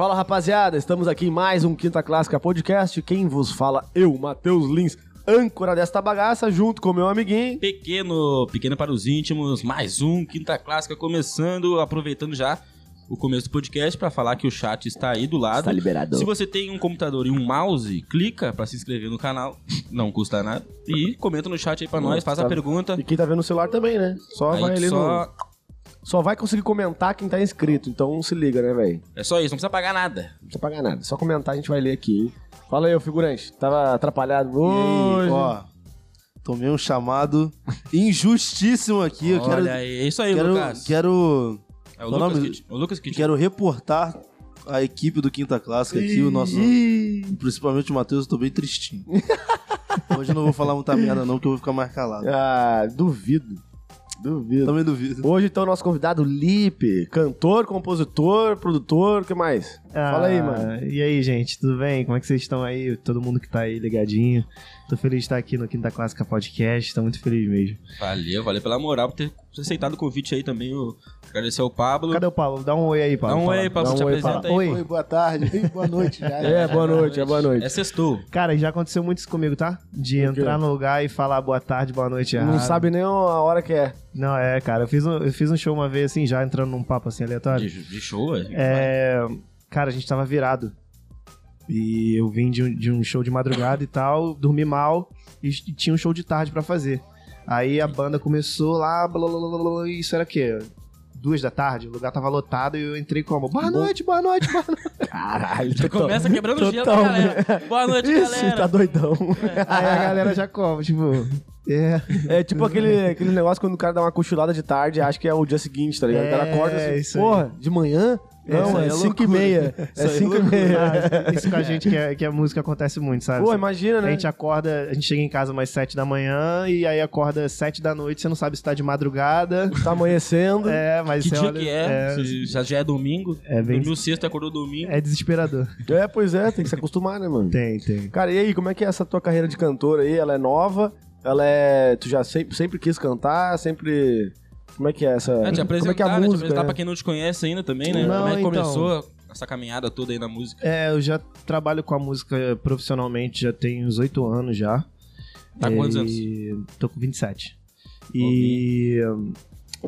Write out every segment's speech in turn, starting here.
Fala rapaziada, estamos aqui em mais um Quinta Clássica Podcast. Quem vos fala? Eu, Matheus Lins, âncora desta bagaça, junto com meu amiguinho. Pequeno, pequeno para os íntimos, mais um Quinta Clássica começando, aproveitando já o começo do podcast para falar que o chat está aí do lado. Está liberado. Se você tem um computador e um mouse, clica para se inscrever no canal, não custa nada. E comenta no chat aí para nós, faz a pergunta. E quem tá vendo no celular também, né? Só Aí vai ali só... no... Só vai conseguir comentar quem tá inscrito, então se liga, né, velho? É só isso, não precisa pagar nada. Não precisa pagar nada. Só comentar a gente vai ler aqui, hein? Fala aí, ô figurante. Tava atrapalhado E hoje. aí, ó, tomei um chamado injustíssimo aqui. Eu Olha quero, aí, é isso aí, quero, Lucas. quero, É o Lucas, nome? o Lucas que quero reportar a equipe do Quinta Clássica aqui, o nosso, principalmente o Matheus, eu tô bem tristinho. Hoje eu não vou falar muita merda não, que eu vou ficar mais calado. Ah, duvido. Duvido. Também duvido. Hoje, então, nosso convidado Lipe, cantor, compositor, produtor, o que mais? Fala aí, Ah, mano. E aí, gente, tudo bem? Como é que vocês estão aí? Todo mundo que tá aí ligadinho. Tô feliz de estar aqui no Quinta Clássica Podcast, tô muito feliz mesmo. Valeu, valeu pela moral por ter aceitado o convite aí também. Eu agradecer ao Pablo. Cadê o Pablo? Dá um oi aí, Pablo. Dá um Fala. oi, Pablo, Dá te um oi, apresenta aí. Oi. Oi, boa tarde, boa noite já. É, boa noite, é boa noite. É sextou. Cara, já aconteceu muito isso comigo, tá? De O quê? entrar no lugar e falar boa tarde, boa noite Não errado. sabe nem a hora que é. Não, é, cara. Eu fiz, um, eu fiz um show uma vez, assim, já entrando num papo assim aleatório. De, de show, é? É, cara, a gente tava virado. E eu vim de um, de um show de madrugada e tal, dormi mal e, e tinha um show de tarde pra fazer. Aí a banda começou lá, blá, blá, blá, blá, blá, e isso era o quê? Duas da tarde, o lugar tava lotado e eu entrei como? Boa noite, boa noite, boa noite. Caralho. Já começa quebrando o gelo da totalmente. galera. Boa noite, Isso, galera. tá doidão. Aí a galera já come, tipo. É, É tipo aquele, aquele negócio quando o cara dá uma cochilada de tarde e acha que é o dia seguinte, tá ligado? o cara É, acorda assim, isso aí. porra, de manhã? Não, é é 5 e loucura. meia. É Isso aí é 5 e meia. Ah, isso com a gente que é, que é música acontece muito, sabe? Pô, imagina, A né? gente acorda, a gente chega em casa umas sete da manhã e aí acorda sete da noite, você não sabe se tá de madrugada. Tá amanhecendo. É, mas Que dia olha- que é? Se Já, já é domingo. É bem- Dormiu sexta, acordou domingo. É desesperador. É, pois é, tem que se acostumar, né, mano? Tem, tem. Cara, e aí, como é que é essa tua carreira de cantor aí? Ela é nova? Ela é. Tu já sempre, sempre quis cantar? Sempre. Como é que é essa. É, te como é apresentar, que é a né? Te música? apresentar é? pra quem não te conhece ainda também, né? Não, Como é que então. começou essa caminhada toda aí na música? É, eu já trabalho com a música profissionalmente, já tenho uns oito anos já. Tá com quantos anos? E Tô com 27. E.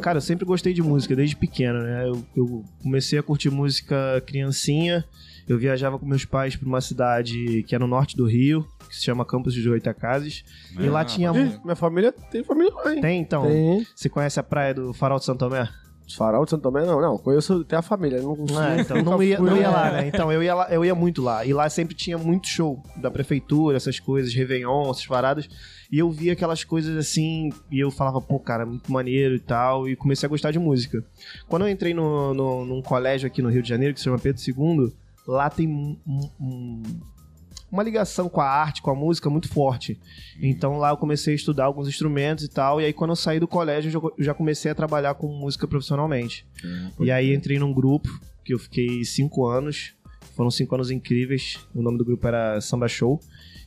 Cara, eu sempre gostei de música, desde pequeno, né? Eu, eu comecei a curtir música criancinha. Eu viajava com meus pais pra uma cidade que é no norte do Rio, que se chama Campos de Goitacazes. E lá tinha. Ih, minha família tem família lá, hein? Tem, então. Tem. Você conhece a praia do Farol de Santo Tomé? Farol de Santo Tomé, não, não. Conheço até a família. Não, Ah, então não ia, não ia lá, né? Então eu ia, lá, eu ia muito lá. E lá sempre tinha muito show da prefeitura, essas coisas, Réveillon, essas paradas. E eu via aquelas coisas assim, e eu falava, pô, cara, muito maneiro e tal. E comecei a gostar de música. Quando eu entrei no, no, num colégio aqui no Rio de Janeiro, que se chama Pedro II, lá tem um- um- um- uma ligação com a arte, com a música muito forte. Então lá eu comecei a estudar alguns instrumentos e tal. E aí quando eu saí do colégio, eu já- comecei a trabalhar com música profissionalmente. E aí entrei num grupo que eu fiquei cinco anos. Foram cinco anos incríveis. O nome do grupo era Samba Show.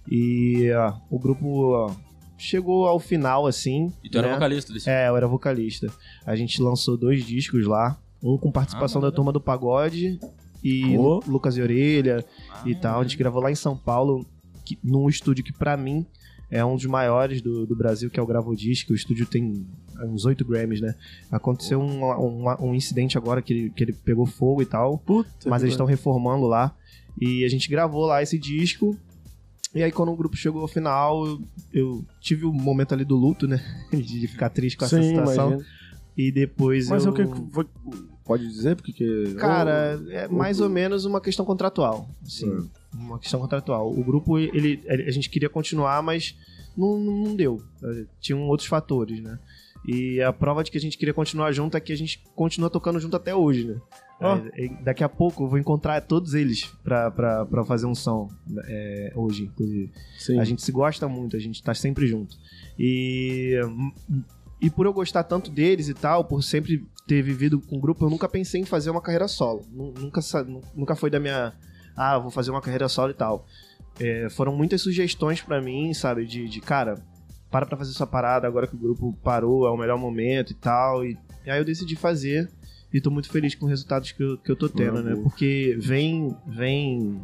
E ó, o grupo ó, chegou ao final, assim. E tu era né? vocalista desse. É, eu era vocalista. A gente lançou dois discos lá. Um com participação Ah, da Turma do Pagode e. Lucas e Orelha Ah, e tal. A gente gravou lá em São Paulo, que, num estúdio que pra mim é um dos maiores do, do Brasil, que é o Gravodisc. O estúdio tem uns oito Grammys, né? Aconteceu um, um, um incidente agora que ele, que ele pegou fogo e tal, Puta. mas eles estão reformando lá. E a gente gravou lá esse disco. E aí, quando o grupo chegou ao final, eu, tive o momento ali do luto, né? De ficar triste com essa Sim, situação. imagina. E depois Mas eu... o que foi. Pode dizer? Porque. Cara, é mais ou menos uma questão contratual. Assim, uma questão contratual. O grupo, ele, a gente queria continuar, mas não, não deu. Tinham outros fatores, né? E a prova de que a gente queria continuar junto é que a gente continua tocando junto até hoje, né? É, é, daqui a pouco eu vou encontrar todos eles pra, pra, pra fazer um som é, hoje, inclusive. Sim. A gente se gosta muito, a gente tá sempre junto. E, e por eu gostar tanto deles e tal, por sempre ter vivido com grupo, eu nunca pensei em fazer uma carreira solo. Nu- Nunca, nunca foi da minha. Ah, vou fazer uma carreira solo e tal. É, foram muitas sugestões pra mim, sabe? De, de, cara, para pra fazer sua parada agora que o grupo parou, é o melhor momento e tal. E, e aí eu decidi fazer. E tô muito feliz com os resultados que eu, que eu tô tendo, né? Porque vem, vem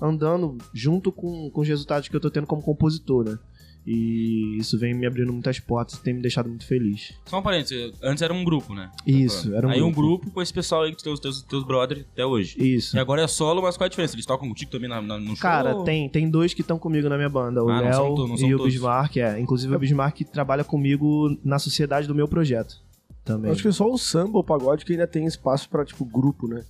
andando junto com, com os resultados que eu tô tendo como compositor, né? E isso vem me abrindo muitas portas e tem me deixado muito feliz. Só um parênteses, antes era um grupo, né? Isso, era um Aí um grupo. grupo com esse pessoal aí, que teus, teus, teus brothers até hoje. Isso. E agora é solo, mas qual é a diferença? Eles tocam contigo também na, na- no show? Cara, ou- tem, tem dois que estão comigo na minha banda, o Ah, Léo e o todos. Bismarck, é. Inclusive o Bismarck trabalha comigo na sociedade do meu projeto também. Eu Acho que só o samba, o pagode, que ainda tem espaço pra, tipo, grupo, né?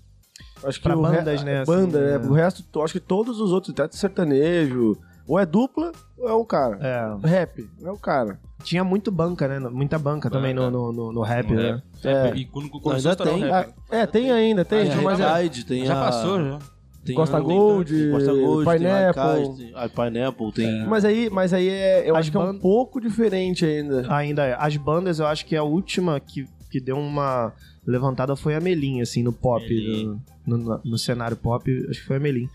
Acho que Pra o re- bandas, né, assim, Banda, né? é. O resto, acho que todos os outros, até sertanejo, ou é dupla, ou é um cara. É, Rap, é o cara. tinha muito banca, né? Muita banca, também no, no, no- no rap, No né? rap. É. E quando, quando Ainda começou a o tem. rap, Ah, é, tem ainda, tem, Tem mas a é, tem já a... passou, já. Tem Costa a- Gold, tem Costa Gold, tem Pineapple. a tem a Pineapple, tem... Mas aí, mas aí é, eu As acho que é um pouco diferente ainda. Ainda é. As bandas, eu acho que a última que, que deu uma levantada foi a Melim, assim, no pop. No, no- no cenário pop, acho que foi a Melim.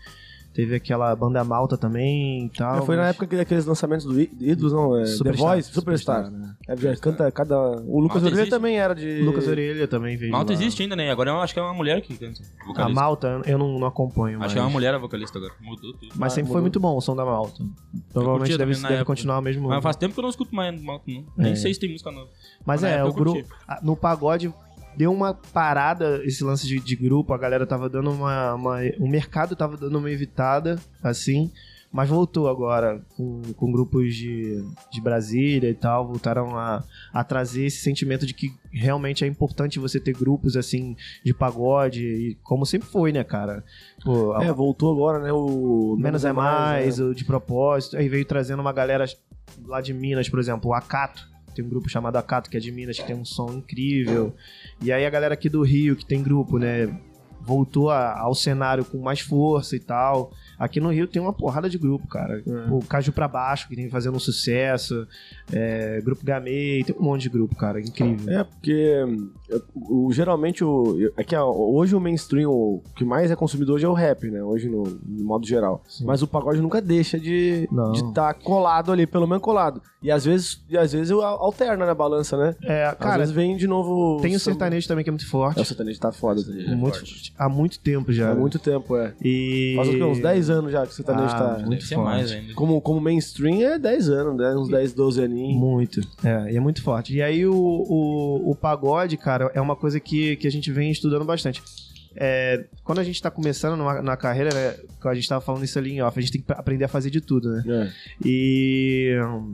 Teve aquela banda malta também e tal. É, foi na mas- época que- daqueles lançamentos do I- Ídolos, não, é The Superstar, Voice, Superstar. né? É, já canta cada... O Lucas Malta Orelha existe? também era de... Lucas Orelha também veio. Malta lá. existe ainda, né? Agora eu acho que é uma mulher que canta. A vocalista. Malta, eu não, não acompanho. Acho que é uma mas- mulher a vocalista agora. Mudou tudo. Mas Ah, sempre mudou. foi muito bom o som da Malta. Provavelmente curtia deve, deve continuar mesmo. Mas faz tempo que eu não escuto mais Malta, não. Nem É. sei se tem música nova. Mas na é, o grupo. a- No pagode deu uma parada esse lance de, de grupo, a galera tava dando uma, uma- O mercado tava dando uma evitada, assim. Mas voltou agora com, com grupos de, de Brasília e tal, voltaram a, a trazer esse sentimento de que realmente é importante você ter grupos assim de pagode, e como sempre foi, né, cara? Pô, a- É, voltou agora, né, o... Menos é mais, né? o de propósito. Aí veio trazendo uma galera lá de Minas, por exemplo, o Acato. Tem um grupo chamado Acato, que é de Minas, que tem um som incrível. E aí a galera aqui do Rio, que tem grupo, né? Voltou a- ao cenário com mais força e tal. Aqui no Rio tem uma porrada de grupo, cara. O Caju pra Baixo, que tem fazendo um sucesso. É, grupo Gamei, tem um monte de grupo, cara. Incrível. É, porque o, geralmente o. eu- É que hoje o mainstream, o que mais é consumido hoje é o rap, né? Hoje no, no modo geral. Sim. Mas o pagode nunca deixa de estar colado ali, pelo menos colado. E às vezes, e às vezes eu alterna na balança, né? É, Às cara, vezes vem de novo. tem o sertanejo também que é muito É, forte. o sertanejo tá foda. tá? muito, há muito tempo já. Há muito tempo, é. E... Faz uns 10 anos já que sertanejo Ah, tá. muito Deve ser forte. mais ainda. Como, como mainstream é 10 anos, né? Uns 10, 12 aninhos. Muito. É, e é muito forte. E aí o, o, o pagode, cara, é uma coisa que, que a gente vem estudando bastante. É, quando a gente tá começando numa- na carreira, né, a gente tava falando isso ali em off, a gente tem que aprender a fazer de tudo, né? É. E hum,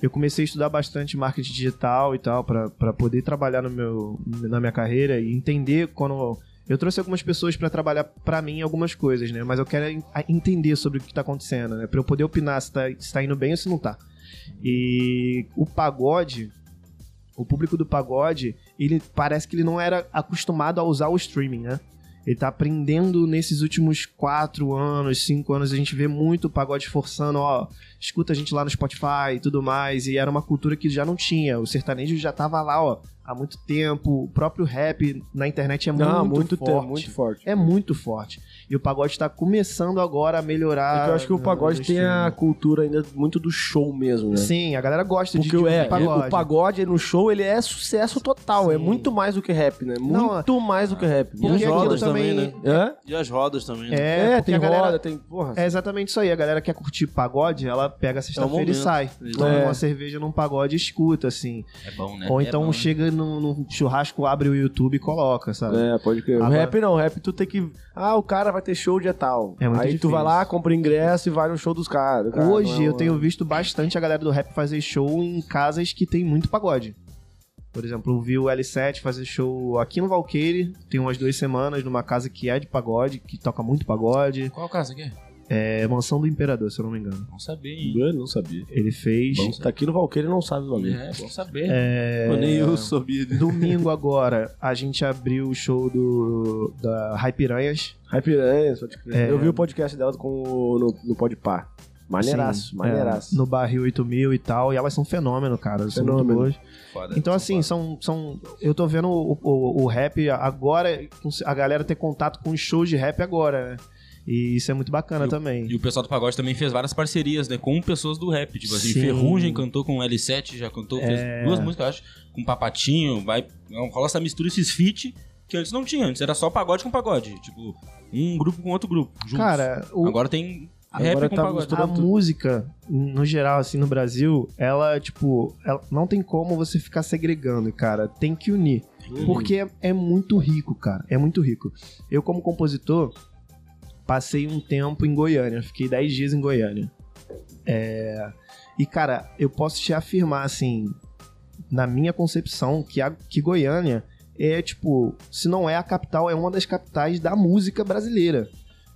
eu comecei a estudar bastante marketing digital e tal, pra poder trabalhar no meu, na minha carreira e entender quando. Eu trouxe algumas pessoas pra trabalhar pra mim algumas coisas, né? Mas eu quero entender sobre o que tá acontecendo, né? Pra eu poder opinar se tá, se tá indo bem ou se não tá. E o pagode, o público do pagode, ele parece que ele não era acostumado a usar o streaming, né? Ele tá aprendendo nesses últimos quatro anos, cinco anos, a gente vê muito o pagode forçando, ó, escuta a gente lá no Spotify e tudo mais, e era uma cultura que já não tinha. O sertanejo já tava lá, ó, há muito tempo. O próprio rap na internet é Não, muito, muito forte. tempo, muito forte. É muito forte. E o pagode tá começando agora a melhorar. É que eu acho que o pagode tem a cultura ainda muito do show mesmo, né? Sim, a galera gosta de, Porque de é, pagode. o pagode no show ele é sucesso total, é Sim. muito mais do que rap, né? Não, Muito mais do que rap. E as Porque aquilo rodas também- também, né? Hã? E as rodas também, né? É, É, porque tem a galera- roda, tem. Porra. É exatamente isso aí. A galera quer curtir pagode, ela pega sexta-feira e momento. sai. Isso. Toma É. uma cerveja num pagode e escuta, assim. É bom, né? Ou É então bom, né? chega num, num churrasco, abre o YouTube e coloca, sabe? É, pode crer. O rap não, o rap tu tem que. Ah, o cara vai ter show dia tal. É muito Aí tu difícil. vai lá, compra ingresso e vai no show dos caras. Cara, Hoje é eu tenho visto bastante a galera do rap fazer show em casas que tem muito pagode. Por exemplo, eu vi o L7 fazer show aqui no Valqueire, tem umas duas semanas, numa casa que é de pagode, que toca muito pagode. Qual casa aqui? É Mansão do Imperador, se eu não me engano. Não sabia, hein? Eu não sabia. Ele fez. Bom, tá aqui no Valqueire e não sabe o nome. É, bom saber. É, Eu nem eu sabia. Domingo agora, a gente abriu o show do da Hypiranhas. Hype é, pode crer. É. Eu vi o podcast dela com o, no, no Podpah. Maneiraço, Sim, maneiraço. é, no Barril 8000 e tal. E elas são fenômeno, cara. São muito Fenômeno. boas. Foda. Então, assim, são, são. Eu tô vendo o, o, o rap agora, a galera ter contato com os shows de rap agora, né? E isso é muito bacana E o- também. E o pessoal do pagode também fez várias parcerias, né? Com pessoas do rap. Tipo assim, Sim. Ferrugem cantou com o L7, já cantou, fez É. duas músicas, eu acho, com Papatinho, vai. Rola essa mistura, esses feat, que antes não tinha. Antes era só pagode com pagode. Tipo, um grupo com outro grupo. Juntos. Cara, o, Agora tem rap Agora com tá pagode. misturado a tudo. música, no geral, assim, no Brasil, ela, tipo, ela- não tem como você ficar segregando, cara. Tem que unir. Porque é, é muito rico, cara. É muito rico. Eu, como compositor, passei um tempo em Goiânia. Fiquei 10 dias em Goiânia. É, E, cara, eu posso te afirmar, assim, na minha concepção, que, a, que Goiânia é, tipo, se não é a capital, é uma das capitais da música brasileira.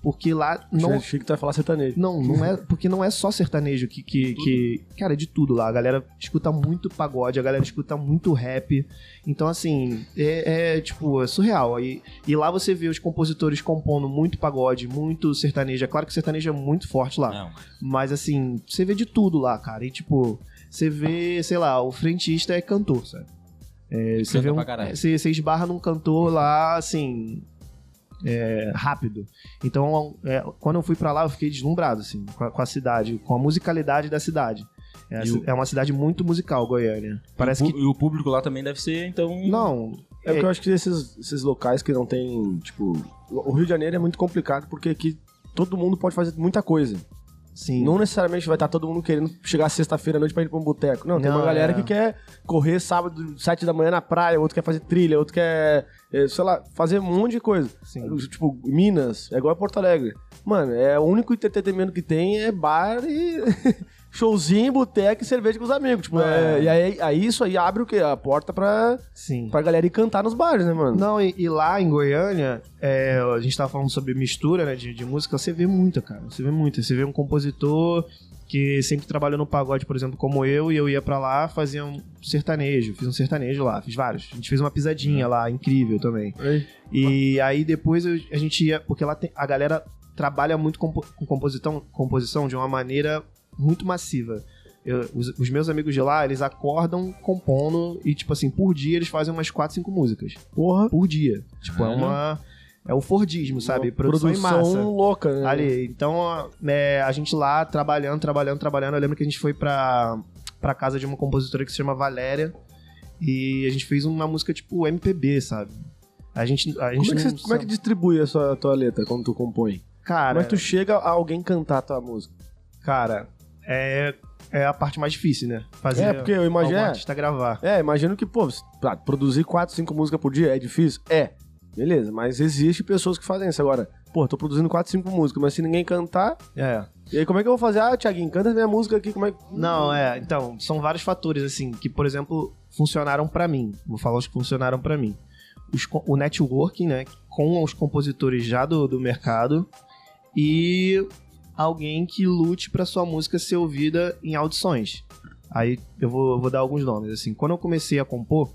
Porque lá não. Achei que tu vai falar sertanejo. não, não é. Porque não é só sertanejo que, que, que. Cara, é de tudo lá. A galera escuta muito pagode, a galera escuta muito rap. Então, assim, é, é, tipo, é surreal. E, e lá você vê os compositores compondo muito pagode, muito sertanejo. É claro que o sertanejo é muito forte lá. Não, Mas, assim, você vê de tudo lá, cara. E, tipo, você vê, sei lá, o frentista é cantor, sabe? É, você vê um, você, você esbarra num cantor lá, assim, é, rápido. Então, é, quando eu fui pra lá, eu fiquei deslumbrado, assim, com a, com a cidade, com a musicalidade da cidade. É, o- é uma cidade muito musical, Goiânia. Parece e, o, que. e o público lá também deve ser, então. Não. É porque eu acho que esses, esses locais que não tem, tipo... O Rio de Janeiro é muito complicado porque aqui todo mundo pode fazer muita coisa. Sim. Não necessariamente vai estar todo mundo querendo chegar sexta-feira à noite pra ir pra um boteco. Não, tem Não, uma galera é. que quer correr sábado, sete da manhã na praia, outro quer fazer trilha, outro quer, eh, sei lá, fazer um monte de coisa. Sim. Tipo, Minas, é igual a Porto Alegre. Mano, é o único entretenimento que tem é bar e showzinho, boteco e cerveja com os amigos. Tipo, É. é, e aí, aí isso aí abre o quê? A porta pra, Sim. pra galera ir cantar nos bares, né, mano? Não, e, e lá em Goiânia, é, a gente tava falando sobre mistura né, de, de música, você vê muita, cara. Você vê muita. Você vê um compositor que sempre trabalhou no pagode, por exemplo, como eu, e eu ia pra lá, fazia um sertanejo. Fiz um sertanejo lá, fiz vários. A gente fez uma pisadinha lá, incrível também. E aí depois eu- a gente ia. Porque lá tem, a galera trabalha muito compo- com composição, composição de uma maneira muito massiva. Eu- os, os meus amigos de lá, eles acordam compondo e, tipo assim, por dia eles fazem umas 4, 5 músicas. porra. Por dia. Tipo, é Caralho. uma. É o Fordismo, sabe? Uma Produção, em massa. louca, né? Ali. Então, é, a gente lá trabalhando, trabalhando, trabalhando. Eu lembro que a gente foi pra, pra casa de uma compositora que se chama Valéria. E a gente fez uma música tipo MPB, sabe? A gente. A gente Como é, que você- como é que distribui a sua a tua letra quando tu compõe? Cara, Como é que tu chega a alguém cantar a tua música? cara, é, é a parte mais difícil, né? Fazer É, porque eu imagino- é. artista gravar. É, imagino que, pô, produzir 4, 5 músicas por dia é difícil? É. Beleza, mas existe pessoas que fazem isso. Agora, pô, tô produzindo 4, 5 músicas, mas se ninguém cantar, É. e aí como é que eu vou fazer? Ah, Thiaguinho, canta minha música aqui, como é que... Não, é. Então, são vários fatores, assim, que, por exemplo, funcionaram pra mim. Vou falar os que funcionaram pra mim. Os o networking, né? Com os compositores já do, do mercado. E alguém que lute pra sua música ser ouvida em audições. Aí eu vou, eu vou dar alguns nomes, assim. Quando eu comecei a compor,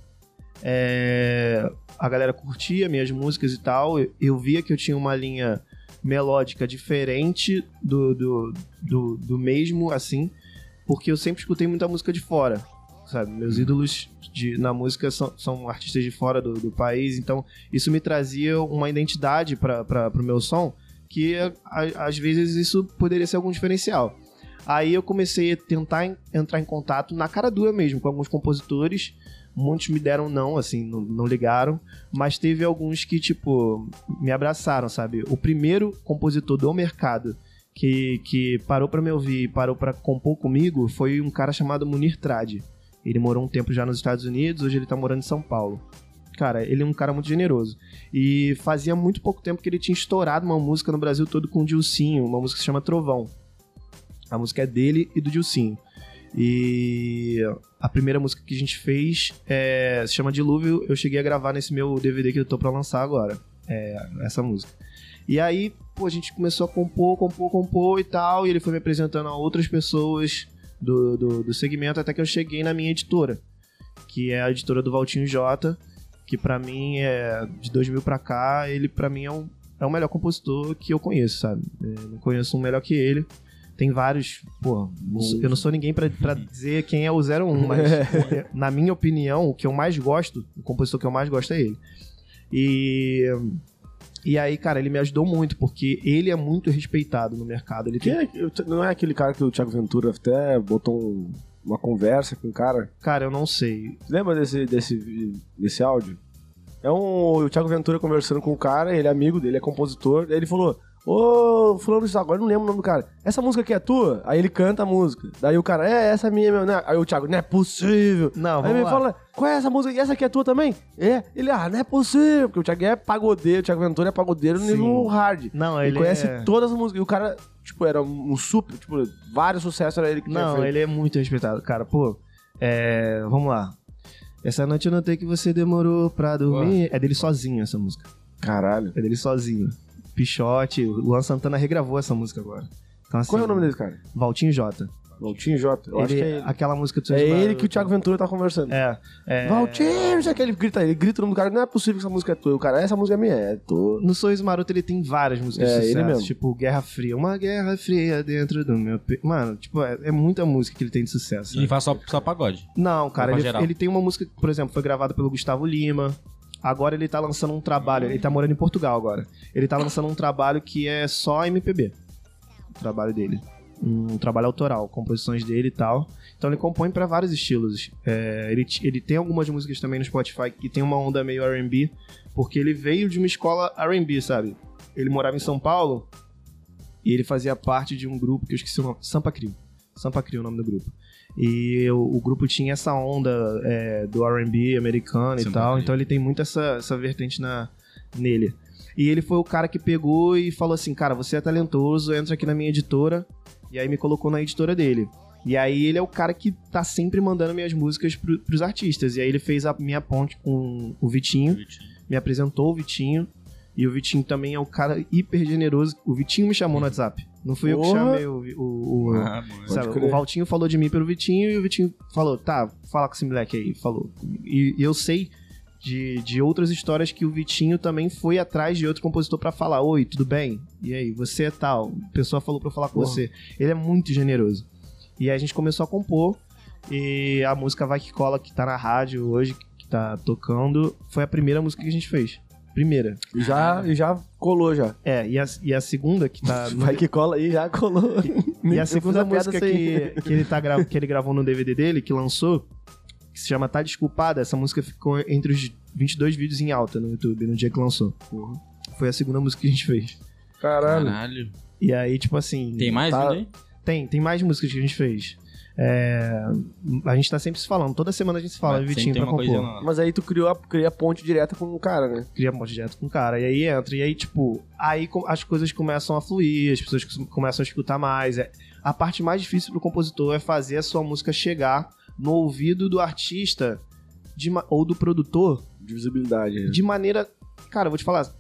é, a galera curtia minhas músicas e tal. Eu, eu via que eu tinha uma linha melódica diferente do, do, do, do mesmo, assim, porque eu sempre escutei muita música de fora, sabe? Meus ídolos de, na música são, são artistas de fora do, do país, então isso me trazia uma identidade para o meu som que às vezes isso poderia ser algum diferencial. Aí eu comecei a tentar en- entrar em contato na cara dura mesmo com alguns compositores. Muitos me deram não, assim, não, não ligaram. Mas teve alguns que, tipo, me abraçaram, sabe? O primeiro compositor do mercado que, que parou pra me ouvir e parou pra compor comigo foi um cara chamado Munir Trade. Ele morou um tempo já nos Estados Unidos, hoje ele tá morando em São Paulo. Cara, ele é um cara muito generoso. E fazia muito pouco tempo que ele tinha estourado uma música no Brasil todo com o Dilcinho, uma música que se chama Trovão. A música é dele e do Dilcinho. E a primeira música que a gente fez é, se chama Dilúvio. Eu cheguei a gravar nesse meu DVD que eu tô pra lançar agora. É, essa música. E aí, pô, a gente começou a compor, compor, compor e tal. E ele foi me apresentando a outras pessoas do, do, do segmento até que eu cheguei na minha editora, que é a editora do Valtinho J, que pra mim é de 2000 pra cá, ele pra mim é, um, é o melhor compositor que eu conheço, sabe? É, não conheço um melhor que ele. Tem vários, pô, eu não sou ninguém pra, pra dizer quem é o 01, mas é, na minha opinião, o que eu mais gosto, o compositor que eu mais gosto é ele. E E aí, cara, ele me ajudou muito, porque ele é muito respeitado no mercado. Ele tem... é, não é aquele cara que o Thiago Ventura até botou um- uma conversa com o cara? Cara, eu não sei. Lembra desse, desse, desse áudio? É um, o Thiago Ventura conversando com o cara, ele é amigo dele, é compositor. Daí ele falou: Ô, fulano de agora eu não lembro o nome do cara. Essa música aqui é tua? Aí ele canta a música. Daí o cara, é, essa é minha, meu, né? Aí o Thiago, não é possível. Não, Aí ele lá. fala, qual é essa música? E essa aqui é tua também? É. Ele, ah, não é possível. Porque o Thiago é pagodeiro, o Thiago Ventura é pagodeiro no Sim. nível hard. Não, Ele, ele conhece é... todas as músicas. E o cara, tipo, era um super, tipo, vários sucessos era ele que Não, ele é muito respeitado. Cara, pô, é... vamos lá. Essa noite eu notei que você demorou pra dormir. É dele sozinho essa música. Caralho. É dele sozinho. Pichote, o Luan Santana regravou essa música agora. Então, assim, Qual é o nome desse cara? Valtinho Jota. Valtinho Jota. Eu acho Ele- que é ele. Aquela música do É ele que o Thiago Ventura tá conversando. É. é Valtinho, já que ele grita, ele grita o nome do cara, não é possível que essa música é tua. O cara, essa música é minha, é tua. No Sorriso Maroto ele tem várias músicas É, de ele sucesso. mesmo. Tipo, Guerra Fria. Uma guerra fria dentro do meu... Pe... Mano, tipo, é, é muita música que ele tem de sucesso. Ele né? faz só, só pagode. Não, cara, ele, ele tem uma música por exemplo, foi gravada pelo Gustavo Lima. Agora ele tá lançando um trabalho, ele tá morando em Portugal agora. Ele tá lançando um trabalho que é só MPB. O trabalho dele. Um trabalho autoral, composições dele e tal. Então ele compõe pra vários estilos. É, ele, ele tem algumas músicas também no Spotify que tem uma onda meio R&B, porque ele veio de uma escola R&B, sabe? Ele morava em São Paulo e ele fazia parte de um grupo que eu esqueci o nome, Sampa Crio. Sampa Crio é o nome do grupo. E o, o grupo tinha essa onda é, do R&B americano e Sampa tal, Crio. então ele tem muito essa, essa vertente na, nele. E ele foi o cara que pegou e falou assim, cara, você é talentoso, entra aqui na minha editora. E aí me colocou na editora dele. E aí ele é o cara que tá sempre mandando minhas músicas pro, pros artistas. E aí ele fez a minha ponte com o Vitinho, me apresentou o Vitinho. E o Vitinho também é um cara hiper generoso. O Vitinho me chamou no WhatsApp. Não fui eu que chamei o, o, o- Ah. Sabe, o Valtinho falou de mim pelo Vitinho e o Vitinho falou, tá, fala com esse moleque aí, falou. E, e eu sei de, de outras histórias que o Vitinho também foi atrás de outro compositor pra falar, oi, tudo bem? E aí, você é tal? A pessoa falou pra eu falar com Porra. você. Ele é muito generoso. E aí a gente começou a compor e a música Vai Que Cola, que tá na rádio hoje, que tá tocando, foi a primeira música que a gente fez. Primeira. E já, e já colou já. É, e a, e a segunda que tá... no- Vai que cola aí, já colou. E Eu a segunda música que, que, ele tá gra- que ele gravou no DVD dele, que lançou, que se chama Tá Desculpada, essa música ficou entre os 22 vídeos em alta no YouTube no dia que lançou. Foi a segunda música que a gente fez. Caralho. Caralho. E aí, tipo assim. Tem mais Tá. vídeo aí? Tem, tem mais músicas que a gente fez. É, a gente tá sempre se falando, toda semana a gente se fala, Mas Vitinho, pra compor. Mas aí tu criou a, cria a ponte direta com o cara, né? cria um direto com o cara. E aí entra. E aí, tipo, aí as coisas começam a fluir, as pessoas com- começam a escutar mais. É, a parte mais difícil pro compositor é fazer a sua música chegar no ouvido do artista de ou do produtor De visibilidade. né? de maneira. Cara, vou te falar,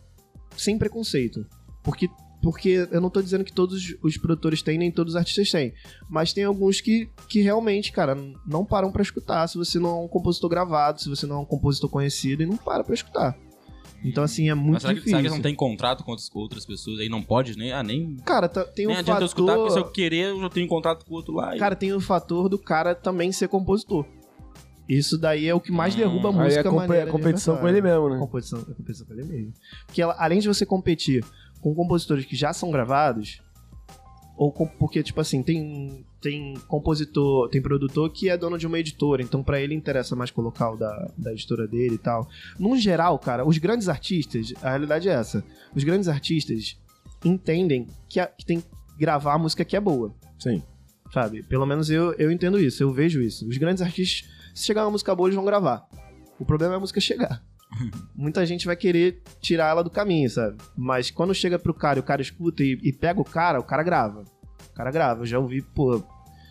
sem preconceito. Porque. Porque eu não tô dizendo que todos os- produtores têm, nem todos os artistas têm. Mas tem alguns que, que realmente, cara, não param pra escutar se você não é um compositor gravado, se você não é um compositor conhecido, e não para pra escutar. Então, assim, é muito Mas será que, difícil. será que eles não tem contrato com outras, com outras pessoas aí? Não pode, nem. Ah, nem. Cara, tá- tem um nem adianta eu escutar, porque se eu fator... querer, eu já tenho contrato com o outro lá. e- Cara, tem o fator do cara também ser compositor. Isso daí é o que mais Hum. derruba a Aí música é compe- maneira de competição com ele mesmo, né? Competição, é competição com ele mesmo. Porque ela- além de você competir com compositores que já são gravados, ou com- porque, tipo assim, tem, tem compositor, tem produtor que é dono de uma editora, então pra ele interessa mais colocar o da, da editora dele e tal. No geral, cara, os grandes artistas, a realidade é essa, os grandes artistas entendem que, a- que tem que gravar a música que é boa Sim. sabe? Pelo menos eu, eu entendo isso, eu vejo isso. Os grandes artistas, se chegar uma música boa, eles vão gravar. O problema é a música chegar. Muita gente vai querer tirar ela do caminho, sabe? Mas quando chega pro cara e o cara escuta e, e pega o cara, o cara grava. O cara grava. Eu já ouvi, pô,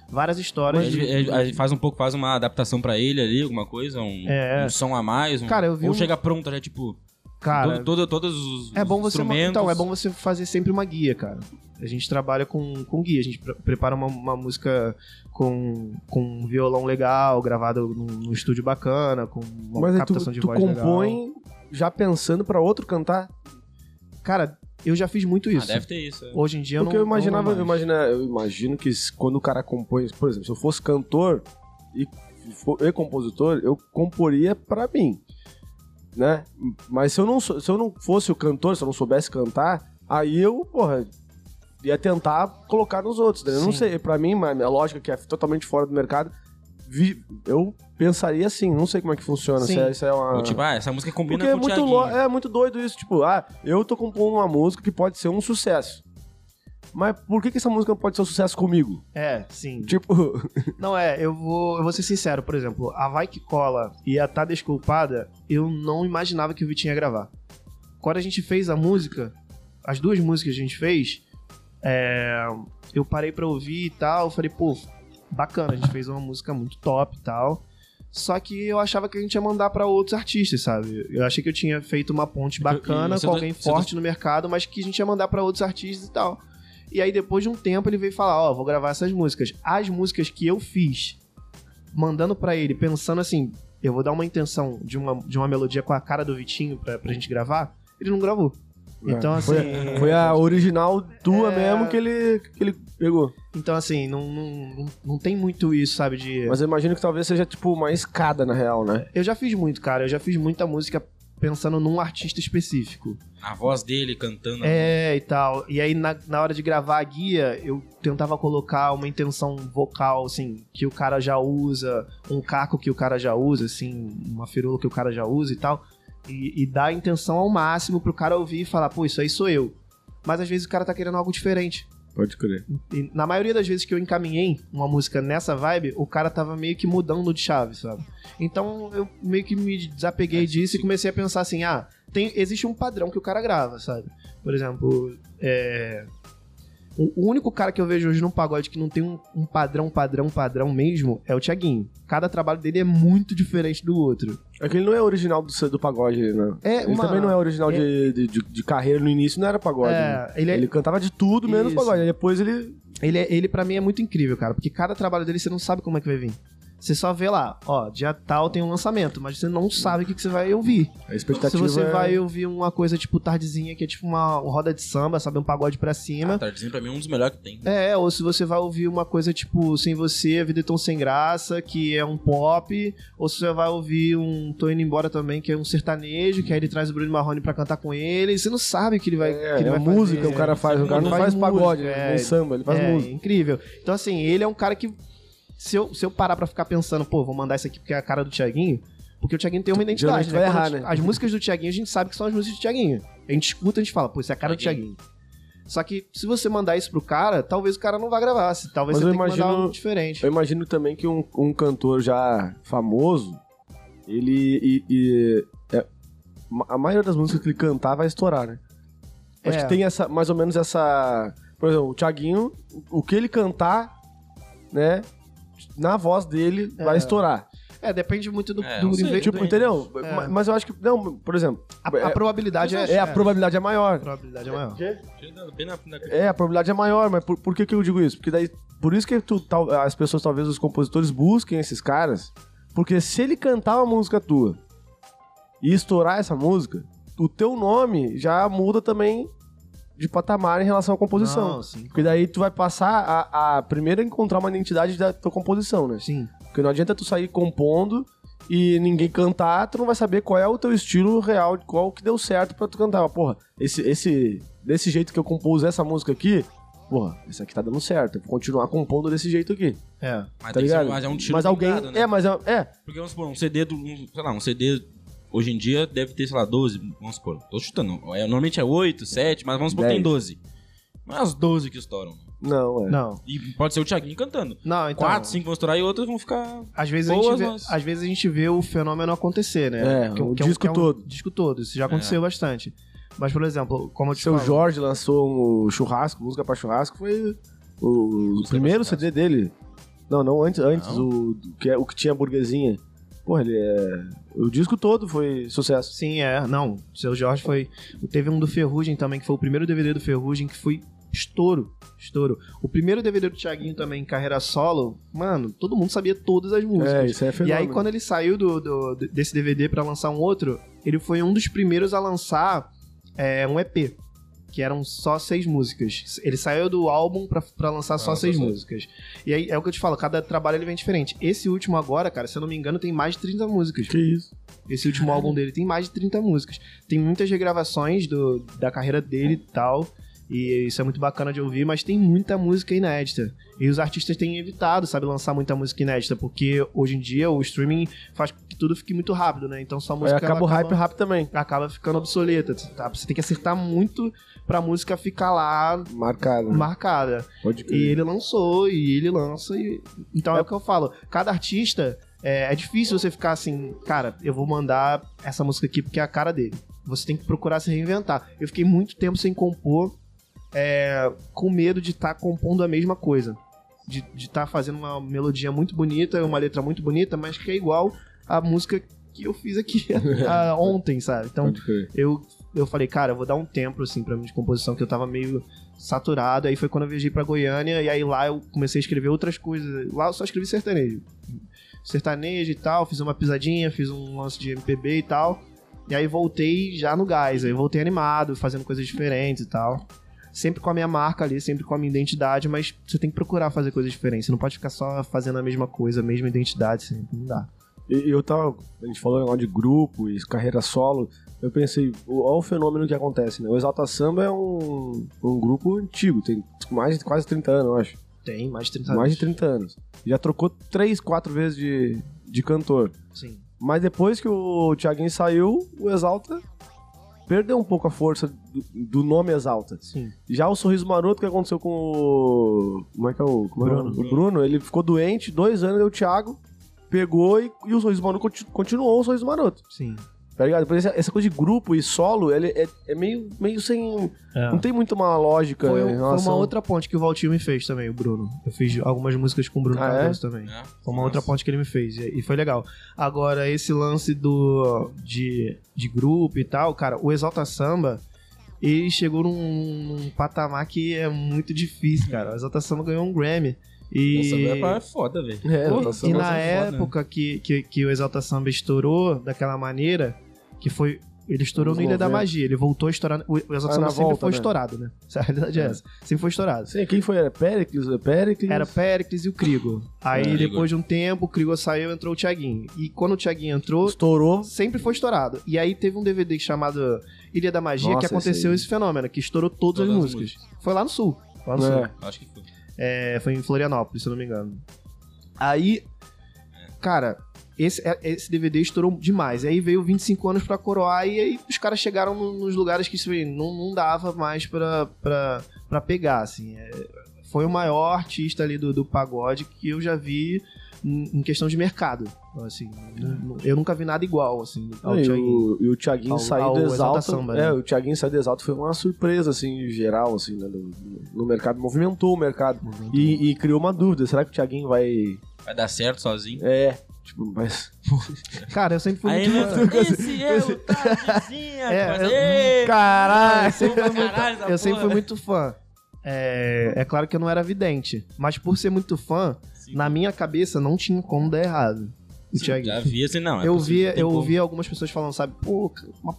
várias histórias. A de- gente faz um pouco, faz uma adaptação pra ele ali, alguma coisa, um, É. um som a mais. Um, Cara, eu vi ou um- chega pronto, já, tipo. Cara, todo, todo- todos os É bom você instrumentos. então é bom você fazer sempre uma guia, cara. A gente trabalha com, com guia, a gente pre- prepara uma, uma música com, com um violão legal, gravado num, num estúdio bacana, com uma Mas aí tu, captação de tu voz legal. compõe já pensando pra outro cantar? Cara, eu já fiz muito Ah, isso. deve ter isso. é. Hoje em dia Porque eu eu não imaginava, não eu, mais. imagina, eu imagino que se- quando o cara compõe, por exemplo, se eu fosse cantor e, e compositor, eu comporia pra mim. né? Mas se eu, não, se eu não fosse o cantor, se eu não soubesse cantar, aí eu, porra, ia tentar colocar nos outros. né? Eu não sei, pra mim, mas a lógica que é totalmente fora do mercado, vi- eu pensaria assim, não sei como é que funciona. Sim. Se é, se é uma... Ou tipo, ah, essa música combina Porque é com o muito, lo- é muito doido isso, tipo, ah, eu tô compondo uma música que pode ser um sucesso. Mas por que, que essa música não pode ser um sucesso comigo? É, sim. Tipo, Não, é, eu vou, eu vou ser sincero, por exemplo, a Vai Que Cola e a Tá Desculpada, eu não imaginava que o Vitinho ia gravar. Quando a gente fez a música, as duas músicas que a gente fez, é, eu parei pra ouvir e tal, eu falei, pô, bacana, a gente fez uma música muito top e tal. Só que eu achava que a gente ia mandar pra outros artistas, sabe? Eu achei que eu tinha feito uma ponte bacana com alguém forte no mercado, mas que a gente ia mandar pra outros artistas e tal. E aí, depois de um tempo, ele veio falar: Ó, vou gravar essas músicas. As músicas que eu fiz, mandando pra ele, pensando assim: eu vou dar uma intenção de uma, de uma melodia com a cara do Vitinho pra, pra gente gravar, ele não gravou. Então, assim. foi, foi a original tua É. mesmo que ele, que ele pegou. Então, assim, não, não, não, não tem muito isso, sabe? De. Mas eu imagino que talvez seja, tipo, uma escada, na real, né? Eu já fiz muito, cara. Eu já fiz muita música pensando num artista específico. A voz dele cantando. É, e tal. E aí, na, na hora de gravar a guia, eu tentava colocar uma intenção vocal, assim, que o cara já usa, um caco que o cara já usa, assim, uma firula que o cara já usa e tal. E, e dar a intenção ao máximo pro cara ouvir e falar, pô, isso aí sou eu. Mas às vezes o cara tá querendo algo diferente. Pode crer. E na maioria das vezes que eu encaminhei uma música nessa vibe, o cara tava meio que mudando de chave, sabe? Então eu meio que me desapeguei disso e comecei a pensar assim: ah, tem, existe um padrão que o cara grava, sabe? Por exemplo, é. O único cara que eu vejo hoje no pagode que não tem um, um padrão, padrão, padrão mesmo é o Thiaguinho. Cada trabalho dele é muito diferente do outro. É que ele não é original do, do pagode, né? É, ele uma- também não é original de, de, de- de carreira no início, não era pagode. né? É, ele é- Ele cantava de tudo, menos Isso. pagode. Aí depois ele. Ele, é- ele para mim é muito incrível, cara, porque cada trabalho dele você não sabe como é que vai vir. Você só vê lá, ó, dia tal tem um lançamento, mas você não sabe o que, que você vai ouvir. A Se expectativa você é... vai ouvir uma coisa tipo tardezinha, que é tipo uma roda de samba, sabe? Um pagode pra Ah, cima. Tardezinho pra mim é um dos melhores que tem. É, ou se você vai ouvir uma coisa tipo Sem Você, A Vida é Tão Sem Graça, que é um pop, ou se você vai ouvir um Tô Indo Embora também, que é um sertanejo, que aí ele traz o Bruno Marrone pra cantar com ele, e você não sabe o que ele vai, É, que ele é vai música fazer. o cara faz. O cara não Ele faz, música, pagode, é, nem samba, ele faz é, música. incrível. Então, assim, ele é um cara que. Se eu, se eu parar pra ficar pensando, pô, vou mandar isso aqui porque é a cara do Thiaguinho, porque o Thiaguinho tem uma identidade. Geralmente vai errar, né? As músicas do Thiaguinho a gente sabe que são as músicas do Thiaguinho. A gente escuta, a gente fala, pô, isso é a cara do Thiaguinho. Thiaguinho. Só que se você mandar isso pro cara, talvez o cara não vá gravar. se- Talvez Mas você eu tenha que mandar imagino- algo diferente. Eu imagino também que um, um cantor já famoso, ele. E, e- é, ma- a maioria das músicas que ele cantar vai estourar, né? Acho É. que tem essa, mais ou menos essa. Por exemplo, o Thiaguinho, o que ele cantar, né? Na voz dele vai É. estourar. É, depende muito do, É, do sei, nível- Tipo, entendeu? É. Ma- Mas eu acho que. Não, por exemplo. a, a é, probabilidade é, é, a probabilidade é maior. a probabilidade é maior. Bem na- na- É, a probabilidade é maior, mas por, por que, que eu digo isso? Porque daí. Por isso que tu, tal- as pessoas, talvez os compositores, busquem esses caras. Porque se ele cantar uma música tua e estourar essa música, o teu nome já muda também de patamar em relação à composição. Não, sim. Porque daí tu vai passar a, a primeiro encontrar uma identidade da tua composição, né? Sim. Porque não adianta tu sair compondo e ninguém cantar, tu não vai saber qual é o teu estilo real, qual que deu certo pra tu cantar. Porra, esse, esse, desse jeito que eu compus essa música aqui, porra, esse aqui tá dando certo. Eu vou continuar compondo desse jeito aqui, É. Mas, tá tem que ser- ligado? mas é um tiro mas alguém, pingado, né? é, mas é, é, Porque vamos supor, um CD do. Um, sei lá, um CD. Hoje em dia deve ter, sei lá, 12. Vamos supor. Tô chutando. É, normalmente é 8, 7, mas vamos supor que tem 10. 12. Não é as 12 que estouram. não, é. Não. E pode ser o Thiaguinho cantando. Não, então. 4, 5 vão estourar e outros vão ficar. Às vezes, a Boas, gente vê, mas- às vezes a gente vê o fenômeno acontecer, né? É, o disco um todo. disco todo. Isso já aconteceu bastante. Mas, por exemplo, como eu te Seu falo, Jorge lançou um churrasco, música pra churrasco, foi o Música primeiro. CD dele. Não, não, antes, antes Não? O, que, é- o que tinha a burguesinha. Porra, ele é. O disco todo foi sucesso. Sim, é. Não, o seu Jorge foi. Teve um do Ferrugem também, que foi o primeiro DVD do Ferrugem, que foi estouro. Estouro. O primeiro DVD do Thiaguinho também, carreira solo, mano, todo mundo sabia todas as músicas. É, isso é E fenômeno. aí, quando ele saiu do, do- desse DVD pra lançar um outro, ele foi um dos primeiros a lançar é, um EP. Que eram só seis músicas. Ele saiu do álbum pra, pra lançar só Ah, seis só seis. músicas. E aí é o que eu te falo, cada trabalho ele vem diferente. Esse último agora, cara, se eu não me engano, tem mais de 30 músicas. Que isso? Esse último álbum dele tem mais de 30 músicas. Tem muitas regravações do, da carreira dele e tal. E isso é muito bacana de ouvir, mas tem muita música inédita. E os artistas têm evitado, sabe, lançar muita música inédita, porque hoje em dia o streaming faz com que tudo fique muito rápido, né? Então só a Aí música acaba o hype rápido também. acaba ficando obsoleta, tá? Você tem que acertar muito pra música ficar lá Marcado. marcada. Pode E crer. ele lançou, e ele lança, e... Então é, o que eu falo. Cada artista, é, é difícil você ficar assim, cara, eu vou mandar essa música aqui porque é a cara dele. Você tem que procurar se reinventar. Eu fiquei muito tempo sem compor, é, com medo de estar compondo a mesma coisa. De estar fazendo uma melodia muito bonita, uma letra muito bonita, mas que é igual a música que eu fiz aqui ah, ontem, sabe? Então, eu, eu falei, cara, eu vou dar um tempo, assim, pra mim de composição, que eu tava meio saturado. Aí foi quando eu viajei pra Goiânia, e aí lá eu comecei a escrever outras coisas. Lá eu só escrevi sertanejo. Sertanejo e tal, fiz uma pisadinha, fiz um lance de MPB e tal. E aí voltei já no gás, aí voltei animado, fazendo coisas diferentes e tal. Sempre com a minha marca ali, sempre com a minha identidade, mas você tem que procurar fazer coisas diferentes. Você não pode ficar só fazendo a mesma coisa, a mesma identidade, sempre. Não dá. E eu tava. A gente falou negócio de grupo e carreira solo. Eu pensei, olha o fenômeno que acontece, né? O Exalta Samba é um, um grupo antigo, tem mais de quase 30 anos, eu acho. Tem mais de 30 Mais anos. de 30 anos. Já trocou 3, 4 vezes de, de cantor. Sim. Mas depois que o Thiaguinho saiu, o Exalta perdeu um pouco a força do, do nome Exalta. Sim. Já o Sorriso Maroto, que aconteceu com o. Como é que é o. Como é o- Bruno. o Bruno? Ele ficou doente, dois anos, e o Thiago pegou e, e o Sorriso Maroto conti- continuou o Sorriso Maroto. Sim. Tá ligado? Essa, essa coisa de grupo e solo, ele é, é meio, meio sem. Não tem muito uma lógica Foi, em foi uma outra ponte que o Valtinho me fez também, o Bruno. Eu fiz algumas músicas com o Bruno Ah, é? Também. É. Foi uma outra ponte que ele me fez e, e foi legal. Agora, esse lance do de, de grupo e tal, cara, o Exalta Samba, ele chegou num, num patamar que é muito difícil, cara. O Exalta Samba ganhou um Grammy. E, Nossa, é foda, velho. É, nossa, e nossa, na é foda, época que, que, que o Exalta Samba estourou daquela maneira, que foi. Ele estourou no Ilha da 90. Magia. Ele voltou a estourar. O o Exalta Ah, Samba na sempre volta, foi né? estourado, né? A realidade é essa. Sempre foi estourado. Sei, quem foi? Era Pericles? Pericles? Era Péricles e o Krigo. Aí, É, depois de um tempo, o Krigo saiu entrou o Thiaguinho. E quando o Thiaguinho entrou, Estourou. sempre foi estourado. E aí teve um DVD chamado Ilha da Magia Nossa, que aconteceu esse esse, fenômeno, que estourou todas, Todas as as músicas. Foi lá no sul. Lá no sul. É. Acho que foi. É, foi em Florianópolis, se eu não me engano. Aí, cara, esse, é- esse DVD estourou demais. Aí veio 25 anos pra coroar e aí os caras chegaram no- nos lugares que não, não dava mais pra, pra, pra pegar, assim. É, foi o maior artista ali do, do pagode que eu já vi em, questão de mercado. Assim, eu nunca vi nada igual, assim, ao e, Thiaguinho. o, e o Thiaguinho Ao- sair ao do Exalta. Samba, é, né? o Thiaguinho sair do Exalta foi uma surpresa, assim, geral, assim, né, no, no mercado. Movimentou o mercado. E, e criou uma dúvida: será que o Thiaguinho vai. Vai dar certo sozinho. É. Tipo, mas. Cara, eu sempre fui Aí, muito fã. esse é o Tardezinha, É, mas- eu- Ei, Caralho! Eu sempre fui muito, Caralho, eu sempre fui muito fã. É, é claro que eu não era vidente, mas por ser muito fã, Sim. na minha cabeça não tinha como dar errado. Sim, Thiaguinho. Já vi assim, não. é eu via, eu como. ouvia algumas pessoas falando, sabe, pô, uma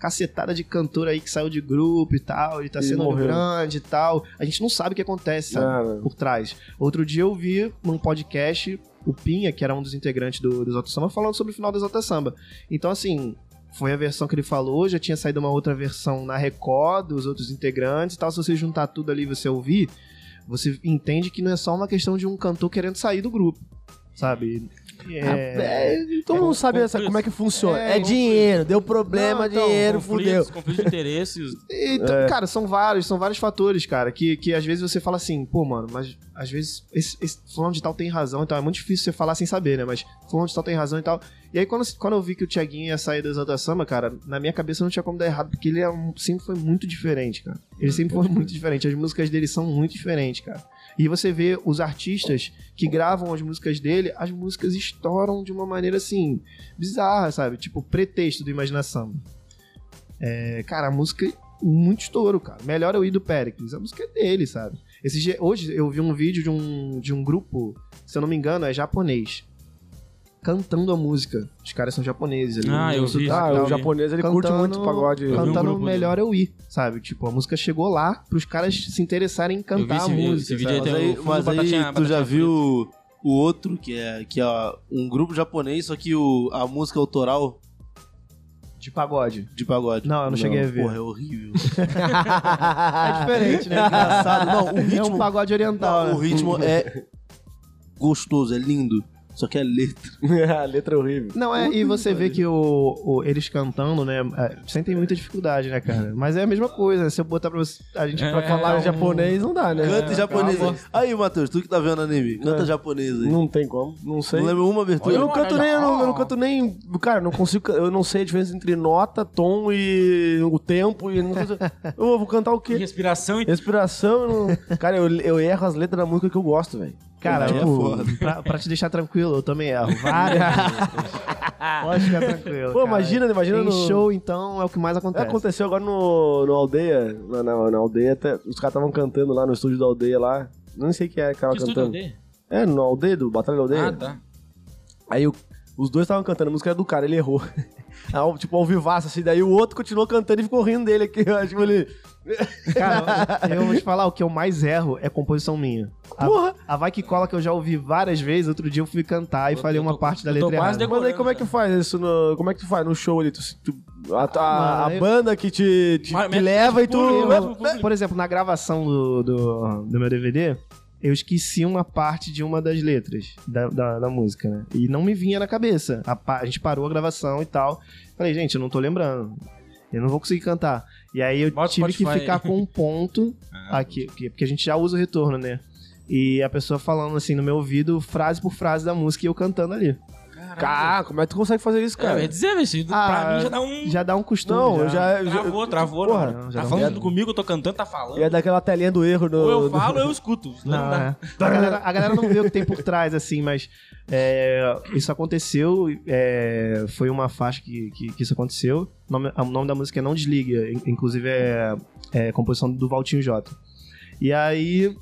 cacetada de cantor aí que saiu de grupo e tal, ele tá E sendo morreu. grande e tal. A gente não sabe o que acontece, sabe? Por trás. Outro dia eu vi num podcast o Pinha, que era um dos integrantes do, do Exalta Samba, falando sobre o final do Exalta Samba. Então, assim, foi a versão que ele falou, já tinha saído uma outra versão na Record dos outros integrantes e tal. Se você juntar tudo ali e você ouvir, você entende que não é só uma questão de um cantor querendo sair do grupo, sabe? É... É, todo mundo sabe essa, como é que funciona. É, É, dinheiro, deu problema, Não, então, dinheiro, Conflitos, fudeu. conflitos de interesses. Então, É. cara, são vários, são vários fatores, cara, que, que às vezes você fala assim, pô, mano, mas às vezes esse, esse fulano de tal tem razão, então é muito difícil você falar sem saber, né? Mas fulano de tal tem razão e tal. E aí, quando, quando eu vi que o Thiaguinho ia sair do Exalta Samba, cara, na minha cabeça não tinha como dar errado, porque ele é um- sempre foi muito diferente, cara. Ele sempre foi muito diferente. As músicas dele são muito diferentes, cara. E você vê os artistas que gravam as músicas dele, as músicas estouram de uma maneira assim, bizarra, sabe? Tipo, pretexto do Imaginação. É, cara, a música muito estouro, cara. Melhor eu ir do Pericles. A música é dele, sabe? Esse dia, hoje eu vi um vídeo de um, de um grupo, se eu não me engano, é japonês. cantando a música. Os caras são japoneses. ali, Ah, eu vi. Ah, o japonês, ele curte Cantando- muito pagode. Um Cantando grupo Melhor Eu Ir, sabe? Tipo, a música chegou lá pros caras se interessarem em cantar a vídeo- música. esse vídeo? Mas tem aí, mas aí Batatinha- tu já Batatinha viu o outro, que é, que é um grupo japonês, só que o, a música autoral De pagode. de pagode. Não, eu não, cheguei a ver. Porra, é horrível. é diferente, né? Engraçado. Não, o ritmo... É um pagode oriental, Não, o né? ritmo é gostoso, é lindo. Só que é letra. a letra é horrível. Não, é, e você vê que o, o- eles cantando, né? é, sentem muita dificuldade, né, cara? Mas é a mesma coisa. Se eu botar pra você, a gente É, pra falar Falar um- japonês não dá, né? Canta em japonês. aí. Aí, Matheus, tu que tá vendo anime, canta É. japonês aí. Não tem como, não sei. Não lembra uma Eu abertura? não canto nem, eu não, eu não canto nem. Cara, eu não consigo. Eu não sei a diferença entre nota, tom e o tempo. E não sei- eu vou cantar o quê? respiração e Respiração. eu não- Cara, eu, eu erro as letras da música que eu gosto, velho. Cara, É tipo, foda. pra, pra te deixar tranquilo, eu também erro. Várias. Pode ficar tranquilo. Pô, cara. imagina, imagina Em no- show, então, é o que mais acontece. Aconteceu agora no, no aldeia. Na, na- na aldeia, até, os caras estavam cantando lá no estúdio da aldeia lá. Não sei quem é que tava Que estúdio cantando. aldeia? É, no aldeia, do Batalha da Aldeia. Ah, tá. Aí o- os dois estavam cantando, a música era do cara, ele errou. Tipo, ao vivaço, assim, daí o outro continuou cantando e ficou rindo dele aqui. Tipo, ele. Cara, eu vou te falar, o que eu mais erro é composição minha. A, Porra! a Vai Que Cola que eu já ouvi várias vezes, outro dia eu fui cantar e Eu- falei eu uma parte da eu tô letra quase errada. Mas aí como é que faz isso? No, como é que tu faz no show ali? Tu, tu- a, a- a Mano, eu- banda que te, te, Mas- te mas- leva e tu. público, Eu- por exemplo, na gravação do, do, do meu DVD, eu esqueci uma parte de uma das letras da, da, da música, né? E não me vinha na cabeça. A, a gente parou a gravação e tal. Falei, gente, eu não tô lembrando. Eu não vou conseguir cantar. E aí eu Bota tive que ficar com um ponto Ah, aqui, que- porque a gente já usa o retorno, né? E a pessoa falando assim no meu ouvido, frase por frase da música e eu cantando ali. Cara, como é que tu consegue fazer isso, Cara, eu cara? ia dizer, velho, Ah, pra mim já dá um... Já dá um costume. não, eu já. eu já- Travou, travou. Porra, não. já tá falando comigo, eu tô cantando, tá falando. Ia dar aquela telinha do erro do. Ou eu do- falo, ou eu escuto. Não, Não, dá. é. a, galera, a galera não vê o que tem por trás, assim, mas é, isso aconteceu, é, foi uma faixa que, que, que isso aconteceu. O nome, o nome da música é Não Desliga, in- inclusive é, é composição do Valtinho J. E aí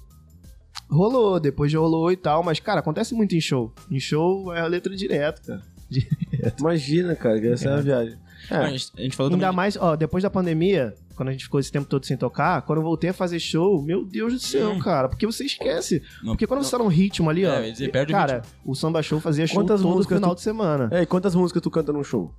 rolou, depois de rolou e tal, mas, cara, acontece muito em show. Em show é a letra direto, cara. Imagina, cara, que essa é a viagem. A É. gente, a gente falou Ainda também... mais, ó, depois da pandemia, quando a gente ficou esse tempo todo sem tocar, quando eu voltei a fazer show, meu Deus do céu, Hum. cara, porque você esquece. Não. Porque quando você tá num ritmo ali, É, ó, dizer, perde o cara, o samba show fazia show Quantas todo músicas final tu- de semana. É, e quantas músicas tu canta num show?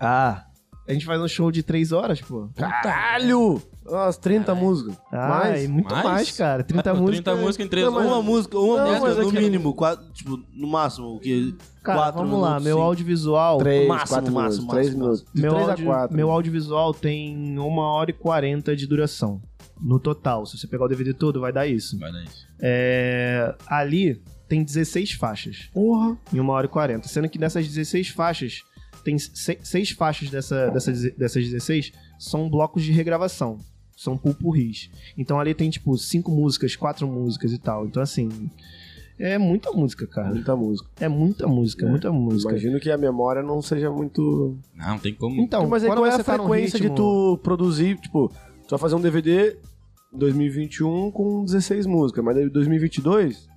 Ah, a gente faz um show de três horas, pô. Caralho! Umas 30 músicas. Ah, Mais? e muito Mais? mais, cara. 30 Pô, músicas. 30 músicas em 3 Não, mas-. Uma música, uma Não, música mas no mínimo, quatro, tipo, no máximo, o que? Cara, quatro vamos lá, minutos, meu cinco. audiovisual. Três, máximo, quatro máximo, minutos. Três máximo, minutos. Meu, três audio- a quatro. meu audiovisual tem uma hora e 40 de duração. No total. Se você pegar o DVD todo, vai dar isso. Vai dar isso. É, ali tem 16 faixas. Porra. em uma hora e 40. Sendo que dessas 16 faixas, tem se- seis faixas dessa, dessas, dessas 16 são blocos de regravação. São pulpurris. Então ali tem, tipo, cinco músicas, quatro músicas e tal. Então, assim, é muita música, cara. Muita música. É muita música, É, muita música. Imagino que a memória não seja muito. Não, tem como... Então, mas aí quando qual é a tá frequência ritmo- de tu produzir? Tipo, tu vai fazer um DVD 2021 com 16 músicas, mas daí 2022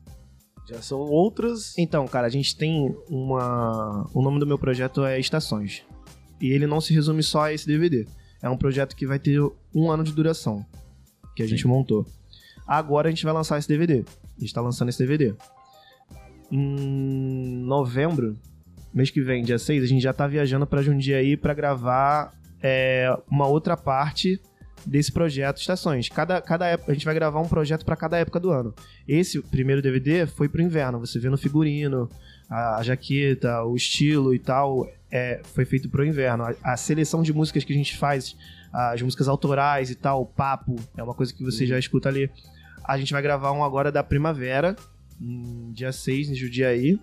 já são outras. Então, cara, a gente tem uma. O nome do meu projeto é Estações. E ele não se resume só a esse DVD. É um projeto que vai ter um ano de duração. Que a gente montou. Agora a gente vai lançar esse DVD. A gente tá lançando esse DVD. Em novembro, mês que vem, dia 6, a gente já tá viajando pra Jundiaí pra gravar é, uma outra parte desse projeto Estações. Cada, cada época, a gente vai gravar um projeto pra cada época do ano. Esse primeiro DVD foi pro inverno. Você vê no figurino, a, jaqueta, o estilo e tal, é, foi feito pro inverno. A, a seleção de músicas que a gente faz, as músicas autorais e tal, o papo, é uma coisa que você já escuta ali. A gente vai gravar um agora da primavera, dia 6, em Judiaí.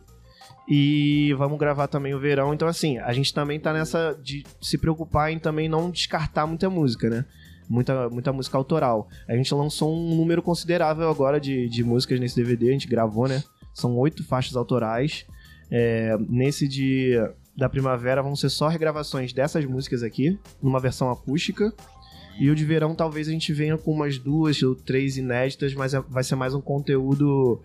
E vamos gravar também o verão. Então, assim, a gente também tá nessa de se preocupar em também não descartar muita música, né? Muita, muita música autoral. A gente lançou um número considerável agora de, de músicas nesse DVD, a gente gravou, né? São oito faixas autorais. É, nesse de da primavera vão ser só regravações dessas músicas aqui, numa versão acústica. E o de verão talvez a gente venha com umas duas ou três inéditas, mas é- vai ser mais um conteúdo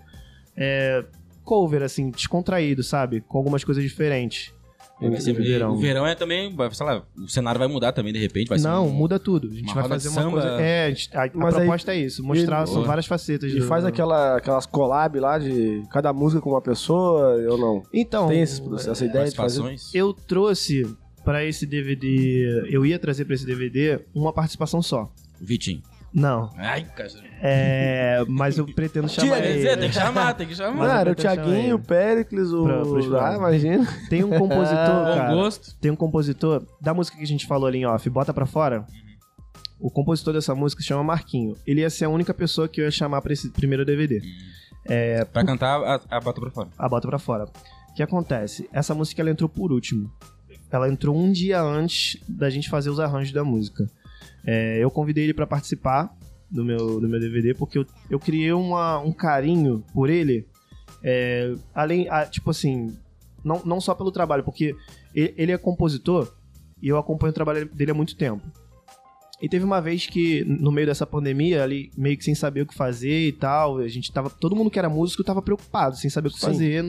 é, cover, assim, descontraído, sabe? Com algumas coisas diferentes. Vai ser- Esse verão. O verão é também, sei lá, o cenário vai mudar também de repente. Vai ser Não, um- muda tudo. A gente uma vai fazer de uma samba. coisa. É, a, gente- a- a Mas aí- proposta é isso, mostrar e- são Boa. várias facetas. E do- faz aquela, aquelas collab lá de cada música com uma pessoa, ou não? Então, Tem esse- essa ideia de fazer? participações. eu trouxe pra esse DVD, eu ia trazer pra esse DVD uma participação só. Vitinho. Não, Ai, cara. é, mas eu pretendo chamar Quer ele. dizer, tem que chamar, tem que Não, chamar. era o Thiaguinho, o Péricles, o... Pra- ah, imagina. Tem um compositor, cara. gosto. Tem um compositor da música que a gente falou ali em off, Bota Pra Fora. O compositor dessa música se chama Marquinho. Ele ia ser a única pessoa que eu ia chamar pra esse primeiro DVD. Pra cantar, a, a bota pra fora. A Bota Pra Fora. O que acontece? Essa música ela entrou por último. Ela entrou um dia antes da gente fazer os arranjos da música. É, eu convidei ele pra participar do meu, do meu DVD porque eu, eu criei uma, um carinho por ele. é, além, a- tipo assim, não, não só pelo trabalho, porque ele, ele é compositor e eu acompanho o trabalho dele há muito tempo. E teve uma vez que, no meio dessa pandemia, ali, meio que sem saber o que fazer e tal, a gente tava. Todo mundo que era músico tava preocupado, sem saber o que Sim. fazer.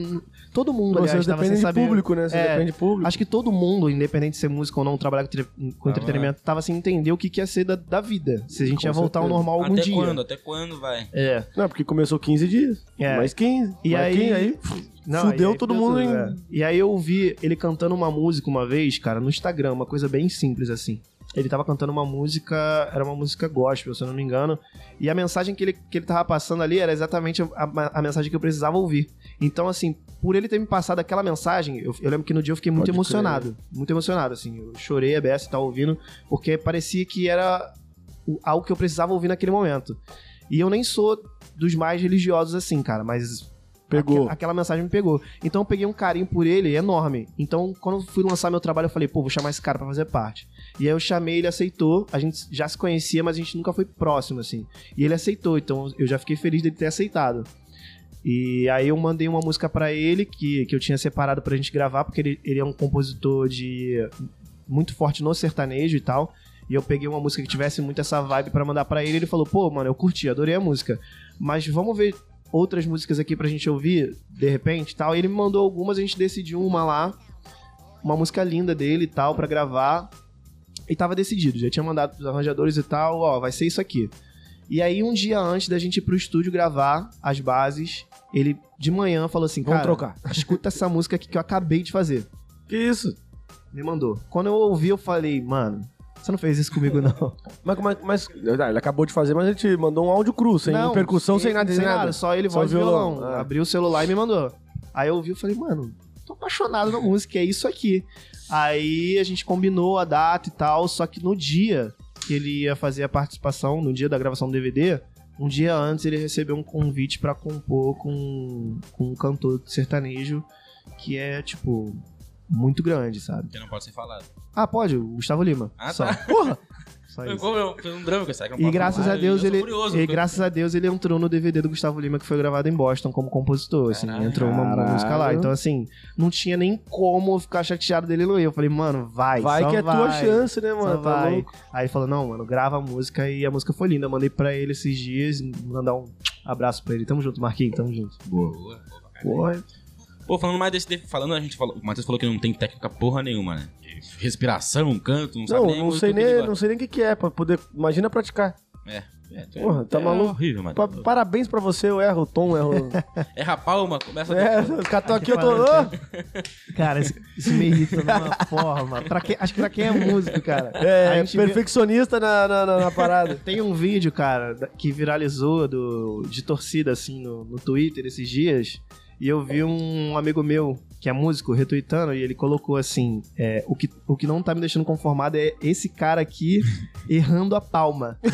Todo mundo, aliás, tava sem dependem de saber. público, né? Você É, depende de público. Acho que todo mundo, independente de ser músico ou não, trabalhar com, tre- com Tava- entretenimento, tava sem entender o que, que ia ser da, da vida. Se a gente Com ia voltar ao certeza. normal algum Até dia. quando? Até quando vai? É. Não, porque começou 15 dias. É. Mais 15. E mais aí- 15, aí Não, Fudeu aí todo mundo tudo, em- é. E aí eu ouvi ele cantando uma música uma vez, cara, no Instagram, uma coisa bem simples assim. Ele tava cantando uma música, era uma música gospel, se eu não me engano. E a mensagem que ele, que ele tava passando ali era exatamente a, a- mensagem que eu precisava ouvir. Então, assim, por ele ter me passado aquela mensagem, eu, eu lembro que no dia eu fiquei muito Pode emocionado. Muito emocionado, assim. Eu chorei a e tal ouvindo, porque parecia que era algo que eu precisava ouvir naquele momento. E eu nem sou dos mais religiosos assim, cara, mas pegou. Aque- Aquela mensagem me pegou. Então eu peguei um carinho por ele enorme. Então, quando eu fui lançar meu trabalho, eu falei, pô, vou chamar esse cara pra fazer parte. E aí eu chamei, ele aceitou. A gente já se conhecia, mas a gente nunca foi próximo, assim. E ele aceitou, então eu já fiquei feliz dele ter aceitado. E aí eu mandei uma música pra ele que, que eu tinha separado pra gente gravar, porque ele, ele é um compositor de muito forte no sertanejo e tal. E eu peguei uma música que tivesse muito essa vibe pra mandar pra ele. Ele falou: "Pô, mano, eu curti, adorei a música. Mas vamos ver outras músicas aqui pra gente ouvir, de repente, tal". E ele me mandou algumas, a gente decidiu uma lá, uma música linda dele e tal pra gravar. E tava decidido, já tinha mandado pros arranjadores e tal, ó, vai ser isso aqui. E aí um dia antes da gente ir pro estúdio gravar as bases, ele de manhã falou assim: Vamos "Cara, trocar. escuta essa música aqui que eu acabei de fazer". Que isso? Me mandou. Quando eu ouvi, eu falei, mano, você não fez isso comigo, não. Mas, mas, mas- ah, ele acabou de fazer, mas ele te mandou um áudio cru, sem não, percussão, sem, nada, sem nada. Só ele, Só voz e violão. violão. Ah. Abriu o celular e me mandou. Aí eu ouvi e falei, mano, tô apaixonado na música, é isso aqui. Aí a gente combinou a data e tal, só que no dia que ele ia fazer a participação, no dia da gravação do DVD, um dia antes ele recebeu um convite pra compor com, com um cantor sertanejo que é, tipo, muito grande, sabe? Que não pode ser falado. Ah, pode, o Gustavo Lima. Ah, só. tá. Porra! Só isso. Como eu um drama com que não E graças a Deus ele, curioso, e graças a Deus ele entrou no DVD do Gustavo Lima que foi gravado em Boston como compositor, assim, Caralho. entrou uma, uma música lá. Então assim, não tinha nem como eu ficar chateado dele não ir. Eu falei, mano, vai, Vai só que é vai, tua chance, né, mano? Tá vai. louco? Aí ele falou, não, mano, grava a música e a música foi linda. Eu mandei pra ele esses dias, mandar um abraço pra ele. Tamo junto, Marquinhos, tamo junto. Boa, boa, boa. Pô, falando mais desse, falando, a gente falou, o Matheus falou que não tem técnica porra nenhuma, né? Respiração, canto, não, sabe Não, nem não sei nem, não sei nem o que, que é, pra poder. Imagina praticar. É, é, Porra, tá é maluco? horrível, mano. Pa- parabéns pra você, eu erro o tom, erro. Erra a palma, começa é, a... caras tão aqui, eu tô. Ô! Cara, isso, isso me irrita de uma forma. Pra quem, acho que pra quem é músico, cara. É, perfeccionista na, na, na- na parada. Tem um vídeo, cara, que viralizou do, de torcida, assim, no, no Twitter esses dias. E eu vi um amigo meu, que é músico, retweetando, e ele colocou assim: é, o, que, o que não tá me deixando conformado é esse cara aqui errando a palma.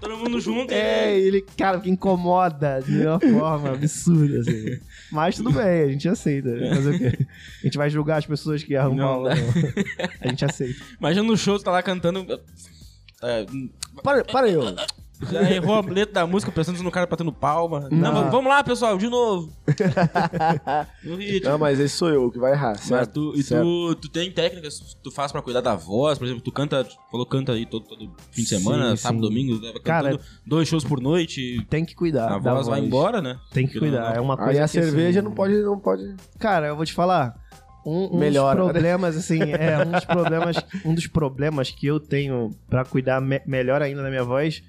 Todo mundo junto É, ele, cara, que incomoda de uma forma absurda, assim. Mas tudo bem, a gente aceita. Fazer o quê? A gente vai julgar as pessoas que erram Não palma. não. A gente aceita. Imagina no show, você tá lá cantando... É, Para, para aí, ô. Já errou a letra da música pensando no cara batendo palma. Não, Não. vamos lá, pessoal, de novo. No ritmo. Não, mas esse sou eu que vai errar, Mas certo? tu, e certo. tu, tu tem técnicas que tu faz pra cuidar da voz, por exemplo, tu canta, tu falou canta aí todo, todo fim de semana, Sim, sábado, sim. domingo, né, Cara, cantando dois shows por noite, Tem que cuidar. a da voz vai embora, né? Tem que cuidar. É uma coisa Aí a que, cerveja assim, não pode, não pode. Cara, eu vou te falar. Um, Melhora. dos problemas, assim, é um dos problemas, um dos problemas que eu tenho pra cuidar me- melhor ainda da minha voz,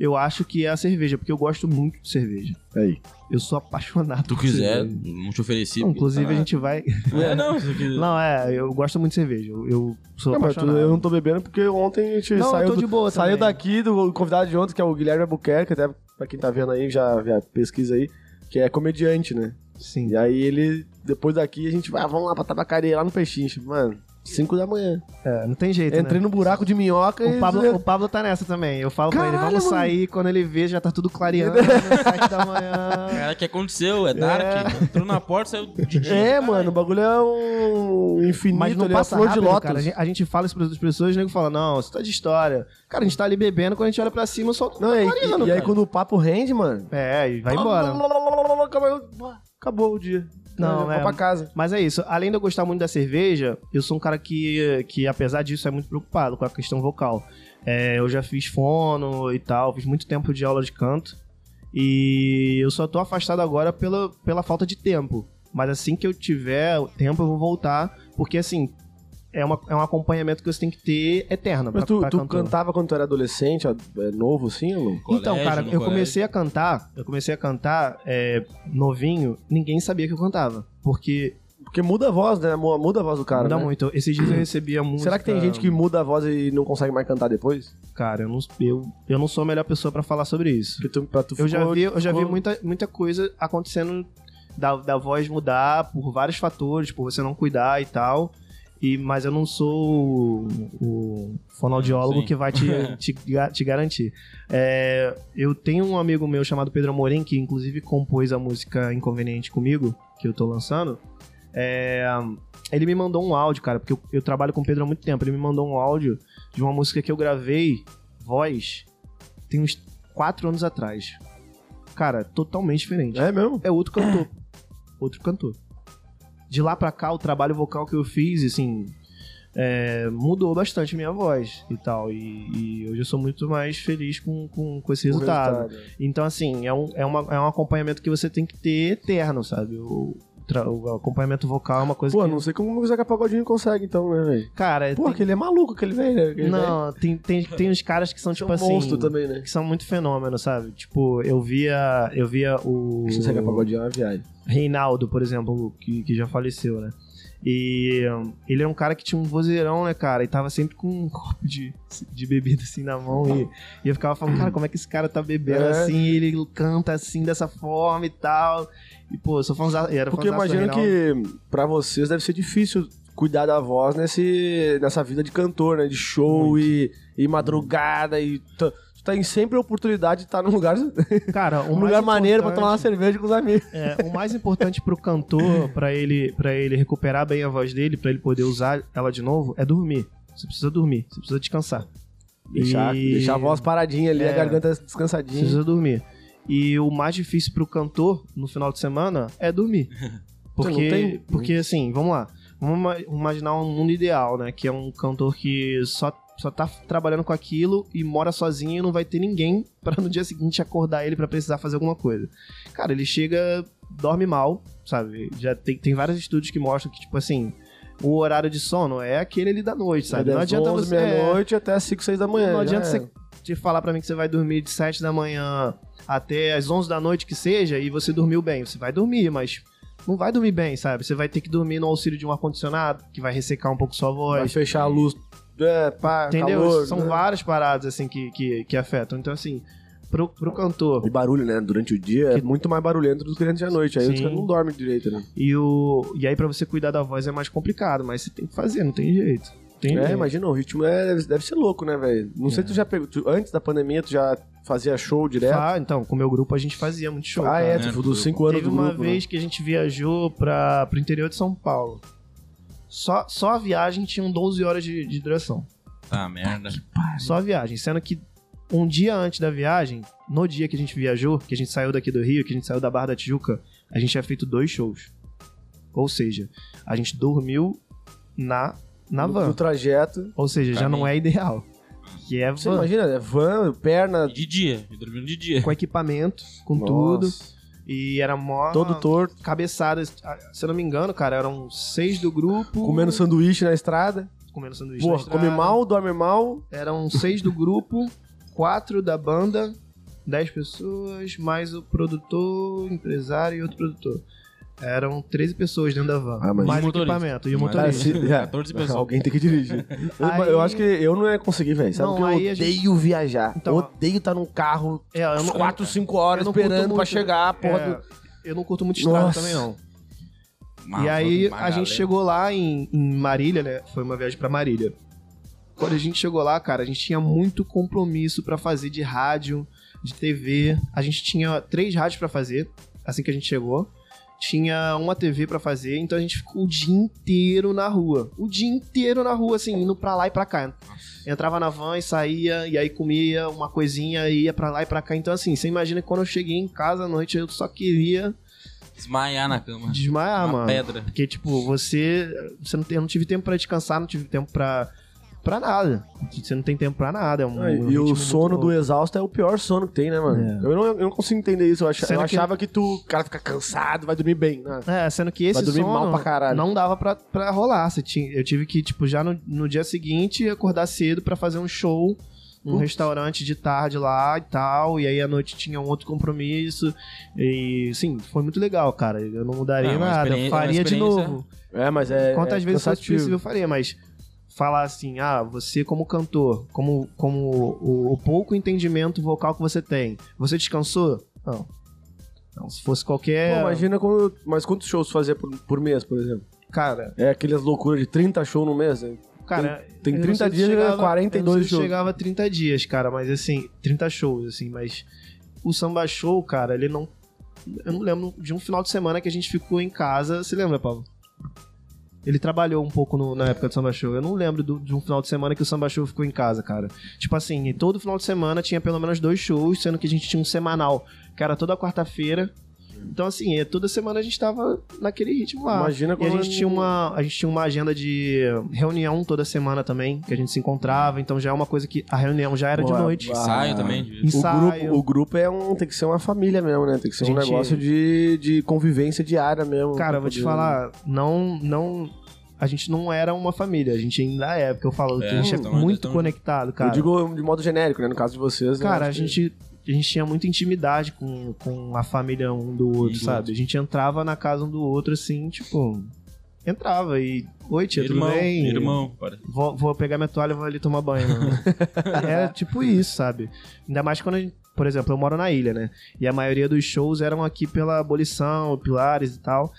eu acho que é a cerveja, porque eu gosto muito de cerveja. Aí. Eu sou apaixonado Se tu quiser, não te ofereci. Não, inclusive, a gente vai. É, não. Não, é, eu gosto muito de cerveja. Eu, eu sou Não, apaixonado. eu não tô bebendo porque ontem a gente Não, eu saiu, tô do- de boa saiu também. daqui do convidado de ontem, que é o Guilherme Albuquerque, até pra quem tá vendo aí, já, já pesquisa aí, que é comediante, né? Sim. E aí ele, depois daqui, a gente vai, ah, vamos lá pra tabacaria, lá no Peixinho. Mano, 5 da manhã. É, não tem jeito, Entrei né? no buraco de minhoca e... O Pablo, o Pablo tá nessa também. Eu falo pra ele, Caralho, vamos mano. sair. Quando ele vê, já tá tudo clareando. 7 da manhã. Cara, o que aconteceu? É Dark. Entrou na porta, saiu de dia. É, Caralho. mano, o bagulho é um infinito, Mas não é a passa flor rápido, de lótus. cara. A gente, fala isso para outras pessoas, o nego fala, não, você tá de história. Cara, a gente tá ali bebendo, quando a gente olha pra cima, só Não, e, clareando, e aí cara. quando o papo rende, mano... É, e vai embora. Acabou o dia. Não, Vou é- pra casa. Mas é isso. Além de eu gostar muito da cerveja, eu sou um cara que, que apesar disso, é muito preocupado com a questão vocal. É, eu já fiz fono e tal, fiz muito tempo de aula de canto. E eu só tô afastado agora pela, pela falta de tempo. Mas assim que eu tiver tempo, eu vou voltar. Porque assim, é, uma, é um acompanhamento que você tem que ter eterno Mas pra, tu, pra tu cantava quando tu era adolescente, é, novo assim, Lu? Então, cara, eu colégio. comecei a cantar, eu comecei a cantar é, novinho, ninguém sabia que eu cantava. Porque Porque muda a voz, né? Mu- Muda a voz do cara, muda né? muito. Esses dias eu recebia música... Será que tem gente que muda a voz e não consegue mais cantar depois? Cara, eu não, eu, eu não sou a melhor pessoa pra falar sobre isso. Porque tu, pra tu Eu já ficou- vi, eu já vi muita, muita coisa acontecendo da, da voz mudar por vários fatores, por você não cuidar e tal. E, mas eu não sou o, o fonoaudiólogo Sim. que vai te, te, te garantir. É, eu tenho um amigo meu chamado Pedro Amorim, que inclusive compôs a música Inconveniente comigo, que eu tô lançando. É, ele me mandou um áudio, cara, porque eu, eu trabalho com o Pedro há muito tempo. Ele me mandou um áudio de uma música que eu gravei, voz, tem uns quatro anos atrás. Cara, totalmente diferente. É mesmo? É outro cantor. Outro cantor. De lá pra cá, o trabalho vocal que eu fiz, assim, é, mudou bastante minha voz e tal. E, e hoje eu sou muito mais feliz com, com, com esse O resultado. Então, assim, é um, é, uma, é um acompanhamento que você tem que ter eterno, sabe? O, o acompanhamento vocal é uma coisa Pô, que... não sei como o Zeca Pagodinho consegue então, né, velho? Cara, Pô, tem- aquele é maluco, aquele velho, né? Não, tem, tem, tem uns caras que são, tipo um assim... monstro também, né? Que são muito fenômenos, sabe? Tipo, eu via, eu via o... Esse Zeca Pagodinho é uma viagem. Reinaldo, por exemplo, que, que já faleceu, né? E um, ele é um cara que tinha um vozeirão, né, cara? E tava sempre com um copo de, de bebida assim na mão. E, e eu ficava falando, cara, como é que esse cara tá bebendo É. assim? Ele canta assim, dessa forma e tal. E, pô, eu sou fãzão. Era Porque eu imagino que pra vocês deve ser difícil cuidar da voz nesse, nessa vida de cantor, né? De show e, e madrugada e... t- Tu tem sempre a oportunidade de estar num lugar, Cara, um lugar maneiro pra importante- tomar uma cerveja com os amigos. É, o mais importante pro cantor, pra ele, pra ele recuperar bem a voz dele, pra ele poder usar ela de novo, é dormir. Você precisa dormir, você precisa descansar. Deixar, E- deixar a voz paradinha ali, É. a garganta descansadinha. Precisa dormir. E o mais difícil pro cantor no final de semana é dormir. Porque, tem- porque assim, vamos lá. Vamos ima- imaginar um mundo ideal, né? Que é um cantor que só, só tá trabalhando com aquilo e mora sozinho e não vai ter ninguém pra no dia seguinte acordar ele pra precisar fazer alguma coisa. Cara, ele chega, dorme mal, sabe? Já tem, tem vários estudos que mostram que, tipo assim, o horário de sono é aquele ali da noite, sabe? Das Não adianta 11, você. é, meia-noite até as 5, 6 da manhã. não adianta é. você te falar pra mim que você vai dormir de 7 da manhã até as 11 da noite que seja e você dormiu bem. Você vai dormir, mas não vai dormir bem, sabe? Você vai ter que dormir no auxílio de um ar-condicionado, que vai ressecar um pouco sua Vai voz. fechar a luz. É, pá, Entendeu? calor. São né? várias paradas, assim, que, que, que afetam. Então, assim, pro, pro cantor E barulho, né? Durante o dia é Que- muito mais barulhento do que durante a noite. Aí Sim. os caras não dormem direito, né? e, o, e aí pra você cuidar da voz é mais complicado, mas você tem que fazer, não tem jeito. Tem É, jeito. imagina, o ritmo é, deve, ser louco, né, velho? Não sei se tu já pegou. tu- antes da pandemia, tu já fazia show direto? Ah, então, com o meu grupo a gente fazia muito show. ah, cara. é, né, tu do dos grupo. 5 anos Teve do uma grupo. né? vez que a gente viajou pra, pro interior de São Paulo. Só, só a viagem tinha 12 horas de, de duração. Tá, merda. Só a viagem. Sendo que um dia antes da viagem, no dia que a gente viajou, que a gente saiu daqui do Rio, que a gente saiu da Barra da Tijuca, a gente tinha feito dois shows. Ou seja, a gente dormiu na, na no, van. no trajeto. Ou seja, já não é ideal. Que é Você van, imagina, é van, perna. E de dia, dormindo de dia. com equipamento, com Nossa, tudo. E era mó... Todo torto, Cabeçadas. ah, Se eu não me engano, cara, eram seis do grupo. comendo sanduíche na estrada. Comendo sanduíche na Porra, estrada. come mal, dorme mal. Eram seis do grupo, quatro da banda, dez pessoas, mais o produtor, empresário e outro produtor. Eram 13 pessoas dentro da van. Ah, mas- mais E o motorista? equipamento e o Mas- Cara, motorista. se- é, 14 pessoas. Alguém tem que dirigir. Eu, Aí- eu acho que eu não ia conseguir, velho. Sabe Não, que eu aí a odeio gente- viajar. Então, odeio estar num carro É, eu não- 4, 5 horas eu não curto esperando pra muito- chegar, porra. É, do- Eu não curto muito estrada Nossa. também, não. Uma e aí uma a gente galera. chegou lá em, em Marília, né? Foi uma viagem pra Marília. Quando a gente chegou lá, cara, a gente tinha muito compromisso pra fazer de rádio, de TV. A gente tinha três rádios pra fazer assim que a gente chegou. Tinha uma TV pra fazer, então a gente ficou o dia inteiro na rua. O dia inteiro na rua, assim, indo pra lá e pra cá. Entrava na van e saía, e aí comia uma coisinha e ia pra lá e pra cá. Então, assim, você imagina que quando eu cheguei em casa à noite, eu só queria Desmaiar na cama. desmaiar, uma mano. pedra. Porque, tipo, você. você não eu não tive tempo pra descansar, não tive tempo pra. Pra nada. Você não tem tempo pra nada. É um, Ah, um e o sono do exausto é o pior sono que tem, né, mano? É. Eu, não, eu não consigo entender isso. Eu, Sendo eu que- achava que tu, o cara fica cansado, vai dormir bem. né? É, sendo que esse Vai dormir sono mal pra caralho. não dava pra, pra rolar. Você tinha, eu tive que, tipo, já no, no dia seguinte acordar cedo pra fazer um show num Putz. restaurante de tarde lá e tal. E aí à noite tinha um outro compromisso. E, sim, foi muito legal, cara. Eu não mudaria É, uma nada. Eu experiência- faria de novo. É, mas é. Quantas é vezes fosse possível eu faria, mas falar assim, ah, você como cantor, como, como o, o pouco entendimento vocal que você tem, você descansou? Não. Não, se fosse qualquer. Pô, imagina quando. Mas quantos shows fazia por, por mês, por exemplo? Cara, É aquelas loucuras de 30 shows no mês, né? cara. Tem não 30 sei se dias, chegava- 42 eu não sei se shows. chegava a 30 dias, cara, mas assim, 30 shows, assim, mas o samba show, cara, ele não. Eu não lembro de um final de semana que a gente ficou em casa. Você lembra, Paulo? Ele trabalhou um pouco no- na época do Samba Show. Eu não lembro do- de um final de semana que o Samba Show ficou em casa, cara. Tipo assim, todo final de semana tinha pelo menos dois shows, sendo que a gente tinha um semanal, era toda quarta-feira. Então, assim, é, toda semana a gente tava naquele ritmo lá. Imagina E a quando- gente tinha uma, a gente tinha uma agenda de reunião toda semana também, que a gente se encontrava. Então já é uma coisa que a reunião já era de noite. Ensaio Ah. também. de- O Ensaio. grupo, o grupo é um, tem que ser uma família mesmo, né? Tem que ser um Gente- negócio de, de convivência diária mesmo. Cara, eu vou te falar, não, não, a gente não era uma família, a gente ainda é, porque eu falo, É, a gente é então, muito conectado, cara. Eu digo de modo genérico, né? No caso de vocês. né? Cara, a Acho que- gente, a gente tinha muita intimidade com, com a família um do outro, do sabe? A gente entrava na casa um do outro, assim, tipo... Entrava e... Oi, tia, Irmão, tudo bem? irmão. para- Vou, vou pegar minha toalha e vou ali tomar banho. Era tipo isso, sabe? Ainda mais quando a gente... Por exemplo, eu moro na ilha, né? E a maioria dos shows eram aqui pela abolição, pilares e tal.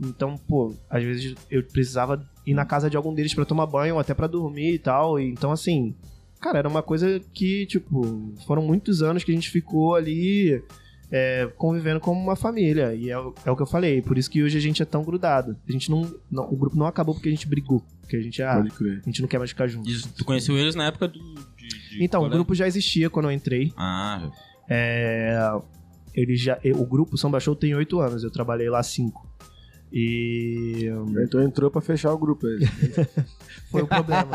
Então, pô, às vezes eu precisava ir na casa de algum deles pra tomar banho ou até pra dormir e tal. E, então, assim, cara, era uma coisa que, tipo, foram muitos anos que a gente ficou ali é, convivendo como uma família. E é, o- é o que eu falei, por isso que hoje a gente é tão grudado. A gente não, não- O grupo não acabou porque a gente brigou. Porque a gente, ah, Pode crer. a gente não quer mais ficar junto. E tu conheceu eles na época do. de- de Então, o grupo já existia quando eu entrei. Ah, É, ele já, o grupo Samba Show tem oito anos, eu trabalhei lá cinco. E Então entrou pra fechar o grupo. aí. foi o problema.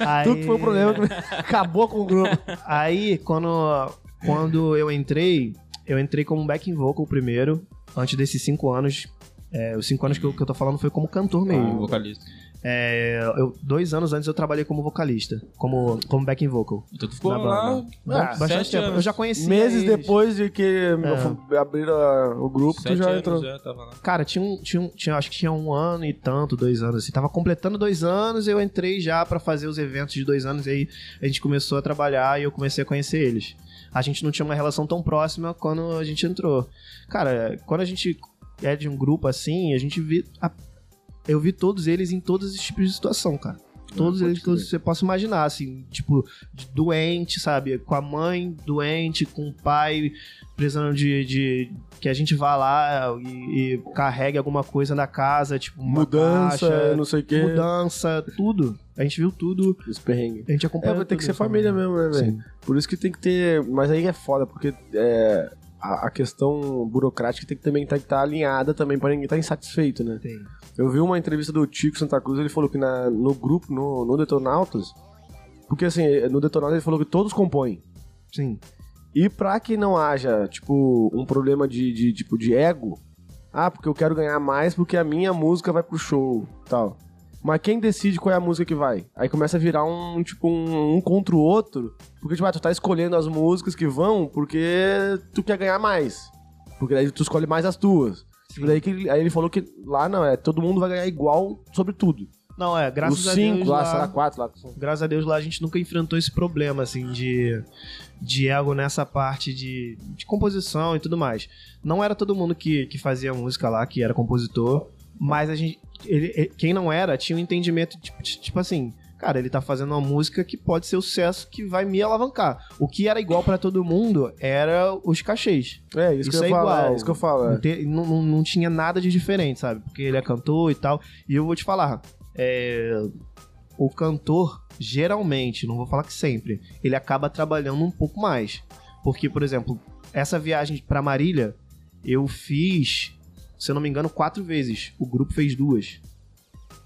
Aí, Tudo foi o problema que acabou com o grupo. Aí, quando, quando eu entrei, eu entrei como backing vocal primeiro, antes desses cinco anos. É, os cinco anos que eu, que eu tô falando foi como cantor mesmo. vocalista. É, eu, dois anos antes eu trabalhei como vocalista, como, como backing vocal. Então tu ficou Na lá. ah, bastante tempo. anos. Eu já conhecia Meses eles. depois de que abriram a- o grupo, Sete tu já entrou. já tava lá. Cara, tinha, um, tinha, um- tinha, acho que tinha um ano e tanto, dois anos, assim. Tava completando dois anos, eu entrei já pra fazer os eventos de dois anos, e aí a gente começou a trabalhar e eu comecei a conhecer eles. A gente não tinha uma relação tão próxima quando a gente entrou. Cara, quando a gente é de um grupo assim, a gente vê. Eu vi todos eles em todos os tipos de situação, cara. todos eles que você possa imaginar, assim, tipo, doente, sabe? Com a mãe doente, com o pai precisando de, de que a gente vá lá e, e carregue alguma coisa na casa, tipo, uma Mudança, caixa, não sei o quê. mudança, tudo. A gente viu tudo, Os perrengues. a gente É, acompanhou vai ter que ser família mesmo, né, velho? Por isso que tem que ter. Mas aí é foda, porque é, a, a questão burocrática tem que também tem que estar alinhada também pra ninguém estar insatisfeito, né? Tem. Eu vi uma entrevista do Tico Santa Cruz, ele falou que na, no grupo, no, no Detonautas, porque assim, no Detonautas ele falou que todos compõem. Sim. E pra que não haja, tipo, um problema de, de, tipo, de ego, ah, porque eu quero ganhar mais porque a minha música vai pro show, tal. Mas quem decide qual é a música que vai? Aí começa a virar um, tipo, um, um contra o outro, porque, tipo, ah, tu tá escolhendo as músicas que vão porque tu quer ganhar mais. Porque daí tu escolhe mais as tuas. Tipo, daí que ele- aí ele falou que lá não, é todo mundo vai ganhar igual sobre tudo. Não, é, graças Os a cinco Deus lá, lá, quatro lá. graças a Deus lá a gente nunca enfrentou esse problema, assim, de, de ego nessa parte de, de composição e tudo mais. Não era todo mundo que, que fazia música lá, que era compositor, mas a gente. ele- ele- quem não era tinha um entendimento, tipo, tipo assim. Cara, ele tá fazendo uma música que pode ser o sucesso que vai me alavancar. O que era igual pra todo mundo era os cachês. É, isso, Isso que eu é falo, igual. é isso que eu falo. Não, é. te- não, não- não tinha nada de diferente, sabe? Porque ele é cantor e tal. E eu vou te falar, é, o cantor, geralmente, não vou falar que sempre, ele acaba trabalhando um pouco mais. Porque, por exemplo, essa viagem pra Marília, eu fiz, se eu não me engano, quatro vezes. O grupo fez duas.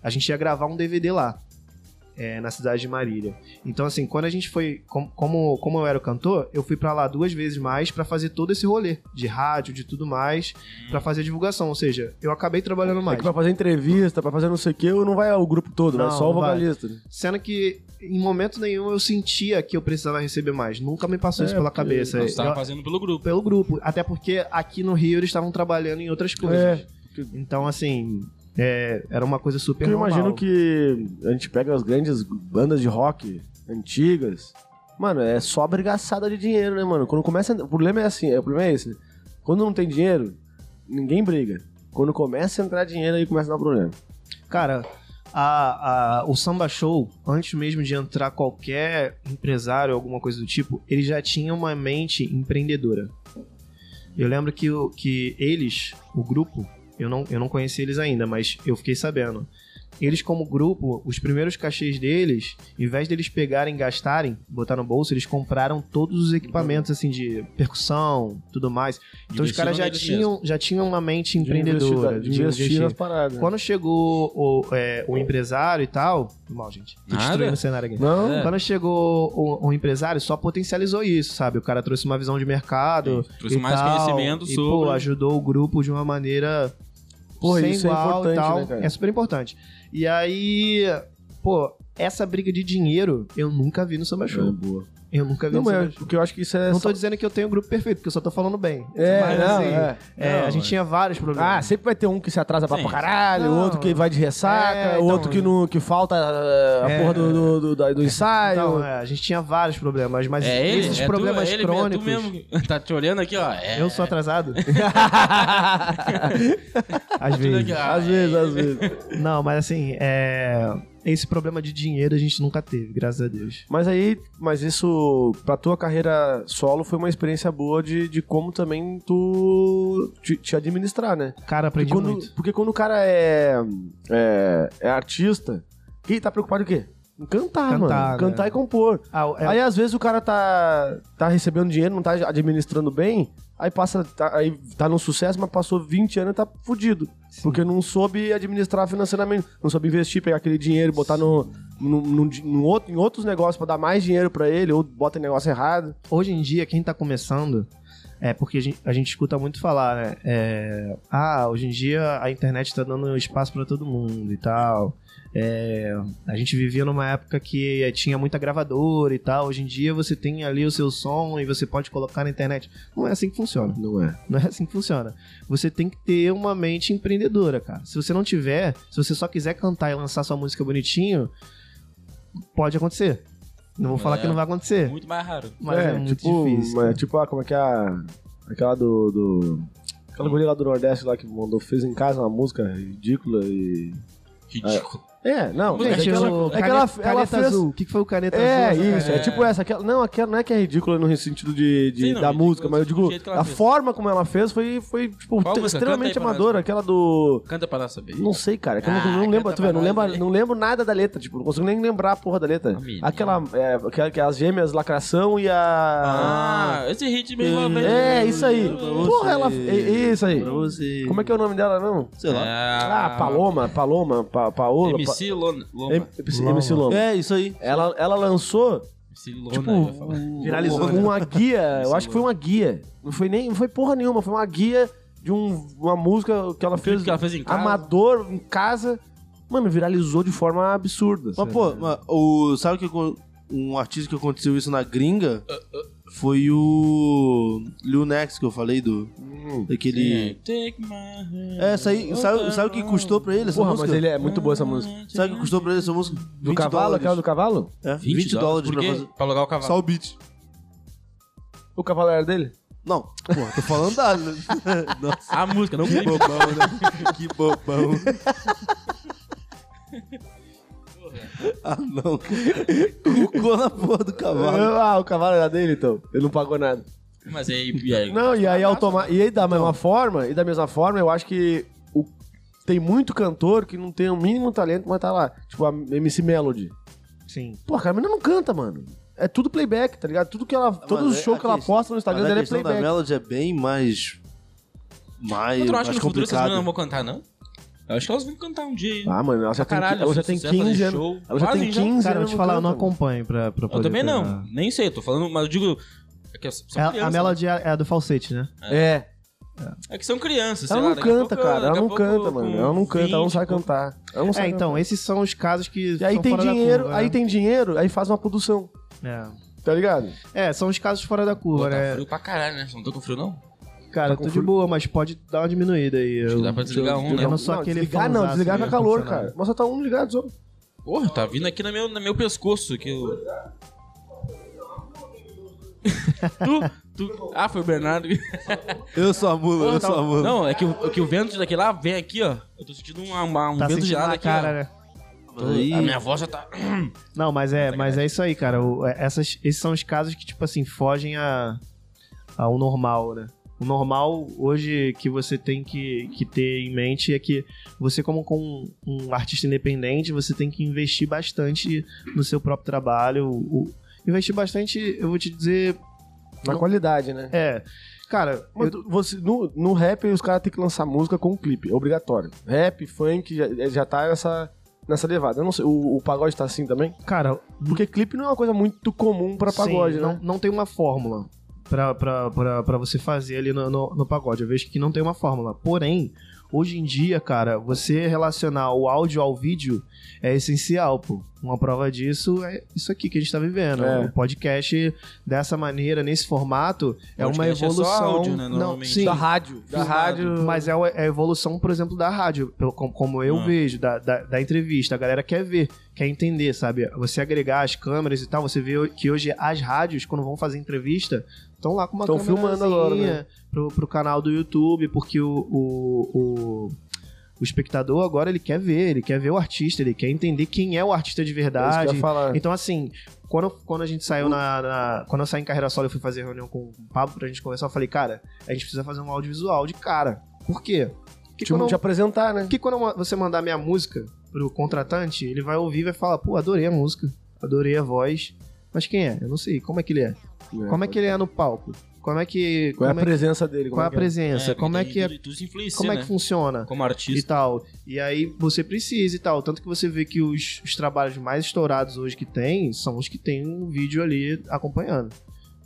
A gente ia gravar um DVD lá. É, na cidade de Marília. Então, assim, quando a gente foi. com- Como, como eu era o cantor, eu fui pra lá duas vezes mais pra fazer todo esse rolê de rádio, de tudo mais, pra fazer divulgação. Ou seja, eu acabei trabalhando É mais. que pra fazer entrevista, pra fazer não sei o que, não vai o grupo todo, Não, só o não vai. vocalista. né? Sendo que em momento nenhum eu sentia que eu precisava receber mais. Nunca me passou É, isso pela cabeça. Nós tava Eu- fazendo pelo grupo. pelo grupo. Até porque aqui no Rio eles estavam trabalhando em outras coisas. É. Então, assim, é, era uma coisa super eu normal. imagino que a gente pega as grandes bandas de rock antigas. Mano, é só brigaçada de dinheiro, né, mano? Quando começa. O problema é assim, é, o problema é esse, né? Quando não tem dinheiro, ninguém briga. Quando começa a entrar dinheiro, aí começa a dar problema. Cara, a, a- o Samba Show, antes mesmo de entrar qualquer empresário ou alguma coisa do tipo, ele já tinha uma mente empreendedora. Eu lembro que, que eles, o grupo, eu não, eu não conheci eles ainda, mas eu fiquei sabendo. Eles, como grupo, os primeiros cachês deles, em vez deles pegarem e gastarem, botar no bolso, eles compraram todos os equipamentos, assim, de percussão, tudo mais. Então os caras já tinham, já tinham uma mente De empreendedora. investir- de investir nas paradas. Quando chegou o, é, o empresário e tal. Mal, gente. Tô Nada. destruindo o cenário aqui. Não, É. Quando chegou o, o empresário, só potencializou isso, sabe? O cara trouxe uma visão de mercado. Sim, trouxe e mais tal, conhecimento e, sobre- Pô, ajudou o grupo de uma maneira Porra, sem isso é igual e importante, tal. né, cara? É super importante. E aí, pô, essa briga de dinheiro eu nunca vi no Samba Show. É, boa. Eu nunca vi Não, mas Show. porque eu acho que isso é. Não só- tô dizendo que eu tenho o grupo perfeito, porque eu só tô falando bem. É, Mas, não, assim, é. é, Não, a gente mas- tinha vários problemas. Ah, sempre vai ter um que se atrasa pra, Sim. pra caralho, Não. outro que vai de ressaca, É, o então, outro que, não, que falta uh, a É. porra do, do, do, do ensaio. Então, é, a gente tinha vários problemas, mas É ele? esses é problemas tu, é ele, crônicos. É tu mesmo. Tá te olhando aqui, ó. É, Eu sou atrasado? Às tudo vezes. aqui, ó. às vezes, às vezes. Não, mas assim, é... esse problema de dinheiro a gente nunca teve, graças a Deus. Mas aí, mas isso, pra tua carreira solo, foi uma experiência boa de, de como também tu te, te administrar, né? Cara, aprendi porque, quando, muito. porque quando o cara é, é, é artista, quem tá preocupado em quê? Em cantar, Cantar, mano. né? Cantar e compor. Ah, é- Aí às vezes o cara tá, tá recebendo dinheiro, não tá administrando bem, aí passa, tá, aí tá num sucesso, mas passou 20 anos e tá fudido. Porque não soube administrar financeiramente, não soube investir, pegar aquele dinheiro e botar no, no, no, no outro, em outros negócios pra dar mais dinheiro pra ele, ou bota em negócio errado. Hoje em dia, quem tá começando... É porque a gente, a gente escuta muito falar, né? É, ah, hoje em dia a internet tá dando espaço pra todo mundo e tal. É, a gente vivia numa época que eh, tinha muita gravadora e tal. Hoje em dia você tem ali o seu som e você pode colocar na internet. Não é assim que funciona. Não é. Não é assim que funciona. Você tem que ter uma mente empreendedora, cara. Se você não tiver, se você só quiser cantar e lançar sua música bonitinho, pode acontecer. Não vou falar É. que não vai acontecer, Muito mais raro. mas é, muito tipo, difícil. mas, tipo, ah, como é que é a. Aquela do. do aquela guria lá do Nordeste lá que mandou, fez em casa uma música ridícula e. Ridículo. É, não. Música é de que ela, ridículo. é ela, Caneta ela azul. fez. O que, que foi o caneta É, azul? isso, é, tipo essa. Aquela, não, aquela não é que é ridícula no sentido de, de- Sim, não, da música, mas eu digo, a fez. forma como ela fez foi, foi tipo, extremamente amadora. nós. Aquela do. Canta pra nós saber. Não sei, cara. não- Ah, não, lembro, tu vê, não, aí. não lembro nada da letra, tipo, não consigo nem lembrar a porra da letra. Menino. Aquela, é, que, que é as gêmeas lacração e a... Ah, esse hit mesmo. é, isso aí. Porra, ela... é, Isso aí. Como é que é o nome dela, não? Sei lá. Ah, Paloma, Paloma, pa, Paola... MC Lona. MC Loma. É, isso aí. Ela, ela lançou, MC Lona, tipo, eu ia falar. Viralizou, um- uma guia, eu acho que foi uma guia. Não foi nem, não foi porra nenhuma, foi uma guia de um, uma música que ela fez, que ela fez em casa. amador, em casa. Mano, viralizou de forma absurda. Mas, pô, mas o, sabe que um artista que aconteceu isso na gringa foi o Lil Nex que eu falei do Hum. daquele. É, essa aí, sabe, sabe o que custou pra ele essa Porra, música? mas ele é muito boa essa música. Sabe o que custou pra ele essa música? Do cavalo, aquela do cavalo? É, 20, dólares Por pra fazer. Pra alugar o cavalo. Só o beat. O cavalo era dele? Não, porra, tô falando da. Nossa, A música, não o que clipe. bobão, né? Que bobão. ah, não. Cucou na porra do cavalo. Ah, o cavalo era dele, então. Ele não pagou nada. Mas aí, e aí? Não, e aí automa... E aí da mesma forma, e da mesma forma, eu acho que o... tem muito cantor que não tem o mínimo talento, mas tá lá. Tipo a MC Melody. Sim. Pô, a menina não canta, mano. É tudo playback, tá ligado? Tudo que ela. todos Mas os é- shows a que ela questão- posta no Instagram Mas dela a é playback. Melody é bem mais. Mais, Tu não acha mais que no futuro essas meninas não complicado. vão cantar, não? Eu acho que elas vão cantar um dia aí. Ah, mano, ela já tem, Caralho, ela já tem sucesso, 15 fazer anos. show, Ela já tem fazem já. 15 Cara, eu anos. te falar, eu não acompanho pra, pra Eu poder também não, nem sei, tô falando, mas eu digo. É que são É, a Melody é, é a do falsete, né? É. né? É que são crianças, Ela lá, não a canta, pouco- cara. Ela não canta, mano. Ela não canta, ela não 20, sabe cantar. Ela não sabe É, então, cantar. esses são os casos que E aí são tem dinheiro, curva, aí né? tem dinheiro, aí faz uma produção. É. Tá ligado? É, são os casos fora da Pô, curva, tá né? frio pra caralho, né? Não tô com frio, não? Cara, Tá eu tô de boa, mas pode dar uma diminuída aí. Acho que Eu, dá pra desligar um, né? eu não sou Não, aquele desligar não, desligar de com calor, cara. Mas só tá um ligado só. Porra, tá vindo aqui no meu, no meu pescoço. Que eu... tu, tu... Ah, foi o Bernardo. Eu sou a mula, eu sou a mula. Não, é que, o, é que o vento daqui lá vem aqui, ó. Eu tô sentindo um, um, um Tá vento gelado na aqui, cara, ó. né? Aí- A minha voz já tá... Não, mas é, mas é isso aí, cara. O- é- essas, esses são os casos que, tipo assim, fogem a, ao normal, né? O normal hoje que você tem que, que ter em mente é que você, como com um artista independente, você tem que investir bastante no seu próprio trabalho. O- o- investir bastante, eu vou te dizer, Na Não- qualidade, né? é. Cara, eu- você, no, no rap, os caras têm que lançar música com clipe. É obrigatório. Rap, funk, já, já tá nessa, nessa levada. Eu não sei, o, o pagode tá assim também? cara, Porque clipe não é uma coisa muito comum pra pagode, Sim, né? não, não tem uma fórmula pra, pra, pra, pra você fazer ali no, no, no pagode. Eu vejo que não tem uma fórmula. Porém, hoje em dia, cara, você relacionar o áudio ao vídeo é essencial, pô. Uma prova disso é isso aqui que a gente tá vivendo. É. O podcast dessa maneira, nesse formato, é uma Podcast é só evolução. áudio, né, não, normalmente. sim, Da rádio. Da rádio. mas é a é a evolução, por exemplo, da rádio, como eu Ah. vejo, da, da, da entrevista. A galera quer ver, quer entender, sabe? Você agregar as câmeras e tal, você vê que hoje as rádios, quando vão fazer entrevista, estão lá com uma Tão filmando agora, né? pro, pro canal do YouTube, porque o, o, o, o espectador agora ele quer ver, ele quer ver o artista, ele quer entender quem é o artista de É que verdade. Então, assim, quando, quando a gente saiu na, na- Quando eu saí em carreira solo, eu fui fazer reunião com o Pablo pra gente conversar. Eu falei, cara, a gente precisa fazer um audiovisual de cara. Por quê? Porque Tipo, quando, te apresentar, né? porque quando você mandar minha música pro contratante, ele vai ouvir e vai falar, pô, adorei a música, adorei a voz. Mas quem é? Eu não sei. Como é que ele é? Como é que ele é no palco? Como é que. Qual é a é que- presença dele? qual é a que é? presença? como é que é, Tudo, como é né? que funciona? Como e artista. tal. E aí você precisa e tal. Tanto que você vê que os, os trabalhos mais estourados hoje que tem são os que tem um vídeo ali acompanhando.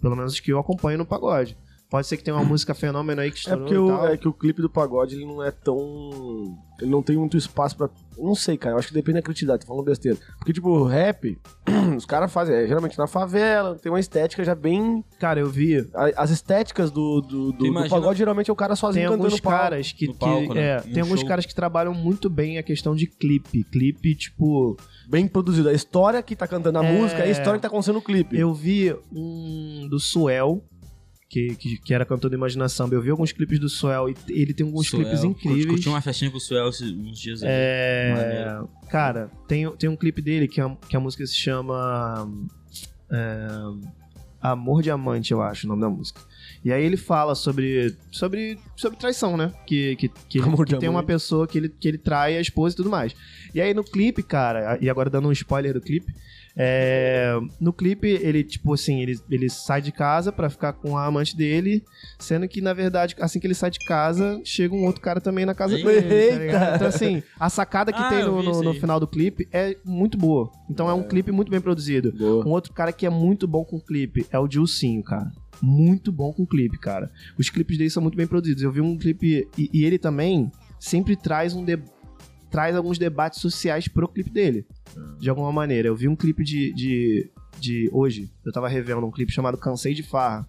Pelo menos os que eu acompanho no pagode. Pode ser que tenha uma música fenômeno aí que É estourou porque e o, tal. é que o clipe do pagode ele não é tão. Ele não tem muito espaço pra. Não sei, cara. Eu acho que depende da criatividade, tô falando besteira. Porque, tipo, o rap, os caras fazem, é, geralmente na favela, tem uma estética já bem. Cara, eu vi. a- As estéticas do, do, do, do imagina- pagode geralmente é o cara sozinho Tem cantando alguns caras que. que- palco, né? é, Um tem alguns show. caras que trabalham muito bem a questão de clipe. Clipe, tipo. Bem produzido. A história que tá cantando a É. música é a história que tá acontecendo no clipe. Eu vi um do Suel. Que, que, que era cantor da Imaginação. Eu vi alguns clipes do Suel e ele tem alguns Suel. clipes incríveis. Curti uma festinha com o Suel uns dias aí. É. Maneiro. Cara, tem, tem um clipe dele que a, que a música se chama. é, Amor Diamante, eu acho o nome da música. E aí ele fala sobre, sobre, sobre traição, né? Que, que, que, ele- que tem uma pessoa que ele, que ele trai a esposa e tudo mais. E aí no clipe, cara, e agora dando um spoiler do clipe, é, no clipe ele, tipo assim, ele, ele sai de casa pra ficar com a amante dele, sendo que, na verdade, assim que ele sai de casa, chega um outro cara também na casa dele. tá? Então, assim, a sacada que Ah, tem no, no, no final do clipe é muito boa. Então é, um clipe muito bem produzido. Boa. Um outro cara que é muito bom com clipe é o Dilcinho, cara. Muito bom com clipe, cara. Os clipes dele são muito bem produzidos. Eu vi um clipe. E, e ele também sempre traz um de- traz alguns debates sociais pro clipe dele. De alguma maneira. Eu vi um clipe de, de, de. Hoje, eu tava revendo um clipe chamado Cansei de Farra.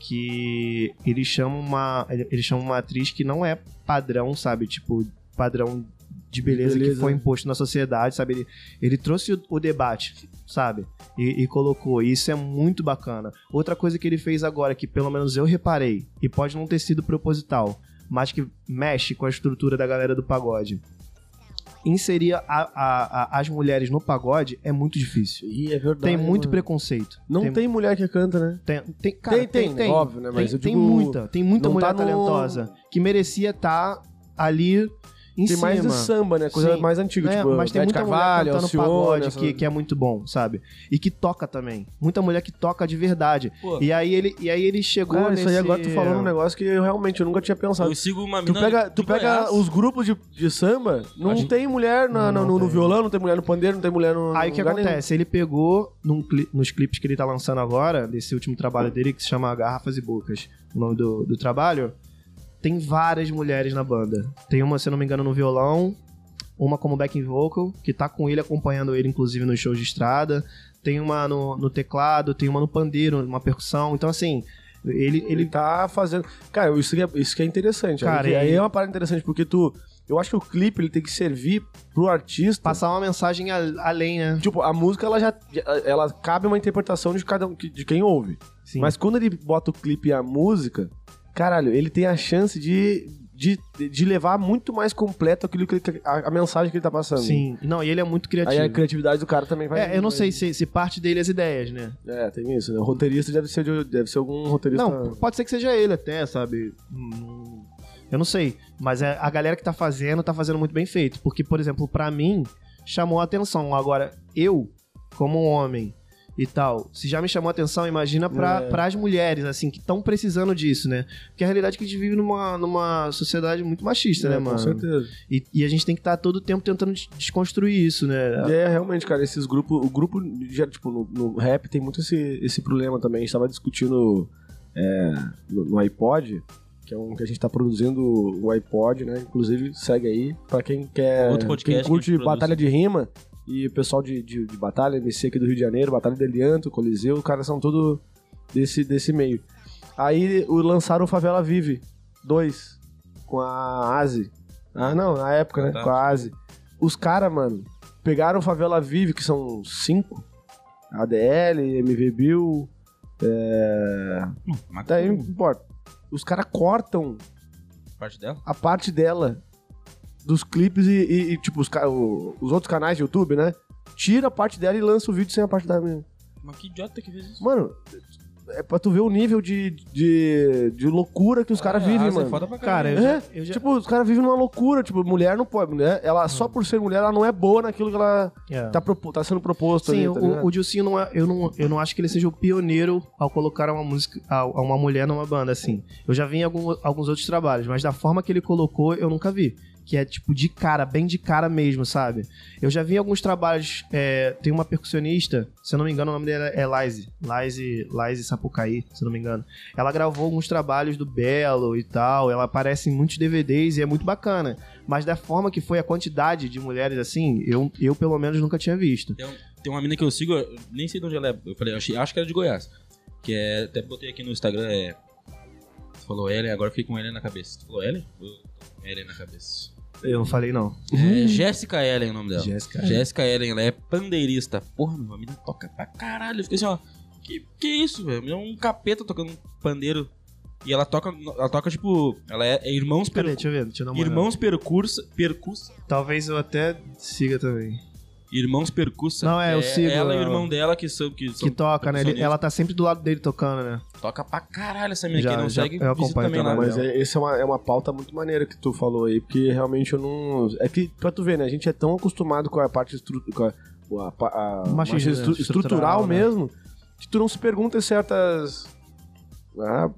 Que ele chama uma. Ele ele chama uma atriz que não é padrão, sabe? Tipo, padrão de beleza, Beleza. que foi imposto na sociedade, sabe? Ele, ele trouxe o, o debate, sabe? E, e colocou. E isso é muito bacana. Outra coisa que ele fez agora, que pelo menos eu reparei, e pode não ter sido proposital, mas que mexe com a estrutura da galera do pagode. Inserir a- a- a- as mulheres no pagode é muito difícil. Ih, é verdade. Tem muito mano. preconceito. Não tem, mulher que canta, né? Tem, tem, cara, Tem, tem, óbvio, né? Mas tem, eu tem digo, muita, tem muita não mulher tá no- talentosa que merecia estar ali em Tem cima. mais de samba, né? Coisa Sim. mais antiga, É, tipo, mas tem muita Carvalho, mulher cantando Alcione, pagode essa- que, que é muito bom, sabe? E que toca também. Muita mulher que toca de verdade. Pô, E aí ele, e aí ele chegou Cara, nesse... isso aí agora tu falando um negócio que eu realmente eu nunca tinha pensado. eu sigo uma Tu mina pega, de tu pega os grupos de, de samba, não Acho- tem mulher na- Não, no, não no tem. violão, não tem mulher no pandeiro, não tem mulher no. Aí o no que lugar nenhum. acontece? Ele pegou num cli- nos clipes que ele tá lançando agora, desse último trabalho dele, que se chama Garrafas e Bocas, o nome do, do trabalho, tem várias mulheres na banda. Tem uma, se não me engano, no violão, uma como backing vocal, que tá com ele, acompanhando ele, inclusive, nos shows de estrada. Tem uma no, no teclado, tem uma no pandeiro, uma percussão. Então, assim, ele, Ele ele tá fazendo. Cara, isso que é, isso que é interessante. Cara, aí, e- aí é uma parada interessante, porque tu. Eu acho que o clipe ele tem que servir pro artista. passar uma mensagem além, né? Tipo, a música ela já. Ela cabe uma interpretação de cada um, de quem ouve. Sim. Mas quando ele bota o clipe e a música, caralho, ele tem a chance de, de, de levar muito mais completo aquilo que ele- a, a mensagem que ele tá passando. Sim. Não, e ele é muito Aí criativo. a criatividade do cara também vai. É, eu não vai- sei se, se parte dele as ideias, né? É, tem isso, né? O roteirista deve ser, de- deve ser algum roteirista. Não, pode ser que seja ele até, sabe? Hum, Eu não sei. Mas é- a galera que tá fazendo, tá fazendo muito bem feito. Porque, por exemplo, pra mim, chamou a atenção. Agora, eu, como um homem e tal, se já me chamou a atenção, imagina pra, É. pras mulheres, assim, que estão precisando disso, né? Porque a realidade é que a gente vive numa, numa sociedade muito machista, né, É, mano? Com certeza. E, e a gente tem que estar todo o tempo tentando des- desconstruir isso, né? E é realmente, cara, esses grupos. O grupo, já, tipo, no, no rap tem muito esse, esse problema também. A gente tava discutindo é, no, no iPod, que é um que a gente tá produzindo o iPod, né? Inclusive, segue aí. Pra quem quer. Outro podcast quem que curte produz. batalha de rima. E o pessoal de, de, de batalha, MC aqui do Rio de Janeiro, Batalha de Elianto, Coliseu, os caras são tudo desse, desse meio. Aí o, lançaram o Favela Vive 2 com a Aze. Ah, não, na época, né? Com a Aze. Os caras, mano, pegaram o Favela Vive, que são cinco. ADL, MV Bill. É... Mas Daí não importa. Os caras cortam parte dela? a parte dela dos clipes e, e- e, tipo, os, o- os outros canais de YouTube, né? Tira a parte dela e lança o vídeo sem a parte da minha. Mas que idiota que fez isso? Mano, é pra tu ver o nível de, de, de loucura que os caras É, vivem, é mano. foda pra Cara, caralho. eu já, É, eu já- Tipo, os caras vivem numa loucura. Tipo, mulher não pode. Mulher, ela, só por ser mulher, ela não é boa naquilo que ela É. tá, propo- tá sendo proposto Sim, ali, tá o, o Dilcinho não é, eu não, eu não acho que ele seja o pioneiro ao colocar uma música, a, a uma mulher numa banda, assim. Eu já vi em algum- alguns outros trabalhos, mas da forma que ele colocou, eu nunca vi. Que é tipo de cara, bem de cara mesmo, sabe? Eu já vi alguns trabalhos. é, tem uma percussionista, se eu não me engano, o nome dela é Lize. Lize, Lize Sapucaí, se eu não me engano. Ela gravou alguns trabalhos do Belo e tal. Ela aparece em muitos DVDs e é muito bacana. Mas da forma que foi a quantidade de mulheres assim, eu, eu pelo menos nunca tinha visto. Tem, tem uma mina que eu sigo, nem sei de onde ela é. Eu falei, achei- acho que era de Goiás. Que é. Até botei aqui no Instagram, é. Falou Ellen, agora fiquei com Ellen na cabeça. Você falou Ellen? Eu tô com Ellen na cabeça. Eu não falei não. É Jéssica Ellen é o nome dela. Jéssica Jéssica Ellen, ela é pandeirista. Porra, meu, a mina toca pra caralho. Eu fiquei assim, ó. Que, que isso, velho? É um capeta tocando um pandeiro. E ela toca, ela toca tipo, ela é, é irmãos Cadê? Deixa eu ver, deixa eu dar uma olhada. irmãos percursa, percussa, Talvez eu até siga também. Irmãos percussa. Não, é, eu sigo Ela e o irmão dela que são que, são Que toca, né? Ele- ela tá sempre do lado dele tocando, né? toca pra caralho essa menina. Já- Quem não já- segue, eu visita acompanho também lá. também, Mas é, essa é uma, é uma pauta muito maneira que tu falou aí, porque realmente eu não. É que, pra tu ver, né? A gente é tão acostumado com a parte estru... com a, a, pa- a- Machismo, né? estru- Estrutural, estrutural né? mesmo, que tu não se pergunta certas. Ah,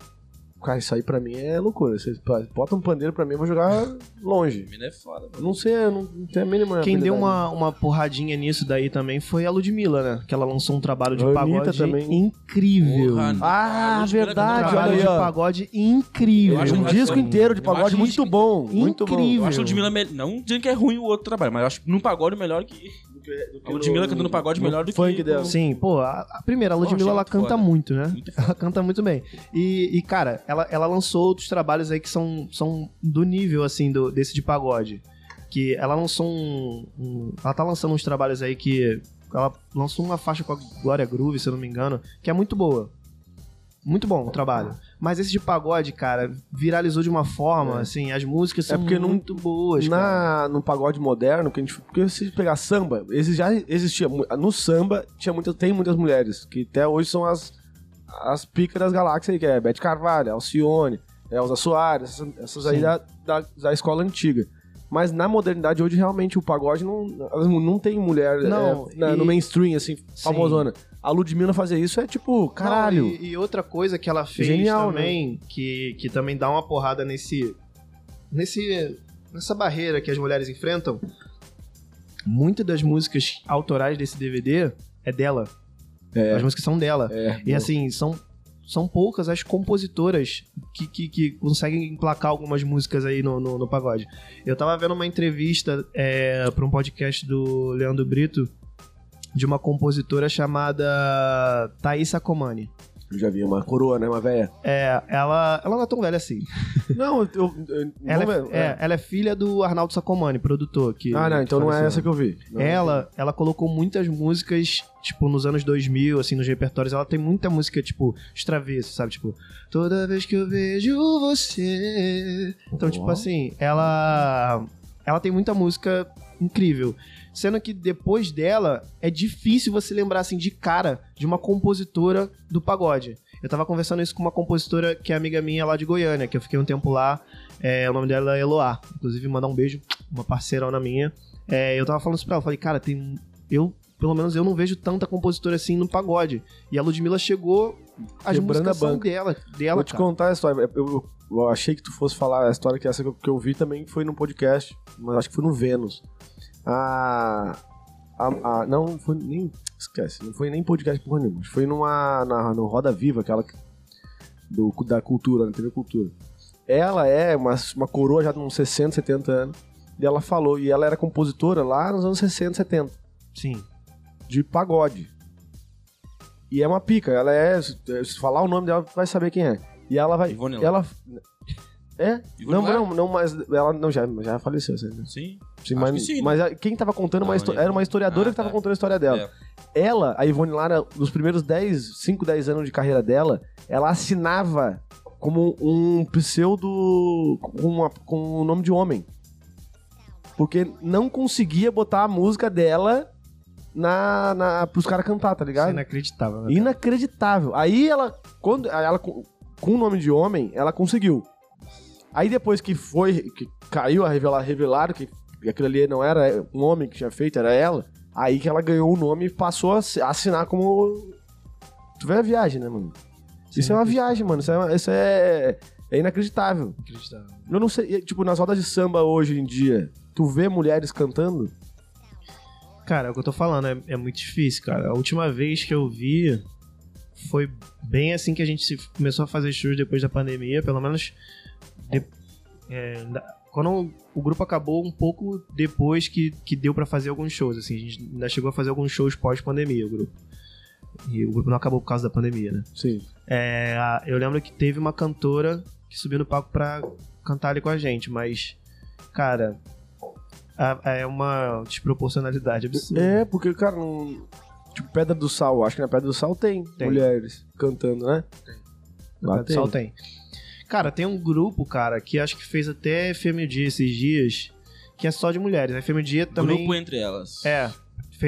cara, isso aí pra mim é loucura. Você pa- bota um pandeiro pra mim, eu vou jogar longe. Menina é foda. Eu não sei, eu não, não tenho a mínima. Quem deu uma, uma porradinha nisso daí também foi a Ludmilla, né? Que ela lançou um trabalho de A pagode também. incrível. Porra, Ah, verdade, olha trabalho aí, de pagode incrível. Um um disco inteiro de pagode muito bom. Muito bom. incrível. Eu acho a Ludmilla melhor. Não dizendo que é ruim o outro trabalho, mas eu acho no pagode melhor que. A Ludmilla cantando pagode melhor do funk que. dela. Sim, pô, a, a primeira, a Ludmilla, ela canta foda. muito, né? Muito. Ela canta muito bem. E, e, cara, ela, ela lançou outros trabalhos aí que são, são do nível, assim, do, desse de pagode. Que ela lançou um, um- Ela tá lançando uns trabalhos aí que. Ela lançou uma faixa com a Glória Groove, se eu não me engano, que é muito boa. Muito bom o trabalho. Mas esse de pagode, cara, viralizou de uma forma, assim, as músicas são É porque muito boas, cara. Na, no pagode moderno, que a gente, porque se pegar samba, esse já existia. No samba tinha muita, tem muitas mulheres, que até hoje são as, as picas das galáxias aí, que é Beth Carvalho, Alcione, Elza Soares, essas, essas aí Sim. da, da, da escola antiga. Mas na modernidade, hoje, realmente, o pagode não, não tem mulher Não, é, e- no mainstream, assim, famosona. A Ludmilla fazer isso é tipo, caralho. Não, e, e outra coisa que ela fez Genial, também, que, que também dá uma porrada nesse, nesse. nessa barreira que as mulheres enfrentam. Muitas das músicas autorais desse DVD é dela. É. As músicas são dela. É, E assim, são, são poucas as compositoras que, que, que conseguem emplacar algumas músicas aí no, no, no pagode. Eu tava vendo uma entrevista é, para um podcast do Leandro Brito de uma compositora chamada Thaís Sacomani. eu já vi uma coroa, né? Uma velha. É, ela, ela não é tão velha assim. Não, eu. eu Ela vamos é, ver, é, ela é filha do Arnaldo Sacomani, produtor. Que, Ah, não, então não é essa que eu vi. Não. Ela, ela colocou muitas músicas, tipo, nos anos 2000, assim, nos repertórios. Ela tem muita música, tipo, extravesso, sabe? Tipo, toda vez que eu vejo você. Então, tipo assim, ela. Ela tem muita música incrível. Sendo que depois dela, é difícil você lembrar, assim, de cara, de uma compositora do pagode. Eu tava conversando isso com uma compositora que é amiga minha lá de Goiânia, que eu fiquei um tempo lá. É, o nome dela é Eloá. Inclusive, mandar um beijo, uma parceirona minha. É, eu tava falando isso pra ela, falei, cara, tem. Eu, pelo menos, eu não vejo tanta compositora assim no pagode. E a Ludmilla chegou. As Quebrando músicas a são dela, dela Vou te cara. contar a história. Eu, eu- eu achei que tu fosse falar a história que essa que eu, que eu vi também foi num podcast, mas acho que foi no Vênus. A, a, a- não foi nem esquece, não foi nem podcast porra nenhuma. Foi numa na, no Roda Viva, aquela que- do da cultura, na TV Cultura. Ela é uma, uma coroa já de uns 60, 70 anos. E ela falou, e ela era compositora lá nos anos 60, 70 Sim. de pagode. E é uma pica, ela é. Se falar o nome dela, vai saber quem é. E ela vai. Ivone ela. É? Ivone Não, não, não, mas ela não, já, já faleceu. Sim, Sim. Mas, que sim, né? mas a- quem tava contando uma Ah, Ivone. era uma historiadora Ah, que tava tá. contando a história dela. É. Ela, a Ivone Lara, nos primeiros 10, 5, 10 anos de carreira dela, ela assinava como um pseudo. com, uma- com o nome de homem. Porque não conseguia botar a música dela na, na, pros caras cantar, tá Isso é ligado? inacreditável. Né? Inacreditável. Aí ela, quando ela com com o nome de homem, ela conseguiu. Aí depois que foi, que caiu a revelar, revelaram que aquilo ali não era um homem que tinha feito, era ela. Aí que ela ganhou o nome e passou a assinar como. Tu vê a viagem, né, mano? Isso é uma viagem, mano. Isso é, isso é, é inacreditável. Inacreditável. Eu não sei, tipo, nas rodas de samba hoje em dia, tu vê mulheres cantando? Cara, é o que eu tô falando, é, é muito difícil, cara. A última vez que eu vi foi bem assim que a gente se- começou a fazer shows depois da pandemia, pelo menos de- é, quando o grupo acabou um pouco depois que, que deu pra fazer alguns shows, assim, a gente ainda chegou a fazer alguns shows pós-pandemia, o grupo. E o grupo não acabou por causa da pandemia, né? Sim. É, a- eu lembro que teve uma cantora que subiu no palco pra cantar ali com a gente, mas, cara, a- é uma desproporcionalidade absurda. É, porque, cara, não... tipo, Pedra do Sal, acho que na Pedra do Sal tem, Tem. mulheres cantando, né? Lá Pedra do Sal tem. Cara, tem um grupo, cara, que acho que fez até FM Dia esses dias, que é só de mulheres. A FM Dia também. Grupo entre elas. É.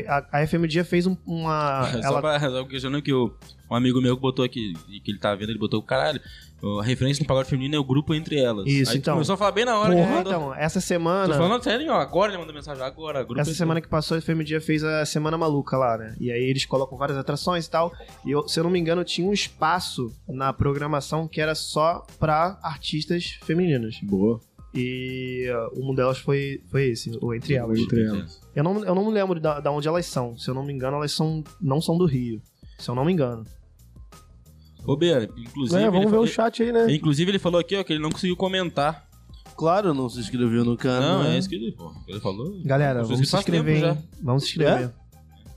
A, a FM Dia fez um- uma. Só ela- pra só questionando que o, um amigo meu que botou aqui, e que ele tá vendo, ele botou, caralho, a referência no pagode feminino é o grupo entre elas. Isso, Aí então. começou a falar bem na hora. Porra, mandou. então, essa Tô semana. falando sério, ó, agora ele mandou mensagem, agora. Grupo Essa semana que passou, a FM Dia fez a Semana Maluca lá, né? E aí eles colocam várias atrações e tal. E eu, se eu não me engano, tinha um espaço na programação que era só pra artistas femininas. Boa. E uh, uma delas foi, foi esse, ou entre elas. Entre elas. Eu não, eu não me lembro da, da onde elas são. Se eu não me engano, elas são, não são do Rio. Se eu não me engano. Ô, Bia, inclusive. É, ele vamos ver falou- o chat aí, né? Inclusive, ele falou aqui, ó, que ele não conseguiu comentar. Claro, não se inscreveu no canal. Não, é isso que ele, pô, ele falou. Galera, vamos se inscrever, já. hein? Vamos se inscrever.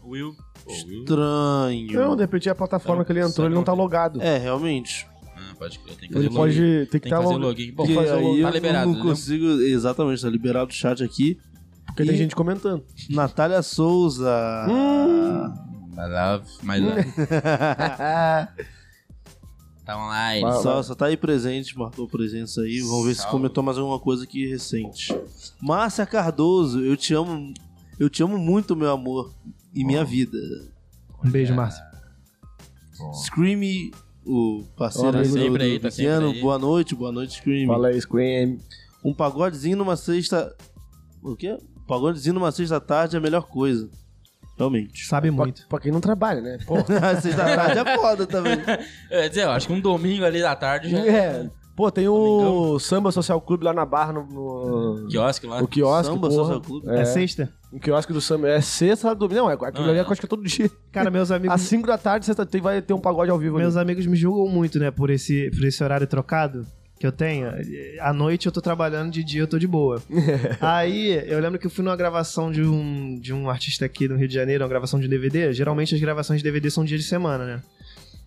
Will. Pô, Will. Estranho. Não, de repente é a plataforma que ele entrou, ele não tá logado. É, realmente. Ah, pode crer, tem que fazer Ele login. pode ter que Tem que estar fazer logado. login. Bom, fazer aí tá eu liberado, não né? consigo. Exatamente, tá liberado o chat aqui. Porque tem E- gente comentando. Natália Souza. Hum. My love, my love. tá online. Só, só tá aí presente, marcou presença aí. Vamos ver se Salve. comentou mais alguma coisa aqui recente. Márcia Cardoso, eu te amo. Eu te amo muito, meu amor. E minha vida. Um beijo, Márcio. Screamy, o parceiro aí tá do, do aí, tá aí. Boa noite, boa noite, Screamy. Fala aí, Scream. Um pagodezinho numa sexta. O quê? Um pagodezinho numa sexta tarde é a melhor coisa. Realmente. Sabe Pra, muito. pra quem não trabalha, né? Pô. sexta tarde é foda também. Eu ia dizer, eu acho que um domingo ali da tarde já. É. Pô, tem o Samba Social Clube lá na Barra, no, no- Quiosque lá. o quiosque, Samba porra. Social Clube. É, É, sexta? o quiosque do Samba. É sexta, domingo. Não, é aquilo Não, ali é. eu acho que é todo dia. Cara, meus amigos. Às 5 da tarde, sexta, tem, vai ter um pagode ao vivo Meus ali. amigos me julgam muito, né, por esse, por esse horário trocado que eu tenho. À noite eu tô trabalhando, de dia eu tô de boa. Aí, eu lembro que eu fui numa gravação de um, de um artista aqui no Rio de Janeiro, uma gravação de DVD. Geralmente as gravações de DVD são dia de semana, né?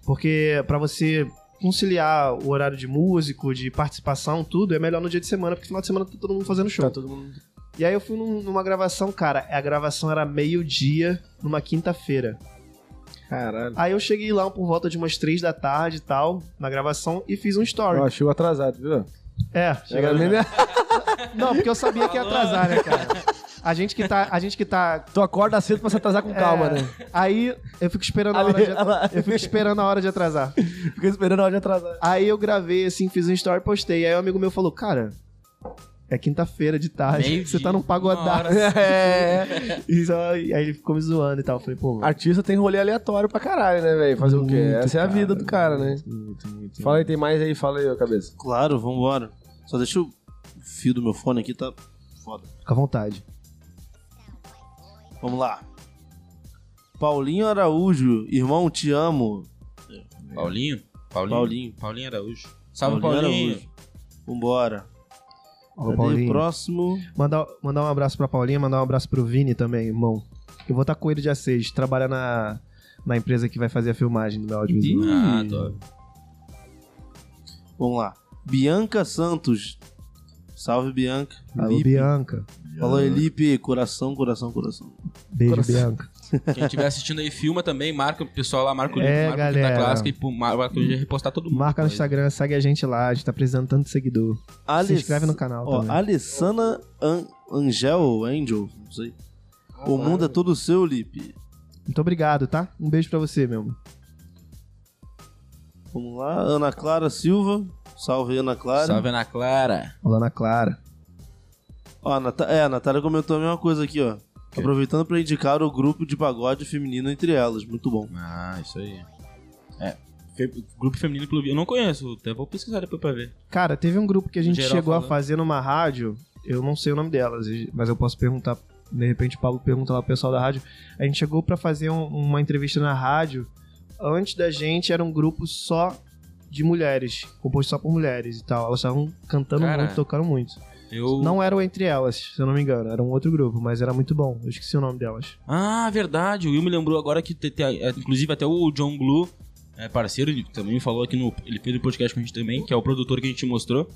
Porque pra você conciliar o horário de músico, de participação, tudo, é melhor no dia de semana, porque final de semana tá todo mundo fazendo show. Tá todo mundo... E aí eu fui num- numa gravação, cara, a gravação era meio-dia, numa quinta-feira. Caralho. Aí eu cheguei lá por volta de umas três da tarde e tal, na gravação, e fiz um story. Eu achei o atrasado, viu? É, Chega nem... não, porque eu sabia que ia atrasar, né, cara? A gente que tá. A gente que tá. Tu acorda cedo pra se atrasar com calma, é, né? Aí eu fico esperando a hora de, lá. Eu fico esperando a hora de atrasar. Fica esperando a hora de atrasar. Aí eu gravei, assim, fiz um story e postei. Aí um amigo meu falou, cara. É quinta-feira de tarde. Meio Você dia, tá num pagodar. É. E só- e aí ele ficou me zoando e tal. Eu falei, pô, mano. Artista tem rolê aleatório pra caralho, né, velho? Fazer o quê? Muito, Essa é a cara. vida do cara, né? Muito, muito. Fala aí, tem mais aí, fala aí, ô cabeça. Claro, vambora. Só deixa o fio do meu fone aqui, tá foda. Fica à vontade. Vamos lá. Paulinho Araújo, irmão, te amo. Paulinho? Paulinho? Paulinho. Paulinho Araújo. Salve, Paulinho. Araújo. Vambora. Ó, Cadê o próximo? Mandar, mandar um abraço pra Paulinha, mandar um abraço pro Vini também, irmão. Eu vou estar com ele dia 6, trabalhar na, na empresa que vai fazer a filmagem do meu audiovisual. Ah, tô. Vamos lá. Bianca Santos. Salve, Bianca. Alô, Lipe. Bianca. Falou aí, Lipe. Coração, coração, coração. Beijo, Coração. Bianca. Quem estiver assistindo aí, filma também, marca o pessoal lá, marca o link, É, marca o link da galera. clássica e pô, marca eu já repostar todo mundo. Marca no. Instagram, segue a gente lá, a gente tá precisando tanto de seguidor. Se Alice- inscreve no canal Ó, também. Alessana An Angel, Angel, não sei. O mundo é todo seu, Lipe. Muito obrigado, tá? Um beijo pra você, meu. amor. Vamos lá. Ana Clara Silva. Salve, Ana Clara. Salve, Ana Clara. Olá, Ana Clara. Ó, a Nata- é, a Natália comentou a mesma coisa aqui, ó. Aproveitando pra indicar o grupo de pagode feminino entre elas. Muito bom. Ah, isso aí. É, fe- grupo feminino clube. Eu não conheço, até vou pesquisar depois pra ver. Cara, teve um grupo que a gente chegou a falando. fazer numa rádio, eu não sei o nome delas, mas eu posso perguntar, de repente o Paulo pergunta lá pro pessoal da rádio. A gente chegou pra fazer um- uma entrevista na rádio. Antes da gente era um grupo só de mulheres, composto só por mulheres e tal. Elas estavam cantando Cara. muito, tocando muito. Eu... Não eram entre elas, se eu não me engano, era um outro grupo, mas era muito bom. Eu esqueci o nome delas. Ah, verdade. O Will me lembrou agora que, te- te- é, inclusive, até o John Blue, é parceiro, ele também me falou aqui no. Ele fez o podcast com a gente também, que é o produtor que a gente mostrou.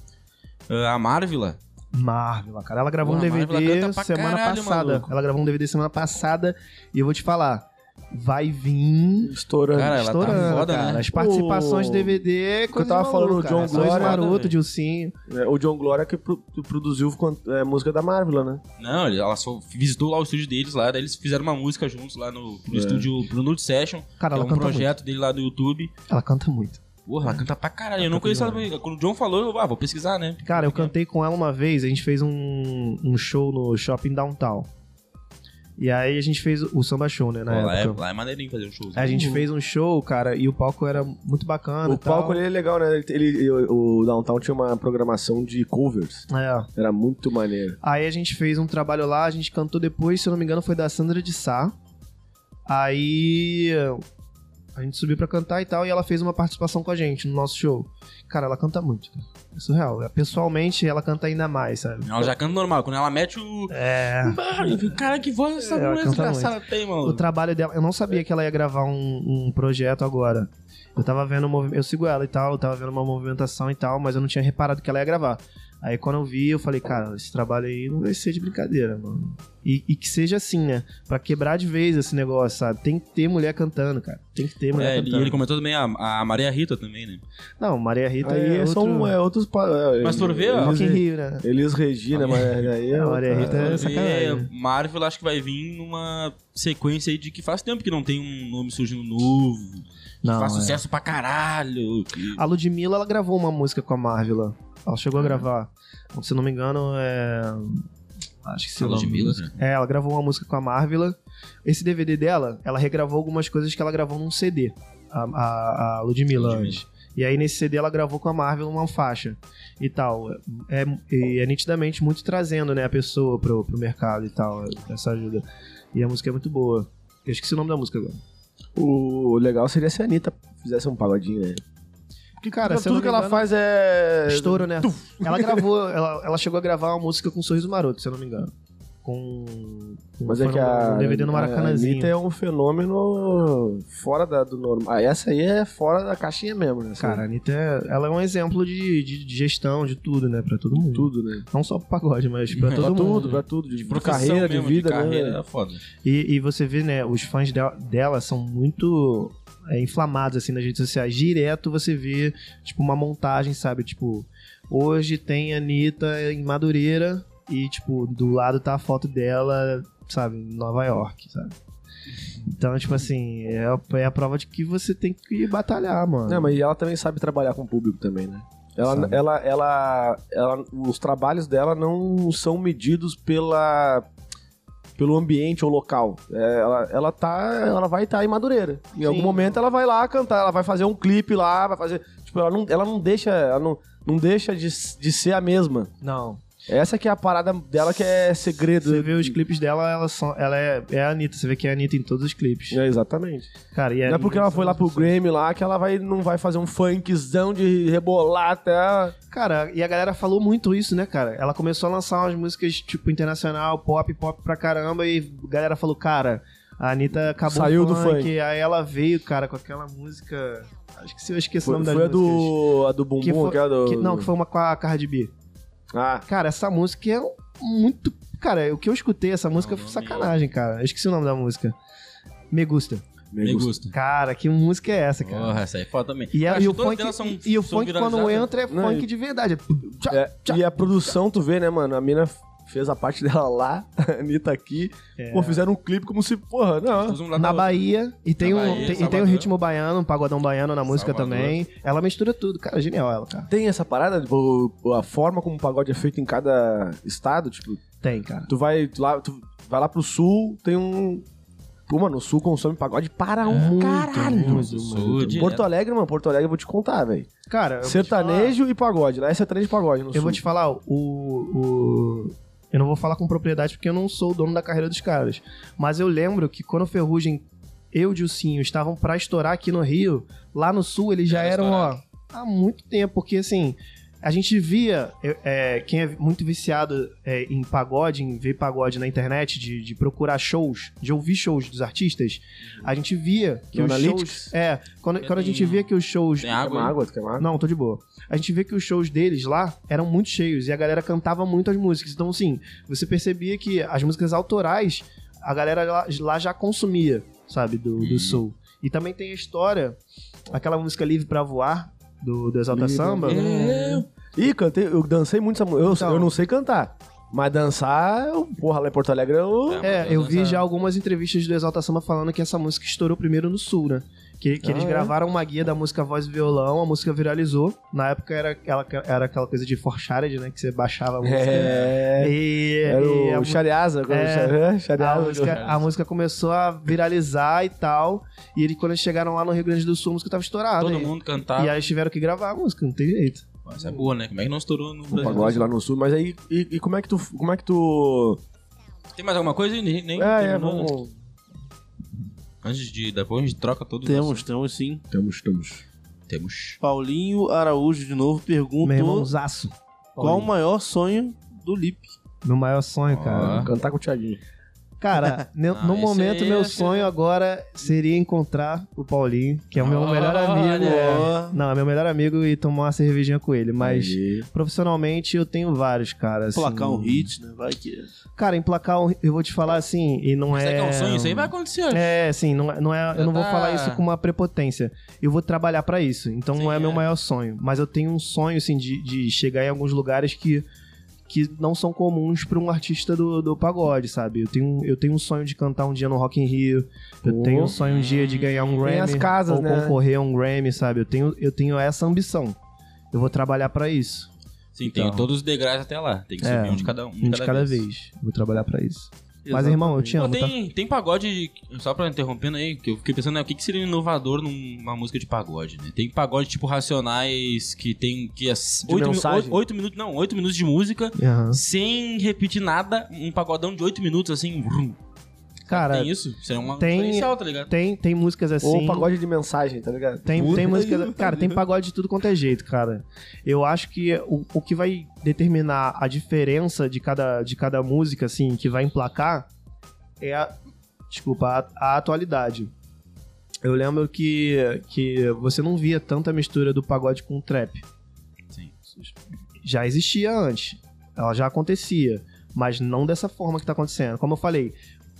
Ah, a Marvila. Marvel, cara. Ela gravou Porra, um DVD semana caralho, passada. maluco. Ela gravou um DVD semana passada e eu vou te falar. Vai vir Estourando. Cara, ela tá estourando, foda, cara. né? As participações O- de DVD é coisa tava de falando, maluco, o John Glória- Maroto, Dilcinho. É, o John Glória que pro- produziu é, música da Marvel, né? Não, ela só visitou lá o estúdio deles lá, daí eles fizeram uma música juntos lá no, no É. estúdio pro Nude Session, Cara, que é ela um canta projeto dele lá do YouTube. muito. Ela canta muito. Porra, ela canta pra caralho. Eu não conheço ela. Quando o John falou, eu ah, vou pesquisar, né? Cara, eu cantei com ela uma vez, a gente fez um, um show no Shopping Downtown. E aí a gente fez o samba show, né, na Pô, lá, é, época. lá é maneirinho fazer um show. A gente fez um show, cara, e o palco era muito bacana O e tal. palco ali é legal, né? Ele, ele- o Downtown tinha uma programação de covers. É. Era muito maneiro. Aí a gente fez um trabalho lá, a gente cantou depois, se eu não me engano, foi da Sandra de Sá. Aí a gente subiu pra cantar e tal, e ela fez uma participação com a gente no nosso show. Cara, ela canta muito. cara. É surreal. Pessoalmente, ela canta ainda mais, sabe? Ela já canta normal. Quando ela mete o. É. Cara, que voz essa Ela mulher canta desgraçada tem, mano. O trabalho dela, eu não sabia que ela ia gravar um, um projeto agora. Eu tava vendo, um movi- eu sigo ela e tal, eu tava vendo uma movimentação e tal, mas eu não tinha reparado que ela ia gravar. Aí quando eu vi, eu falei, cara, esse trabalho aí não vai ser de brincadeira, mano. E, e que seja assim, né? Pra quebrar de vez esse negócio, sabe? Tem que ter mulher cantando, cara. Tem que ter mulher É, e cantando. ele comentou também a, a Maria Rita também, né? Não, Maria Rita Aí é são outro... é, outros. É, Mas for ver, ó, Elis, Rock in Rio, né? Elis Regina, mas aí é. A Maria Rita é sacanagem. ver, Marvel acho que vai vir numa sequência aí de que faz tempo que não tem um nome surgindo novo. Não, faz é. sucesso pra caralho. A Ludmilla, ela gravou uma música com a Marvel. Ela chegou a gravar. Se eu não me engano, é... Acho que se A Ludmilla, né? É, ela gravou uma música com a Marvel. Esse DVD dela, ela regravou algumas coisas que ela gravou num CD. A, a, a Ludmilla, Ludmilla. antes. E aí nesse CD ela gravou com a Marvel uma faixa e tal. É, e é nitidamente muito trazendo, né, a pessoa pro, pro mercado e tal, essa ajuda. E a música é muito boa. Eu esqueci o nome da música agora. O legal seria se a Anitta fizesse um pagodinho, né? Porque, cara, tudo que me ela engano- faz é. Estouro, né? Ela gravou, ela, ela chegou a gravar uma música com Sorriso Maroto, se eu não me engano. Com. Mas é que no- a, DVD no a Maracanãzinho. Anitta é um fenômeno fora da- do normal. Ah, essa aí é fora da caixinha mesmo, né? Cara, a Anitta, é- ela é um exemplo de, de, de gestão, de tudo, né? Pra todo mundo. tudo, né? Não só pro pagode, mas pra É, todo pra mundo. tudo, pra tudo. De, De de carreira, mesmo, de vida, carreira, né? é foda. E, e você vê, né? Os fãs dela, dela são muito é, inflamados, assim, nas redes sociais. Direto você vê, tipo, uma montagem, sabe? Tipo, hoje tem a Anitta em Madureira e, tipo, do lado tá a foto dela, sabe? Em Nova York, sabe? Então, tipo assim, é, a- é a prova de que você tem que batalhar, mano. Não, mas ela também sabe trabalhar com o público também, né? Ela, Sabe. ela, ela, ela, os trabalhos dela não são medidos pela, pelo ambiente ou local. É, ela, ela tá, ela vai estar em Madureira. Em Sim. algum momento ela vai lá cantar, ela vai fazer um clipe lá, vai fazer, tipo, ela não, ela não deixa, ela não, não deixa de, de ser a mesma. Não. Essa que é a parada dela que é segredo. Você vê os clipes dela, ela, são, ela é, é a Anitta. Você vê que é a Anitta em todos os clipes. É, exatamente. Cara, e Não é porque ela foi lá pro Grammy lá que ela vai, não vai fazer um funkzão de rebolar até. Cara, e a galera falou muito isso, né, cara? Ela começou a lançar umas músicas, tipo, internacional, pop, pop pra caramba, e a galera falou, cara, a Anitta acabou Saiu o do funk. funk. Aí ela veio, cara, com aquela música... Acho que se eu esqueci o Foi, nome das foi a músicas. do, a do Bumbum, Que foi- que é do... Que- não, que foi uma com a Cardi B. Ah, Cara, essa música é muito... Cara, o que eu escutei essa música Não, foi não sacanagem, cara. Eu esqueci o nome da música. Me Gusta. Me gusta. Cara, que música é essa, cara? Porra, essa aí é foda também. E, a- Acho e o todas funk, delas são- e, e o funk quando entra é Não, funk e- de verdade. É tchá, É, tchá. e a produção, tu vê, né, mano? A mina fez a parte dela lá, a Anitta aqui. É. Pô, fizeram um clipe como se, porra, não. Um Na. Bahia, e tem, Na um, Bahia, tem, e tem um ritmo baiano, um pagodão baiano na música Salvador. também. Ela mistura tudo. Cara, genial ela, cara. Tem essa parada, tipo, a forma como o pagode é feito em cada estado, tipo, Tem, cara. tu vai lá, tu vai lá pro sul, tem um... Pô, mano, o sul consome pagode para um Muito, caralho. muito, Sul, muito. Porto Alegre, mano, Porto Alegre eu vou te contar, velho. Cara, eu vou te Sertanejo e pagode. Lá é sertanejo e pagode no falar- sul. Eu vou te falar, o, o. Eu não vou falar com propriedade porque eu não sou o dono da carreira dos caras. Mas eu lembro que quando o Ferrugem, eu e o Dilcinho estavam pra estourar aqui no Rio, lá no sul eles já Já eram, ó, estouraram. há muito tempo. Porque assim, a gente via, é, é, quem é muito viciado é, em pagode, em ver pagode na internet, de, de procurar shows, de ouvir shows dos artistas, a gente via que No os Analytics? shows. É, quando, quando a gente Tem- via que os shows. Tem água? aí? água? Tu quer água? Não, tô de boa. A gente vê que os shows deles lá eram muito cheios e a galera cantava muito as músicas. Então, assim, você percebia que as músicas autorais a galera lá, lá já consumia. sabe? Do, Uhum. do soul. E também tem a história, aquela música Livre pra Voar, do, do Exalta pra Samba. É. Ih, cantei, eu dancei muito essa música. Eu, Então. eu não sei cantar. Mas dançar, eu, porra, lá em Porto Alegre eu. É, mas eu vi já algumas entrevistas do Exalta Samba falando que essa música estourou primeiro no Sul, né? Que, que Ah, eles é? gravaram uma guia da música voz e violão, a música viralizou. Na época era, ela, era aquela coisa de forchared, né? Que você baixava a música. É. E, Era e a o mu- Chariaza. É, É, a, Chariaza. música, a música começou a viralizar e tal. E ele, quando eles chegaram lá no Rio Grande do Sul, a música tava estourada. Todo e, mundo cantava. e aí eles tiveram que gravar a música, não tem jeito. Essa é boa, né? Como é que não estourou no O Brasil? pagode lá no sul, mas aí. E, e como é que tu. Como é que tu. Tem mais alguma coisa? Nem, nem É, é, né? vamos. Antes de. Depois a gente troca todos Temos, temos sim. Temos, temos. Temos. Paulinho Araújo de novo Meu perguntou irmãozaço. qual o maior sonho do Lip. Meu maior sonho, cara. Cantar com o Thiaguinho. Cara, Ah, no momento, aí meu que- sonho agora seria encontrar o Paulinho, que é o meu Olha. melhor amigo. Não, é meu melhor amigo e tomar uma cervejinha com ele. Mas Aí. profissionalmente eu tenho vários, cara. assim. Placar um hit, né? Vai que. Cara, emplacar um. Eu vou te falar assim, e não Será é. que é um sonho? Isso aí vai acontecer. É, sim, não é, não é, eu não vou tá. falar isso com uma prepotência. Eu vou trabalhar pra isso. Então Sim, não é, meu é. maior sonho. Mas eu tenho um sonho, assim, de, de chegar em alguns lugares que, que não são comuns pra um artista do, do pagode, sabe? Eu tenho, eu tenho um sonho de cantar um dia no Rock in Rio. Eu Oh. tenho um sonho um dia de ganhar um Grammy. as casas, ou né? concorrer a um Grammy, sabe? Eu tenho, eu tenho essa ambição. Eu vou trabalhar pra isso. Sim, Então. todos os degraus até lá. Tem que É, subir um de cada um. Um de cada vez. Vou trabalhar pra isso. Mas, irmão, eu te Pô, amo, tá? tem, tem pagode, só pra interrompendo aí, que eu fiquei pensando, né, o que, que seria inovador numa música de pagode, né? Tem pagode tipo Racionais, que tem que é De 8, mensagem? minutos, não, 8 minutos de música, Aham. sem repetir nada, um pagodão de 8 minutos, assim, vrum. Cara, tem isso? Isso é uma tem- diferencial, tá ligado? tem, tem músicas assim. Ou pagode de mensagem, tá ligado? Tem, Puta tem aí, música. tá Cara, tem pagode de tudo quanto é jeito, cara. Eu acho que o, o que vai determinar a diferença de cada, de cada música, assim, que vai emplacar, é a. Desculpa, a, a atualidade. Eu lembro que, que você não via tanta mistura do pagode com o trap. Sim. Já existia antes. Ela já acontecia. Mas não dessa forma que tá acontecendo. Como eu falei,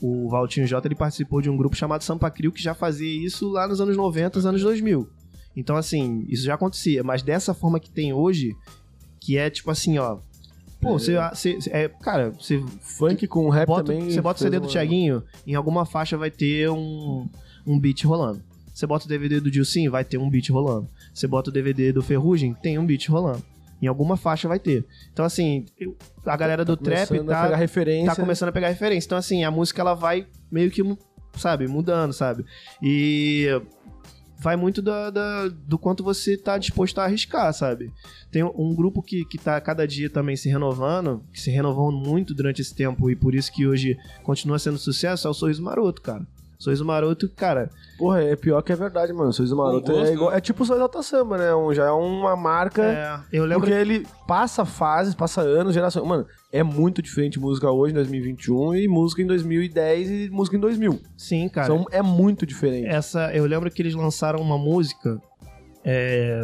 o Valtinho J ele participou de um grupo chamado Sampa Crio que já fazia isso lá nos anos 90, nos anos 2000. Então, assim, isso já acontecia. Mas dessa forma que tem hoje, que é tipo assim, ó. Pô, você. você- é, cara, você Funk com rap bota, também. você bota o CD do Thiaguinho, em alguma faixa vai ter um, um beat rolando. Você bota o DVD do Dilcim, vai ter um beat rolando. Você bota o DVD do Ferrugem, tem um beat rolando. Em alguma faixa vai ter. Então, assim, a galera do trap Começando a tá, tá começando a pegar referência. Então, assim, a música ela vai meio que, sabe, mudando, sabe? E vai muito da, da- do quanto você tá disposto a arriscar, sabe? Tem um grupo que, que tá cada dia também se renovando, que se renovou muito durante esse tempo e por isso que hoje continua sendo sucesso, é o Sorriso Maroto, cara. Sorriso Maroto, cara, Porra, é pior que é verdade, mano. Sorriso Maroto gosto, é igual. né? É tipo o Sorriso Alta Samba, né? Um- já é uma marca. é, eu lembro Porque ele passa fases, passa anos, gerações. Mano, é muito diferente música hoje, em 2021, e música em 2010 e música em 2000. sim, cara. São, é muito diferente. Essa, eu lembro que eles lançaram uma música, é,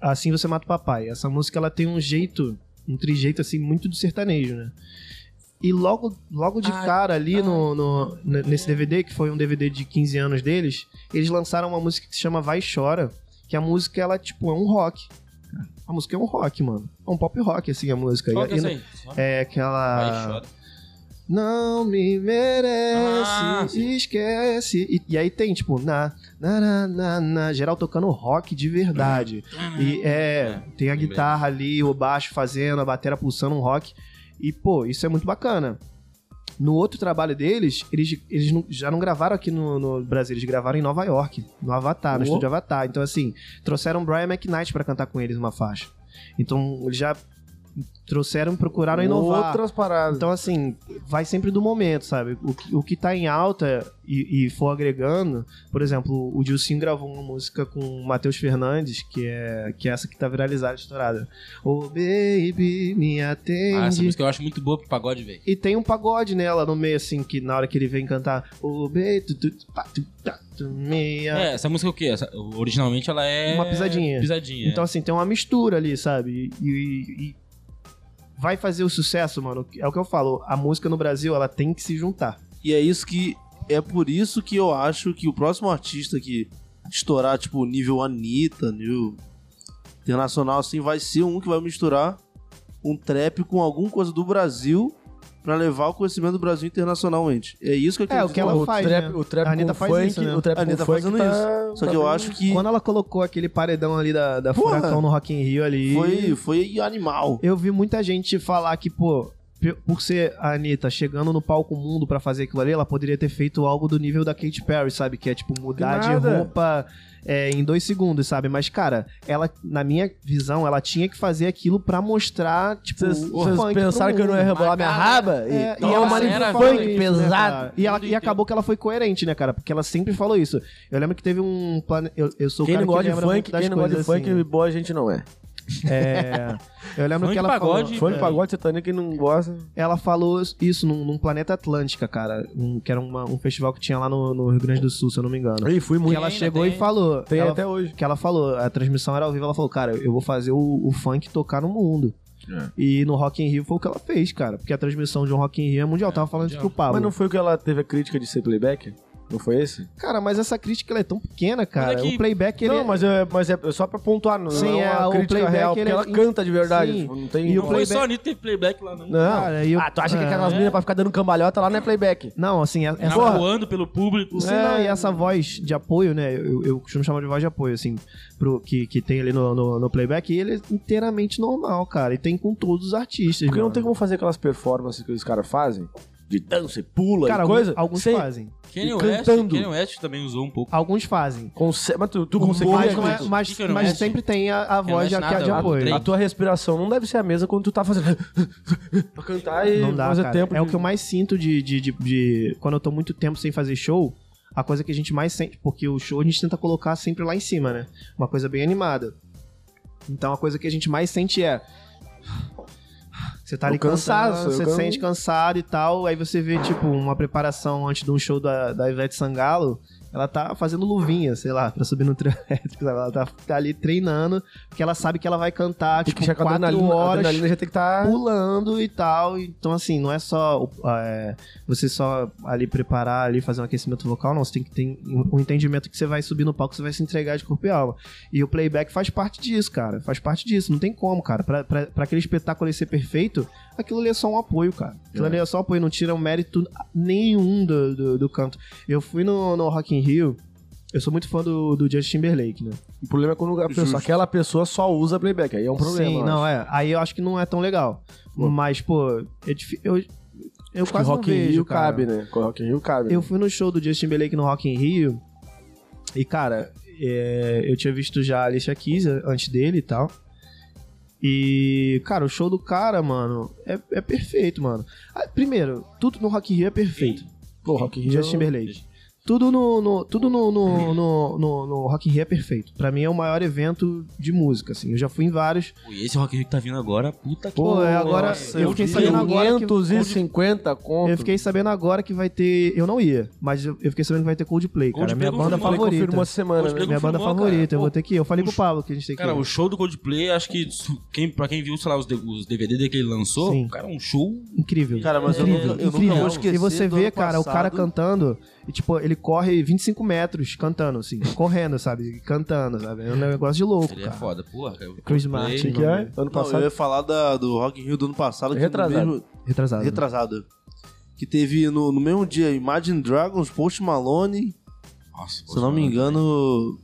Assim Você Mata o Papai. Essa música ela tem um jeito, um trijeito assim muito do sertanejo, né? E logo, logo de Ai, cara ali ai. no, no- n- nesse DVD, que foi um DVD de 15 anos deles, eles lançaram uma música que se chama Vai Chora, que a música ela tipo é um rock. A música é um rock, mano. É um pop rock assim a música. Qual que é E- é aquela Vai, chora. não me merece, Ah, esquece. E, e aí tem, tipo, na, na, na, na, na, geral tocando rock de verdade. E é, tem a guitarra ali, o baixo fazendo, a bateria pulsando um rock. E, pô, isso é muito bacana. No outro trabalho deles, eles, eles não- já não gravaram aqui no, no Brasil, eles gravaram em Nova York, no Avatar, no Oh. estúdio Avatar. Então, assim, trouxeram Brian McKnight pra cantar com eles uma faixa. Então, eles já trouxeram e procuraram inovar. Outras paradas. Então, assim, vai sempre do momento, sabe? O que, o que tá em alta e, e for agregando, por exemplo, o Dilcinho gravou uma música com o Matheus Fernandes, que é, que é essa que tá viralizada, estourada. Oh, baby, me atende. Ah, essa música eu acho muito boa pro pagode, velho. E tem um pagode nela no meio, assim, que na hora que ele vem cantar, oh, baby, tu, tu, tu, tu, tu, me É, essa música é o quê? Essa- originalmente ela é... Uma pisadinha. Pisadinha. Então, assim, tem uma mistura ali, sabe? E, e- e vai fazer o sucesso, mano. É o que eu falo. A música no Brasil, ela tem que se juntar. E é isso que é por isso que eu acho que o próximo artista que estourar, tipo, nível Anitta, nível internacional, assim, vai ser um que vai misturar um trap com alguma coisa do Brasil pra levar o conhecimento do Brasil internacionalmente. É isso que eu É, quero o que ela o faz, trap, né? o trap A Anitta faz funk, isso, né? o trap A Anitta funk fazendo tá, isso. Só tá que eu bem- acho que Quando ela colocou aquele paredão ali da, da Porra! Furacão no Rock in Rio ali... foi, foi animal. Eu vi muita gente falar que, pô, por ser a Anitta chegando no palco mundo pra fazer aquilo ali, ela poderia ter feito algo do nível da Katy Perry, sabe? Que é tipo mudar de roupa é, em dois segundos, sabe? Mas, cara, ela, na minha visão, ela tinha que fazer aquilo pra mostrar, tipo, Vocês o vocês funk pensaram que eu não ia rebolar minha raba? É, e e ela toma sempre era falou funk isso, né, pesado. cara? e, ela, e acabou que ela foi coerente, né, cara? Porque ela sempre falou isso. Eu lembro que teve um plane... eu, eu sou o Quem cara não gosta que de lembra muito funk, das quem não gosta de coisas funk, assim. boa gente não é. É, eu lembro que ela pagode, falou... Funk, pagode, sertanejo, quem não gosta... Ela falou isso num, num Planeta Atlântica, cara. um- que era uma- um festival que tinha lá no, no Rio Grande do Sul, se eu não me engano. Ih, fui Que muito. ela ainda chegou tem. e falou. Tem ela- até hoje. Que ela falou, a transmissão era ao vivo, ela falou, cara, eu vou fazer o, o funk tocar no mundo. É. E no Rock in Rio foi o que ela fez, cara. Porque a transmissão de um Rock in Rio é mundial. Tava falando isso mundial. pro Pablo. Mas não foi o que ela teve a crítica de ser playback? Não foi esse? Cara, mas essa crítica ela é tão pequena, cara. é que- O playback, ele não, é- mas é, mas é só pra pontuar, não Sim, não é é, uma o crítica playback, real, porque ele é- ela canta de verdade. Sim. tipo, Não tem... E o Não foi playback- só a Anitta teve playback lá, não. Não. Cara, e o- Ah, tu acha que é. aquelas meninas pra ficar dando cambalhota lá não é playback? Não, assim, Ela essa... voando pelo público. Sim, não, e essa voz de apoio, né? Eu, eu costumo chamar de voz de apoio, assim, pro, que, que tem ali no, no, no playback, e ele é inteiramente normal, cara. E tem com todos os artistas. Porque não mano. tem como fazer aquelas performances que os caras fazem, de dança e pula Cara, e coisa, alguns, sem- fazem. Kanye E West, cantando. Kanye West também usou um pouco. Alguns fazem. Conse- Mas tu, tu Mas, não é- mas, mas West. sempre tem a, a voz de, West nada, de o apoio. A tua respiração não deve ser a mesma quando tu tá fazendo... pra cantar e Não dá, fazer cara. tempo É o de- que eu mais sinto de, de, de, de- Quando eu tô muito tempo sem fazer show, a coisa que a gente mais sente... Porque o show a gente tenta colocar sempre lá em cima, né? Uma coisa bem animada. Então a coisa que a gente mais sente é... Você tá ali cansaço, cansado, você sente cansado e tal, aí você vê, tipo, uma preparação antes de um show da, da Ivete Sangalo, ela tá fazendo luvinha, sei lá, pra subir no trio elétrico, sabe? Ela tá, tá ali treinando, porque ela sabe que ela vai cantar, tipo, a quatro adrenalina, horas adrenalina já tem que tá estar... pulando e tal. Então, assim, não é só é, você só ali preparar, ali fazer um aquecimento vocal, não. Você tem que ter o entendimento que você vai subir no palco, você vai se entregar de corpo e alma. E o playback faz parte disso, cara. Faz parte disso. Não tem como, cara. Pra, pra, pra aquele espetáculo ser perfeito, aquilo ali é só um apoio, cara. Aquilo ali é só um apoio, não tira o mérito nenhum do, do, do canto. Eu fui no, no Rock in Rio. Eu sou muito fã do, do Justin Timberlake, né? O problema é quando a pessoa, Justo. aquela pessoa só usa playback, aí é um problema. Sim, não, acho. é. Aí eu acho que não é tão legal. Pô. Mas, pô, é difí- eu, eu Acho que quase não Rock in vejo, Rio cara. cabe, né? Com Rock in Rio cabe. Eu né? fui no show do Justin Timberlake no Rock in Rio e, cara, é, eu tinha visto já a Alicia Keys antes dele e tal. E, cara, o show do cara, mano, é, é perfeito, mano. Ah, primeiro, tudo no Rock in Rio é perfeito. Pô, Rock in Rio... Justin Timberlake. Tudo no, no- tudo no, no, no, no- no Rock in Rio é perfeito. Pra mim é o maior evento de música, assim. Eu já fui em vários. E esse Rock in Rio que tá vindo agora, puta que... Pô, é agora. Nossa, eu fiquei sabendo agora que. 550 conto. Eu fiquei sabendo agora que vai ter. Eu não ia, mas eu fiquei sabendo que vai ter Coldplay, cara. Coldplay minha banda favorita. confirmou essa semana, né? Minha banda confirmou, favorita, cara. eu vou ter que ir. Eu falei o pro show- Pablo que a gente tem que Cara, ir. o show do Coldplay, acho que quem, pra quem viu, sei lá, os, DVD que ele lançou, Sim. cara, um show Incrível. Cara, mas eu incrível, nunca- eu nunca incrível. vou esquecer E você vê, cara, o cara cantando, e tipo, ele corre 25 metros cantando, assim, correndo, sabe? Cantando, sabe? É um negócio de louco, Ele é cara. foda, porra. Chris Martin. que é? Ano Não, eu passado. ia falar da, do Rock in Rio do ano passado. Que Retrasado. Mesmo, Retrasado. retrasado. Que teve no, no mesmo dia Imagine Dragons, Post Malone, Nossa, se eu não me engano...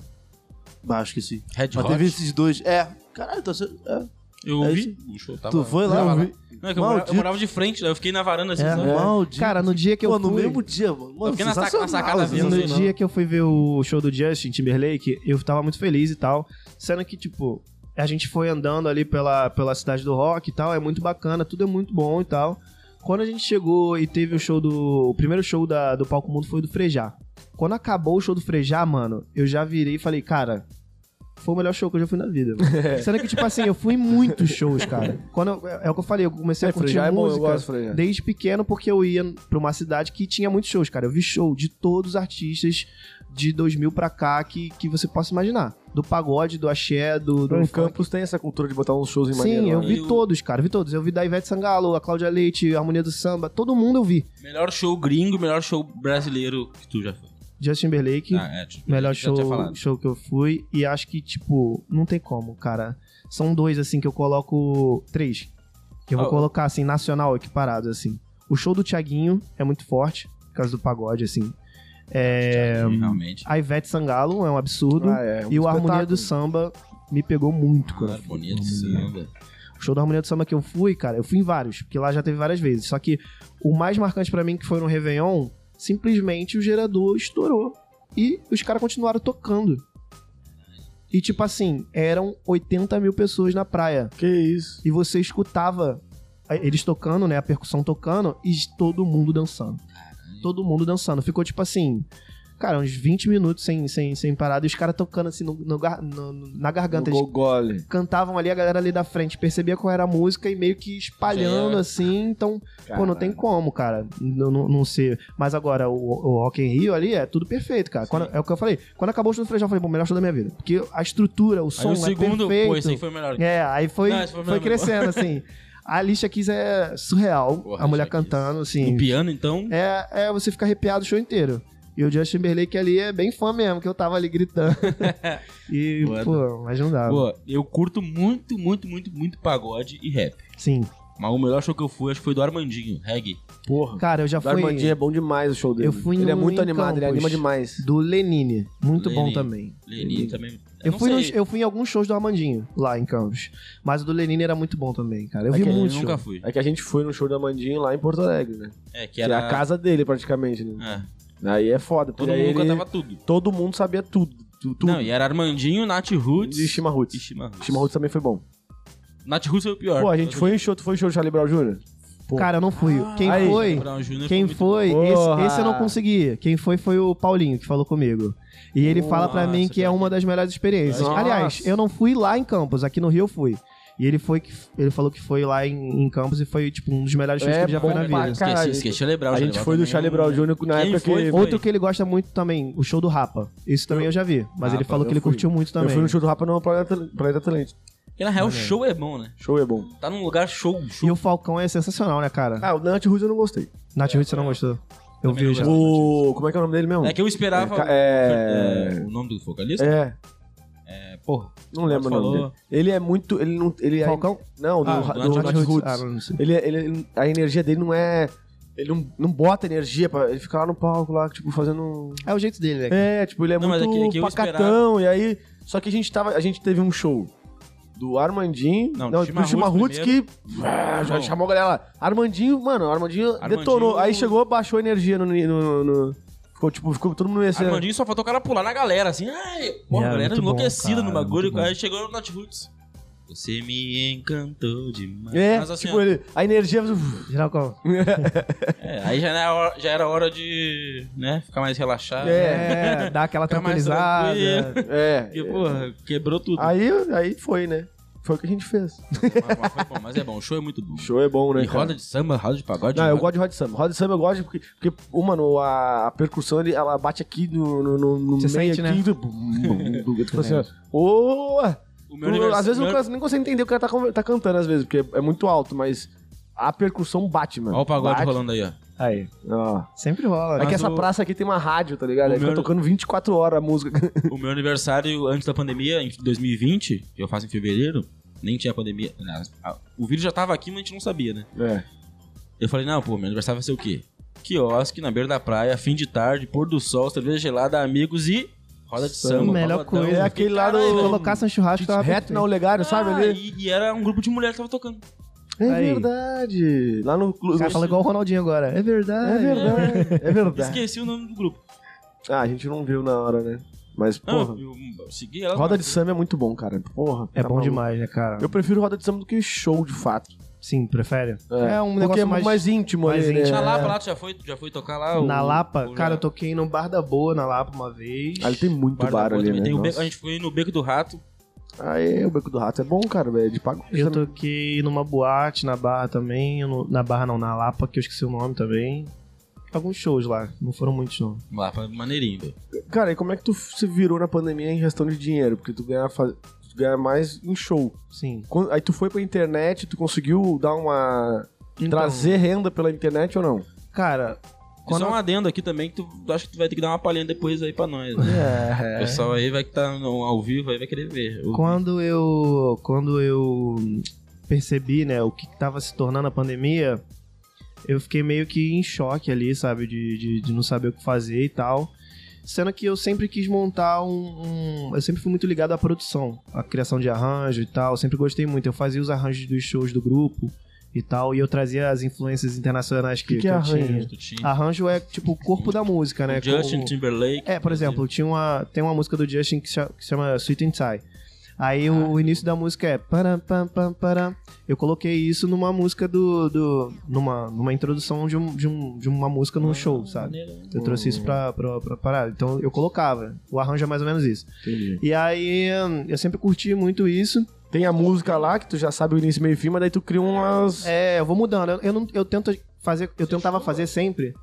Ah, esqueci. Red Mas Hot. teve esses dois. É, caralho, tá sendo... É. Eu É vi. O show tava... Tu foi lá? Eu. Não, é que eu, morava, eu morava de frente, daí eu fiquei na varanda assim, É. sabe? É. Maldito. Cara, no dia que eu Pô, no fui... mesmo dia, mano. Mano, fiquei na na sacada vendo, No sensacional. dia que eu fui ver o show do Justin Timberlake, eu tava muito feliz e tal. Sendo que, tipo, a gente foi andando ali pela, pela cidade do rock e tal, é muito bacana, tudo é muito bom e tal. Quando a gente chegou e teve o show do. O primeiro show da, do Palco Mundo foi o do Frejá. Quando acabou o show do Frejá, mano, eu já virei e falei, cara, foi o melhor show que eu já fui na vida. mano. Sendo que, tipo assim, eu fui em muitos shows, cara. Quando eu- é o que eu falei, eu comecei a É, curtir Frejá é bom, eu música gosto desde pequeno, porque eu ia pra uma cidade que tinha muitos shows, cara. Eu vi show de todos os artistas de 2000 pra cá que, que você possa imaginar. Do pagode, do axé, do, do campus tem essa cultura de botar uns shows em Sim, maneiro. eu lá. vi o- todos, cara. Vi todos. Eu vi da Ivete Sangalo, a Cláudia Leite, a Harmonia do Samba. Todo mundo eu vi. Melhor show gringo, melhor show brasileiro que tu já foi. Justin Timberlake. Ah, é, tipo, Melhor show, show que eu fui. E acho que, tipo, não tem como, cara. São dois, assim, que eu coloco. Três. Que eu vou Ah, colocar, assim, nacional, equiparados, assim. O show do Thiaguinho é muito forte, por causa do pagode, assim. É. Realmente. A Ivete Sangalo é um absurdo. Ah, é, um e o Harmonia do Samba me pegou muito, cara. harmonia do samba. O show da Harmonia do Samba que eu fui, cara, eu fui em vários, porque lá já teve várias vezes. Só que o mais marcante pra mim, que foi no Réveillon, simplesmente o gerador estourou. E os caras continuaram tocando. E tipo assim, eram 80 mil pessoas na praia. Que isso. E você escutava eles tocando, né? A percussão tocando e todo mundo dançando. Todo mundo dançando. Ficou tipo assim. Cara, uns 20 minutos sem, sem, sem parada e os caras tocando assim no, no no- na garganta. No Eles gogole. cantavam ali, a galera ali da frente percebia qual era a música e meio que espalhando ia. assim. Então, pô, não tem como, cara, não, não, não ser. Mas agora, o, o Rock in Rio ali é tudo perfeito, cara. Quando- é o que eu falei. Quando acabou o show do Frejão, eu falei, pô, melhor show da minha vida. Porque a estrutura, o Aí som o é segundo, perfeito. pô, esse aí foi o melhor. É, aí foi, Não, foi foi, crescendo, assim. A Alicia Keys é surreal. Porra, a mulher Alicia Keys. cantando, assim. No piano, então. É, é, você fica arrepiado o show inteiro. E o Justin Timberlake ali é bem fã mesmo, que eu tava ali gritando. e, Foda. pô, mas não dá. Pô, eu curto muito, muito, muito, muito pagode e rap. Sim. Mas o melhor show que eu fui, acho que foi do Armandinho, reggae. Porra. Cara, eu já O fui Armandinho é bom demais o show dele. Eu fui Ele é muito animado, ele anima demais. do Lenine. Muito bom Lenine. também. Lenine também. Eu fui, nos- eu fui em alguns shows do Armandinho, lá em Campos. Mas o do Lenine era muito bom também, cara. Eu É vi eu muito nunca show. fui. É que a gente foi no show do Amandinho lá em Porto Alegre, né? É, que Que era. é a casa dele, praticamente, né? É, Aí é foda. todo mundo cantava tudo. Todo mundo sabia tudo. tu- Tudo. Não, e era Armandinho, Nath Roots E Shima Roots. e Shima Roots. Shima Roots também foi bom. Nath Roots foi o pior. Pô, a gente foi em show, tu foi em show do Charlie Brown Jr.? Pô. Cara, eu não fui. Quem Aí. foi? Brown Jr. Quem muito foi? bom. Esse, Porra. esse eu não consegui. Quem foi foi o Paulinho, que falou comigo. E ele fala pra mim Nossa, que é cara. uma das melhores experiências. Nossa. Aliás, eu não fui lá em Campos, aqui no Rio eu fui. E ele foi que ele falou que foi lá em, em Campos e foi tipo um dos melhores shows É que ele já foi na vida. Esqueci, esqueci de lembrar. A gente foi do Charlie. Brown Jr. na época foi? que... Foi. Outro que ele gosta muito também, o show do Rapa. Esse também eu já vi, mas ele Rapa, falou que eu ele fui. curtiu muito também. Eu fui no show do Rapa no Planeta, Planeta Talento. Porque na real, o show é bom, né? Show é bom. Tá num lugar show, show. E o Falcão é sensacional, né, cara? Ah, o Nath Roots eu não gostei. Nath Roots você não gostou? Eu Também vi já. O... Como é que é o nome dele mesmo? É que eu esperava. É, é- é, O nome do vocalista? É, É, porra. não lembro o nome dele. Ele é muito... Ele não... Ele é- Falcão? Não, do, Ah, do, do Roots. Ah, não sei. Ele, ele, a energia dele não é... Ele não, não bota energia pra... Ele fica lá no palco, lá, tipo, fazendo... É o jeito dele, né? É, tipo, ele é Não, muito é é que eu pacatão, e aí... Só que a gente tava... A gente teve um show do Armandinho... Não, Não, do Chima do Chima Roots Roots que... ah, já chamou a galera lá. Armandinho, mano, Armandinho, Armandinho- detonou. Aí chegou, baixou a energia no... no, no- ficou, tipo, ficou todo mundo nesse... Armandinho só faltou o cara pular na galera, assim. Ai, porra, a galera muito bom, enlouquecida cara, no bagulho. muito bom. Aí chegou no Roots. Você me encantou demais. É, Mas assim, tipo, ó, ele, a energia... Geral qual? é, aí já era, hora, já era hora de né, ficar mais relaxado. É. É, dá aquela mais tranquilizada. tranquilo. É. Porque, porra, quebrou tudo. Aí, aí foi, né? Foi o que a gente fez. Mas, mas foi bom, mas é bom, o show é muito bom. Show é bom, né, E cara? roda de samba, roda de pagode. Não, eu roda- gosto de roda de samba. Roda de samba eu gosto porque, porque ô, mano, a, a percussão, ele, ela bate aqui no, no, no, no Você meio sente, aqui. né? do- tipo assim, ó. O meu às vezes eu meu- não consigo- nem consigo entender o que o cara tá, tá cantando, às vezes, porque é muito alto, mas a percussão bate, mano. Olha o pagode bate. rolando aí, ó. Aí. Ó. Sempre rola. É né? que essa o- praça aqui tem uma rádio, tá ligado? o Aí fica meu- tocando 24 horas a música. O meu aniversário antes da pandemia, em 2020, que eu faço em fevereiro, nem tinha pandemia. né, a- O vírus já tava aqui, mas a gente não sabia, né? É. Eu falei, não, pô, meu aniversário vai ser o quê? Quiosque, na beira da praia, fim de tarde, pôr do sol, cerveja gelada, amigos e roda de Samba. samba. Melhor pagodão. coisa. É aquele lá do- Se colocasse um churrasco, tava Reto perfeito. na Olegário, sabe Ah, ali? e, e era um grupo de mulheres que tava tocando. É Aí. verdade. Lá no O clube. cara fala igual o Ronaldinho agora. É verdade. É verdade. É verdade. Esqueci o nome do grupo. Ah, a gente não viu na hora, né? Mas, Não, porra. eu, eu segui ela. Roda de samba é muito bom, cara. Porra. É tá bom maluco. demais, né, cara? Eu prefiro roda de samba do que show, de fato. Sim, prefere? É, É um Porque negócio é mais... mais, íntimo mais ali, né? íntimo. Na. Lapa lá, tu já foi, já foi tocar lá? Na o- Lapa, o- cara, já- eu toquei no Bar da Boa na Lapa uma vez. Ali tem muito Bar bar, da ali, também. né? Tem o Nossa. beco- a gente foi no Beco do Rato. Aí, o Beco do Rato é bom, cara, é de pago. Eu toquei numa boate na Barra também, no- na Barra não, na Lapa, que eu esqueci o nome também. Alguns shows lá, não foram muitos não. Lá, pra maneirinho, velho. Cara, e como é que tu se virou na pandemia em gestão de dinheiro? Porque tu ganha, fa- tu ganha mais em show. Sim. Quando- Aí tu foi pra internet, tu conseguiu dar uma... Então, Trazer renda pela internet ou não? Cara, E Quando só eu- um adendo aqui também, que tu acho que tu vai ter que dar uma palhinha depois aí pra nós. Né? O É. pessoal aí vai que tá ao vivo aí vai querer ver. O- Quando eu, quando eu percebi, né, o que tava se tornando a pandemia, eu fiquei meio que em choque ali, sabe, de, de, de não saber o que fazer e tal. Sendo que eu sempre quis montar um, um- Eu sempre fui muito ligado à produção, à criação de arranjo e tal. Eu sempre gostei muito. Eu fazia os arranjos dos shows do grupo e tal. E eu trazia as influências internacionais que, Que que é eu arranjo? tinha. Arranjo é tipo o corpo da música, né? Justin como- Timberlake. é, por exemplo, tinha uma, tem uma música do Justin que se chama, que se chama Sweet and Tie. Aí Ah. o início da música é param, pam, pam, param. Eu coloquei isso numa música do. do numa, numa introdução de, um, de, um, de uma música num show, sabe? Eu trouxe isso pra, pra, pra parada. Então eu colocava. O arranjo é mais ou menos isso. Entendi. E aí hum, eu sempre curti muito isso. Tem a música lá, que tu já sabe o início, meio e fim, mas daí tu cria umas... É, eu vou mudando. Eu, eu, não, eu tento fazer. Eu tentava fazer sempre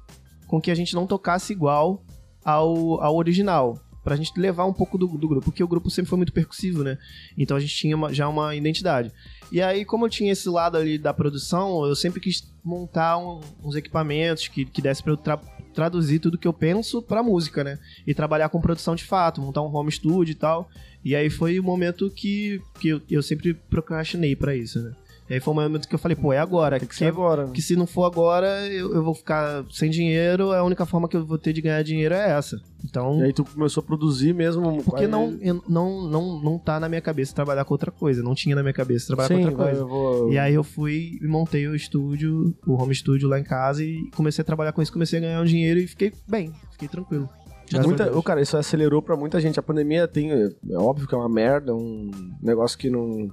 com que a gente não tocasse igual ao, ao original. Pra gente levar um pouco do, do grupo. Porque o grupo sempre foi muito percussivo, né? Então a gente tinha uma- já uma identidade. E aí, como eu tinha esse lado ali da produção, eu sempre quis montar um- uns equipamentos que, que desse pra eu tra- traduzir tudo que eu penso pra música, né? E trabalhar com produção de fato, montar um home studio e tal. E aí foi o momento que, que eu, eu sempre procrastinei pra isso, né? E aí foi o momento que eu falei, pô, é agora. Tem que ser agora. Que se não for agora, eu, eu vou ficar sem dinheiro, a única forma que eu vou ter de ganhar dinheiro é essa. Então, E aí tu começou a produzir mesmo... porque não, eu- não, não, não tá na minha cabeça trabalhar com outra coisa, não tinha na minha cabeça trabalhar Sim, com outra coisa. vou... E aí eu fui e montei o estúdio, o home studio lá em casa e comecei a trabalhar com isso, comecei a ganhar um dinheiro e fiquei bem, fiquei tranquilo. A Muita, ô, cara, isso acelerou pra muita gente. A pandemia tem, é óbvio que é uma merda, um negócio que não,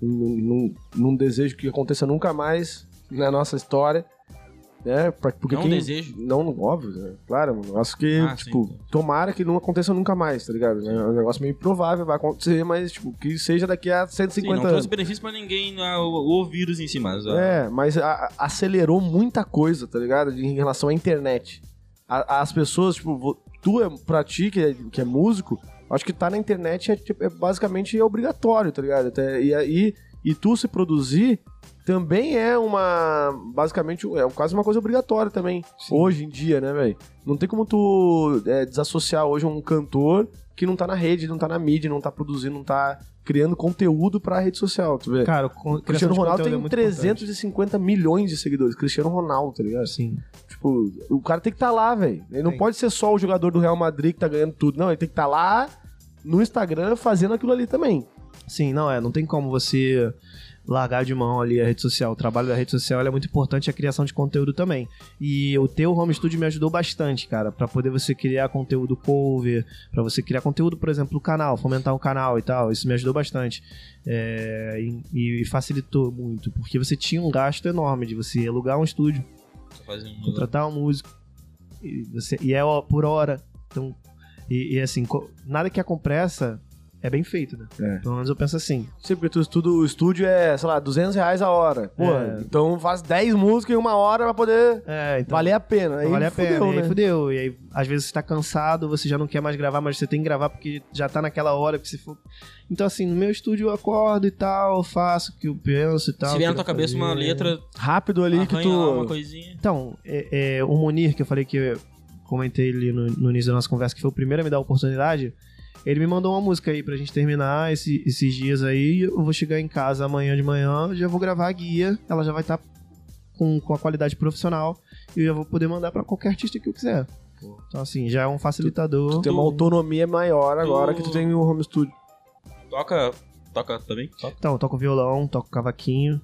não, não, não desejo que aconteça nunca mais na nossa história, né? Pra- Porque Não quem- desejo. Não, óbvio, né? claro, é um negócio que, Ah, tipo, sim. tomara que não aconteça nunca mais, tá ligado? É um negócio meio improvável, vai acontecer, mas, tipo, que seja daqui a Sim, 150 não anos. trouxe benefício pra ninguém ah, o, o vírus em si, mas. ah, É, mas a- acelerou muita coisa, tá ligado? Em relação à internet. A- as pessoas, tipo, tu, é, pra ti, que é, que é músico, acho que tá na internet é, tipo, é basicamente obrigatório, tá ligado? Até- e aí, e tu se produzir também é uma. Basicamente, é quase uma coisa obrigatória também. Hoje em dia, né, velho? Não tem como tu é, desassociar hoje um cantor que não tá na rede, não tá na mídia, não tá produzindo, não tá criando conteúdo pra rede social, tu vê? Cara, O Cristiano Ronaldo tem é muito 350 milhões de seguidores. Cristiano Ronaldo, tá ligado? importante. Sim. Tipo, o cara tem que estar lá, velho. Ele não pode ser só o jogador do Real Madrid que tá ganhando tudo. Não, ele tem que estar lá no Instagram fazendo aquilo ali também. Sim, não é. Não tem como você largar de mão ali a rede social. O trabalho da rede social é muito importante a criação de conteúdo também. E o teu home studio me ajudou bastante, cara, Pra poder você criar conteúdo cover, pra você criar conteúdo, por exemplo, no canal, fomentar um canal e tal. Isso me ajudou bastante. É, e, e facilitou muito, porque você tinha um gasto enorme de você alugar um estúdio, fazer um- contratar um músico e, e é por hora. Então, e, e assim, nada que é com pressa é bem feito, né? É. Pelo menos eu penso assim. Sim, porque tu estuda, o estúdio é, sei lá, 200 reais a hora. Pô, É. então faz 10 músicas em uma hora pra poder É, então. valer a pena. Aí vale a pena. fudeu, e aí né? fudeu. E aí, às vezes, você tá cansado, você já não quer mais gravar, mas você tem que gravar porque já tá naquela hora que você for. Então, assim, no meu estúdio eu acordo e tal, eu faço o que eu penso e tal. Se vier na tua cabeça uma fazer. letra, Rápido ali que lá uma tu... coisinha. Então, é, é, o Monir, que eu falei que eu comentei ali no, no início da nossa conversa, que foi o primeiro a me dar a oportunidade, ele me mandou uma música aí pra gente terminar esse- esses dias aí. Eu vou chegar em casa amanhã de manhã, já vou gravar a guia, ela já vai estar com, com a qualidade profissional e eu já vou poder mandar pra qualquer artista que eu quiser. Então, assim, já é um facilitador. Tem uma autonomia maior agora que tu tem o home studio. Toca. Toca também? Toca. Então, eu toco violão, toco cavaquinho.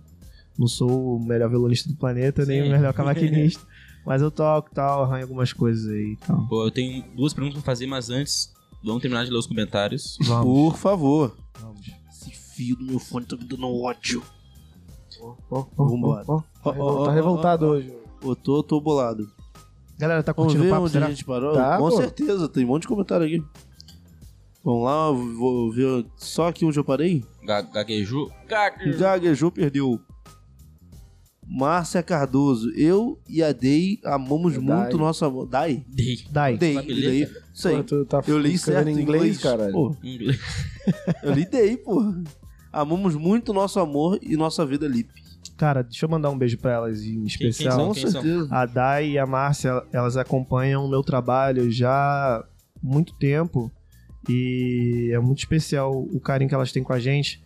Não sou o melhor violonista do planeta, nem Sim. o melhor cavaquinista. mas eu toco e tal, arranho algumas coisas aí e tal. Pô, eu tenho duas perguntas pra fazer, mas antes, vamos terminar de ler os comentários. Vamos. Por favor. Esse fio do meu fone tá me dando ódio. Ó, ó, Vambora. ó, ó. Ó, ó, Tá revoltado ó. hoje. Eu tô, tô bolado. Galera, tá Vamos curtindo ver o papo, onde será? a gente parou? Tá, Com pô. certeza, tem um monte de comentário aqui. Vamos lá, vou ver só aqui onde eu parei. Ga- Gaguejou. Gaguejou. Gaguejou, perdeu. Márcia Cardoso, eu e a Dei amamos Dai. muito nosso amor. Dai? Dei. Dai. Dei, Dei. Isso aí. Pô, tá Eu li certo em inglês, cara. Pô, Inglês. eu li Dei, pô. Amamos muito nosso amor e nossa vida Lip. Cara, deixa eu mandar um beijo pra elas em quem especial. são? Com quem são? certeza. A Dai e a Márcia, elas acompanham o meu trabalho já há muito tempo. E é muito especial o carinho que elas têm com a gente.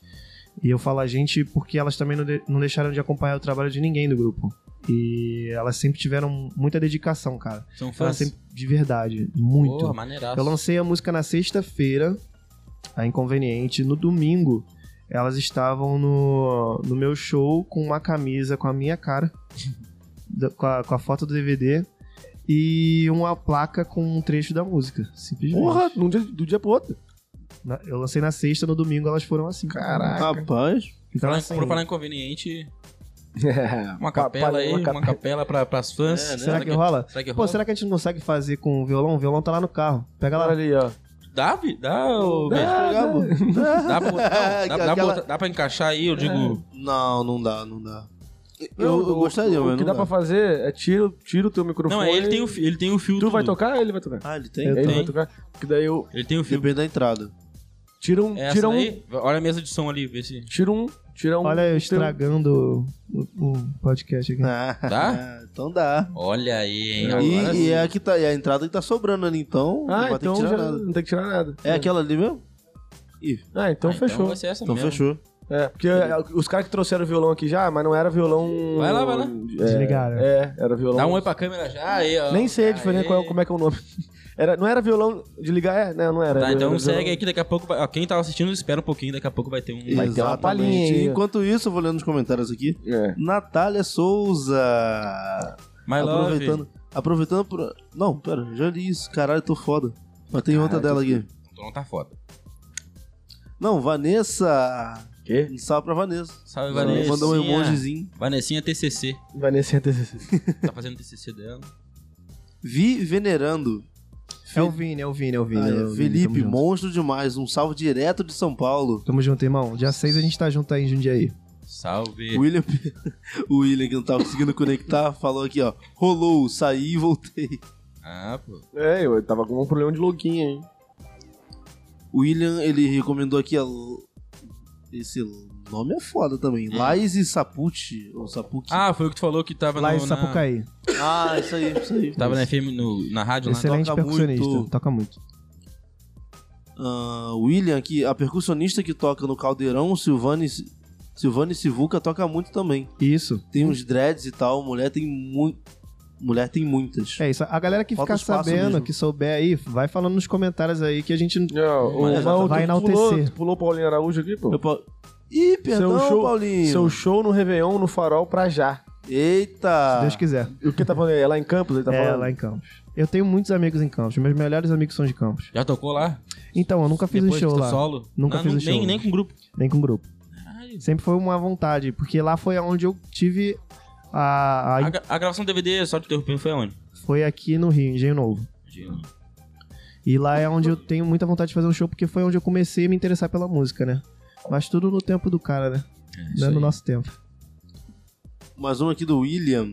E eu falo a gente porque elas também não, de- não deixaram de acompanhar o trabalho de ninguém do grupo. E elas sempre tiveram muita dedicação, cara. São Elas fãs? sempre, de verdade, muito. Porra, maneiraço. Eu lancei a música na sexta-feira, a Inconveniente. No domingo, elas estavam no, no meu show com uma camisa com a minha cara, com, a, com a foto do DVD e uma placa com um trecho da música. Simplesmente. Porra, num dia, do dia pro outro. Na- eu lancei na sexta, no domingo elas foram assim. Caraca. Rapaz. Então, Falar, assim, por falar inconveniente, É, uma capela aí, uma capela pra, pras fãs. É, né? será que rola? Será que Pô, rola? será que a gente não consegue fazer com o violão? O violão tá lá no carro. Pega lá. Olha ali, ó. Dá, Vi? Dá, ô? Pegar, pô. Dá pra, botar- não, dá, dá pra Aquela- botar- dá pra encaixar aí, eu digo. Não, não dá, não dá. Eu, eu gostaria, o, mas O que não dá pra fazer é tira, tira o teu microfone. Não, ele tem o, fi- ele tem o fio. Tu vai tudo. tocar ele vai tocar? Ah, ele tem? Eu ele tenho. vai tocar. Que daí eu. Ele tem o fio. Depende da entrada. Tira um. Essa tira um. daí, olha a mesa de som ali, vê se. Tira um. Tira um. Olha eu estragando o, o podcast aqui. Dá? então dá. Olha aí, hein? E, Agora e sim. é a, que tá, e a entrada que tá sobrando ali, então Ah, não vai então ter que já tirar nada. não tem que tirar nada. É aquela ali mesmo? Ih, Ah, então Ah, fechou. vai ser essa então mesmo. fechou. É, porque é, os caras que trouxeram o violão aqui já, mas não era violão. Vai lá, vai lá. É, Desligaram. É, era violão. Dá um oi pra câmera já, aí, ó. Nem sei a diferença Aê. qual, como é que é o nome. Era, não era violão de ligar? É, não, não era. Tá, era então violão- segue aí que daqui a pouco. Ó, quem tá assistindo, espera um pouquinho, daqui a pouco vai ter um. Vai ter uma palhinha. Enquanto isso, eu vou lendo os comentários aqui. É. Natália Souza. My love. aproveitando. Aproveitando por. Não, pera, já li isso. Caralho, tô foda. Mas tem outra dela aqui. Então não tá foda. Não, Vanessa. Quê? Um salve pra Vanessa. Salve, Vanessa. Mandou um emojizinho. Vanessinha TCC. Vanessa TCC. Tá fazendo TCC dela. Vi venerando. É o Vini, é o Vini, é o Vini. Ah, é é, o Vini, Felipe, junto. monstro demais. Um salve direto de São Paulo. Tamo junto, irmão. Dia 6 a gente tá junto aí em Jundiaí. Salve. O William, o William, que não tava conseguindo conectar, falou aqui, ó. Rolou, saí e voltei. Ah, pô. É, eu tava com um problema de login aí. O William, ele recomendou aqui, ó. Esse nome é foda também. Laise Sapucci, ou Sapucci. Ah, foi o que tu falou que tava Lá em no, na... Sapucaí. Ah, isso aí, isso aí. Tava na FM, no, na rádio lá. Excelente toca percussionista. muito. Toca muito. Ah, William aqui, a percussionista que toca no Caldeirão, Silvane, Silvane Sivuca, toca muito também. Isso. Tem uns dreads e tal, mulher tem muito. Mulher tem muitas. É isso. A galera que Falta ficar sabendo, mesmo. que souber aí, vai falando nos comentários aí que a gente. Não, o, vai tu pulou, enaltecer. pulou o Paulinho Araújo aqui, pô. Eu Ih, perdão, Seu show- Paulinho. Seu show no Réveillon, no Farol, pra já. Eita! Se Deus quiser. E o que tá falando aí? É lá em Campos? Ele tá é, falando? lá em Campos. Eu tenho muitos amigos em Campos. Meus melhores amigos são de Campos. Já tocou lá? Então, eu nunca fiz Depois um show lá. solo? Nunca Não, fiz não- um show. Nem, nem com grupo. Nem com grupo. Caralho. Sempre foi uma vontade, porque lá foi onde eu tive a. a- A, gra- a gravação do DVD, só te interrompendo, foi aonde? Foi aqui no Rio, Engenho Novo. E lá é onde eu tenho muita vontade de fazer um show, porque foi onde eu comecei a me interessar pela música, né? Mas tudo no tempo do cara, né? É, Não é no aí. nosso tempo. Mais uma aqui do William.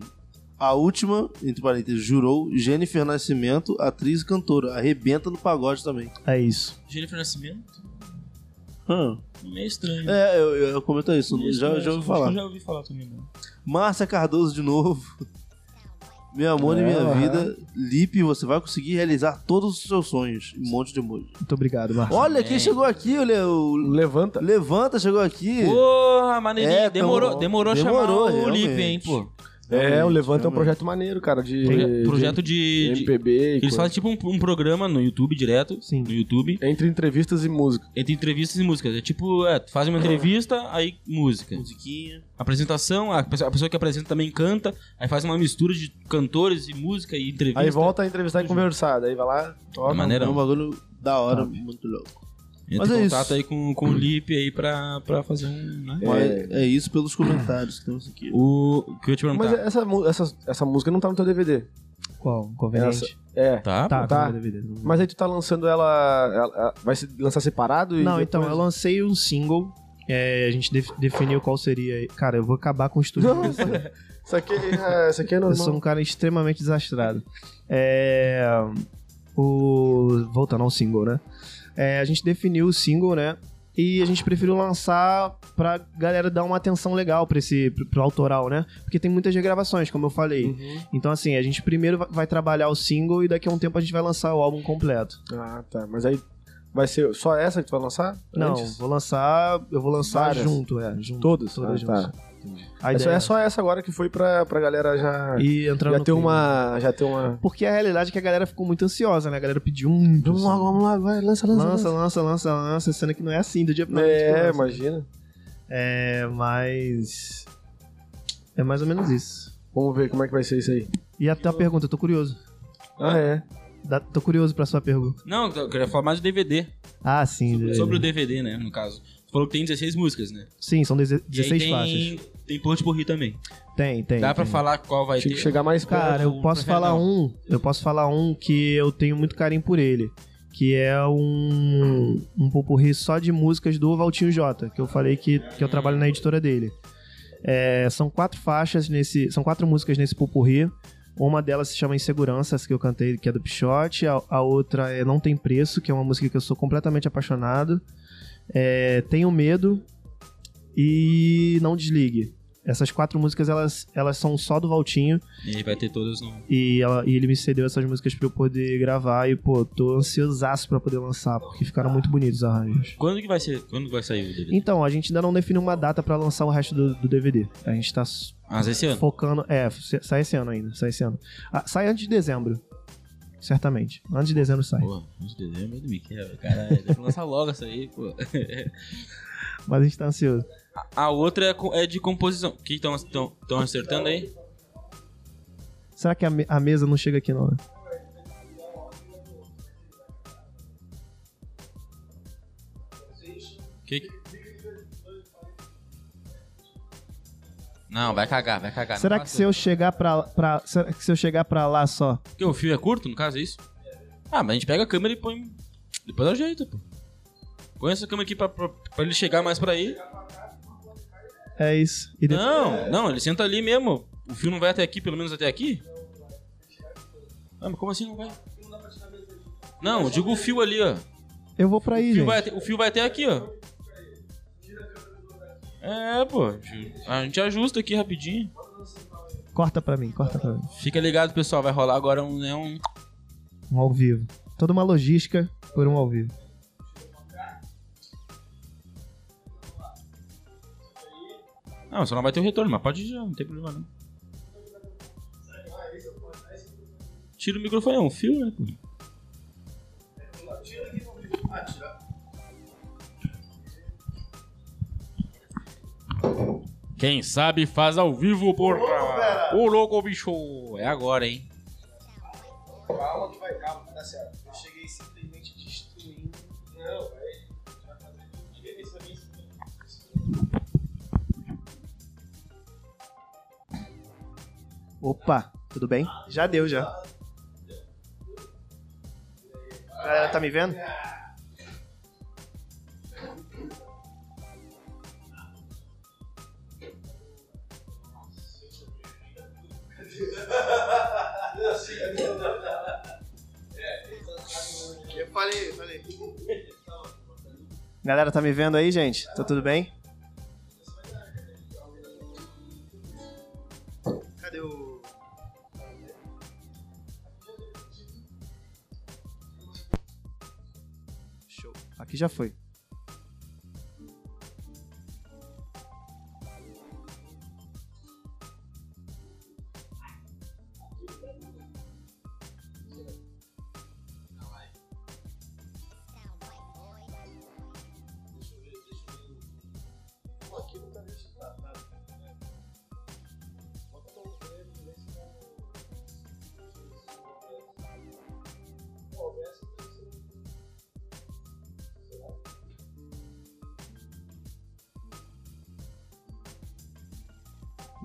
A última, entre parênteses, jurou Jennifer Nascimento, atriz e cantora. Arrebenta no pagode também. É isso. Jennifer Nascimento? Hã? Meio estranho. É, eu, eu comento isso. Meio Já, estranho, já ouvi acho falar. que eu Já ouvi falar também, não. Márcia Cardoso de novo. Meu amor e É, minha aham. vida. Lipe, você vai conseguir realizar todos os seus sonhos. Um monte de emoji. Muito obrigado, Marcos. Olha quem chegou aqui, olha. O Levanta. Levanta chegou aqui. Porra, maneirinho. É, demorou, demorou, demorou, a chamar o Lipe, realmente. hein, pô. É, o Levanta é um projeto maneiro, cara, de... Proje- projeto de, de... de- MPB e Eles coisa. fazem tipo um, um programa no YouTube direto. Sim. No YouTube. Entre entrevistas e música. Entre entrevistas e músicas. É tipo, é, tu faz uma entrevista, aí música. Musiquinha. Apresentação, a pessoa, a pessoa que apresenta também canta, aí faz uma mistura de cantores e música e entrevista. Aí volta a entrevistar e conversar. Daí vai lá, toca. É maneiro. É um bagulho da hora, muito louco. Entra Mas em é contato isso. aí com, com o Lipe aí pra, pra fazer um. Né? Mas é isso pelos comentários que temos aqui. O que eu te perguntar. Mas essa, essa, essa música não tá no teu DVD. Qual? Conveniente? É. Tá, Tá, tá. tá. DVD. Mas aí tu tá lançando ela. ela- ela- vai se lançar separado? e Não, depois- então, eu lancei um single. é, a gente def- definiu qual seria. Cara, eu vou acabar com o estúdio. Não, isso isso aqui, é, isso aqui é Eu normal. sou um cara extremamente desastrado. É. O. Voltando ao single, né? É, a gente definiu o single, né? E a gente preferiu lançar pra galera dar uma atenção legal pra esse. pro, pro autoral, né? Porque tem muitas regravações, como eu falei. Uhum. Então, assim, a gente primeiro vai- trabalhar o single e daqui a um tempo a gente vai lançar o álbum completo. Ah, tá. Mas aí vai ser só essa que tu vai lançar? Não, Antes? vou lançar. Eu vou lançar Várias? junto, é. Junto, Todas? Todas Ah, juntas. tá. A É só, ideia é só essa agora que foi pra, pra galera já. E entrando já no ter clima. uma. Já ter uma. Porque a realidade é que a galera ficou muito ansiosa, né? A galera pediu muito. Vamos lá, vamos lá, vai, lança, lança. Lança, lança, lança, lança, sendo que não é assim do dia pra noite. É, lança. imagina. É, mas. É mais ou menos isso. Vamos ver como é que vai ser isso aí. E até a pergunta, eu tô curioso. Ah, é. Dá- tô curioso pra sua pergunta. Não, eu queria falar mais do DVD. Ah, sim. Sobre o de... DVD, né, no caso. Você falou que tem 16 músicas, né? Sim, são deze- E aí 16 tem, faixas. Tem Ponte por Rio também. Tem, tem. Dá pra tem. falar qual vai Tinha ter? que chegar mais perto. Cara, eu posso falar não. um. Eu posso falar um que eu tenho muito carinho por ele. Que é um, um popurri só de músicas do Valtinho Jota, que eu falei que, que eu trabalho na editora dele. É, são quatro faixas nesse. São quatro músicas nesse popurri. Uma delas se chama Insegurança, essa que eu cantei, que é do Pichote. A, a outra é Não Tem Preço, que é uma música que eu sou completamente apaixonado. É, Tenho Medo e Não Desligue. Essas quatro músicas, elas, elas são só do Valtinho. E aí vai ter todas no. E, ela- e ele me cedeu essas músicas pra eu poder gravar. E, pô, tô ansiosaço pra poder lançar, porque ficaram muito bonitos os arranjos. Quando que vai ser? Quando vai sair o DVD? Então, a gente ainda não definiu uma data pra lançar o resto do, do DVD. A gente tá Ah, esse ano? focando. É, sai esse ano ainda. Sai esse ano. Ah, sai antes de dezembro. Certamente. Antes de dezembro sai. Pô, de dezembro ele me quebra, caralho. Deve lançar logo essa aí, pô. Mas a gente tá ansioso. A outra é, é de composição. O que estão acertando aí? Será que a, me- a mesa não chega aqui, não? né? Não, vai cagar, vai cagar. Será que se eu chegar pra, pra. Será que se eu chegar pra lá só. Porque o fio é curto, no caso, é isso? Ah, mas a gente pega a câmera e põe. Depois ajeita, pô. Põe essa câmera aqui pra, pra, pra ele chegar mais pra aí. É isso. E depois- Não, não, ele senta ali mesmo. O fio não vai até aqui, pelo menos até aqui? Ah, mas como assim não vai? Não, eu digo o fio ali, ó. Eu vou pra aí, O fio, gente. vai até, o fio vai até aqui, ó. É, pô. A gente ajusta aqui rapidinho. Corta pra mim, corta pra mim. Fica ligado, pessoal. Vai rolar agora um, né, um... Um ao vivo. Toda uma logística por um ao vivo. Não, só não vai ter o retorno, mas pode ir já, não tem problema não. Tira o microfone, é um fio, né, pô? Quem sabe faz ao vivo, porra! Ô, louco, bicho! É agora, hein? Calma que vai, calma, tá certo. Eu cheguei simplesmente destruindo. Não, vai. Opa, tudo bem? Já deu, já. Galera, tá me vendo? Eu falei, falei. Galera, tá me vendo aí, gente? Tá tudo bem? Cadê o. Show. Aqui já foi.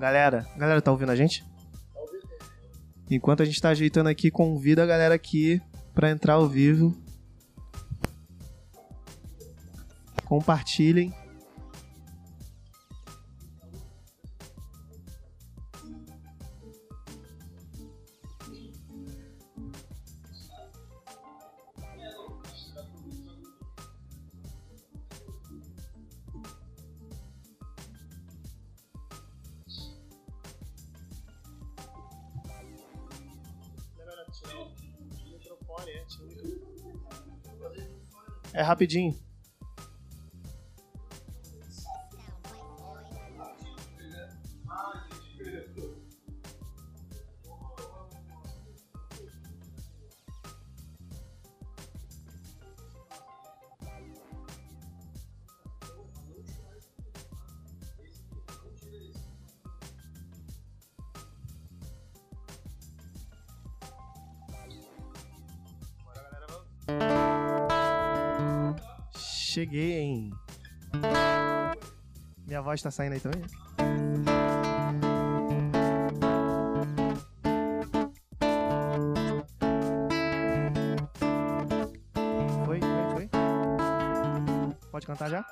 Galera, galera, tá ouvindo a gente? Enquanto a gente tá ajeitando aqui, convida a galera aqui pra entrar ao vivo. Compartilhem. Rapidinho. Voz tá saindo aí também? Foi, foi, foi. Pode cantar já?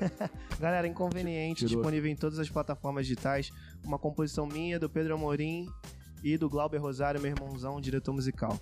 Galera, Inconveniente, Tirou. disponível em todas as plataformas digitais. Uma composição minha, do Pedro Amorim e do Glauber Rosário, meu irmãozão, diretor musical.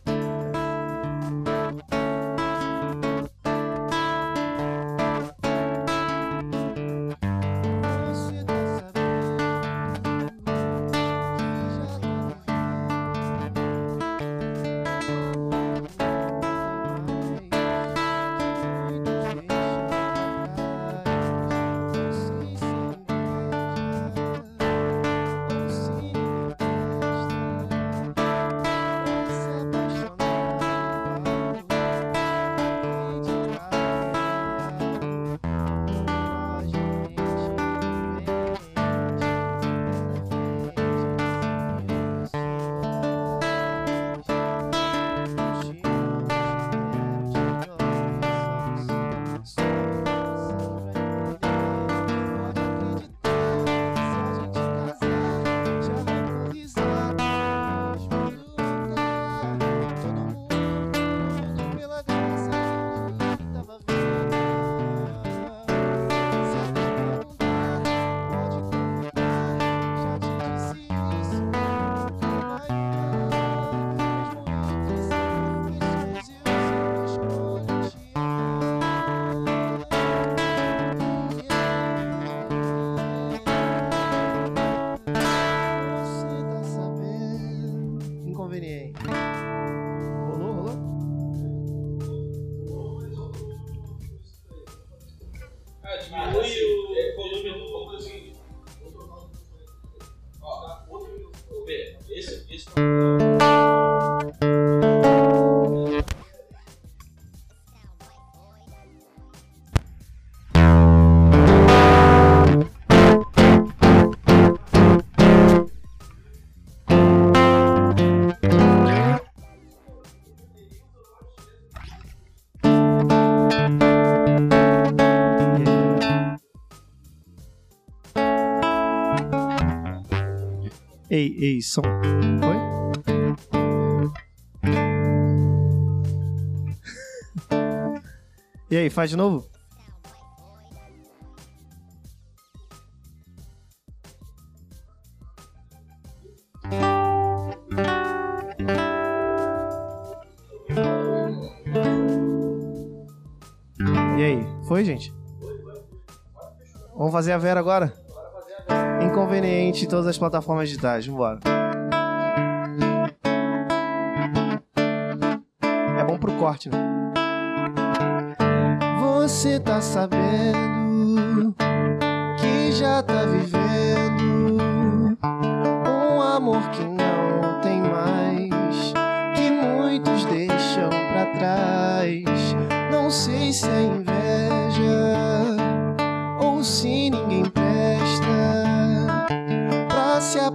Ei, ei, som. Foi? e aí, faz de novo? E aí, foi, gente? Vamos fazer a Vera agora? Inconveniente em todas as plataformas digitais. Vambora. É bom pro corte, né? Você tá sabendo que já tá vivendo um amor que não tem mais, que muitos deixam pra trás. Não sei se é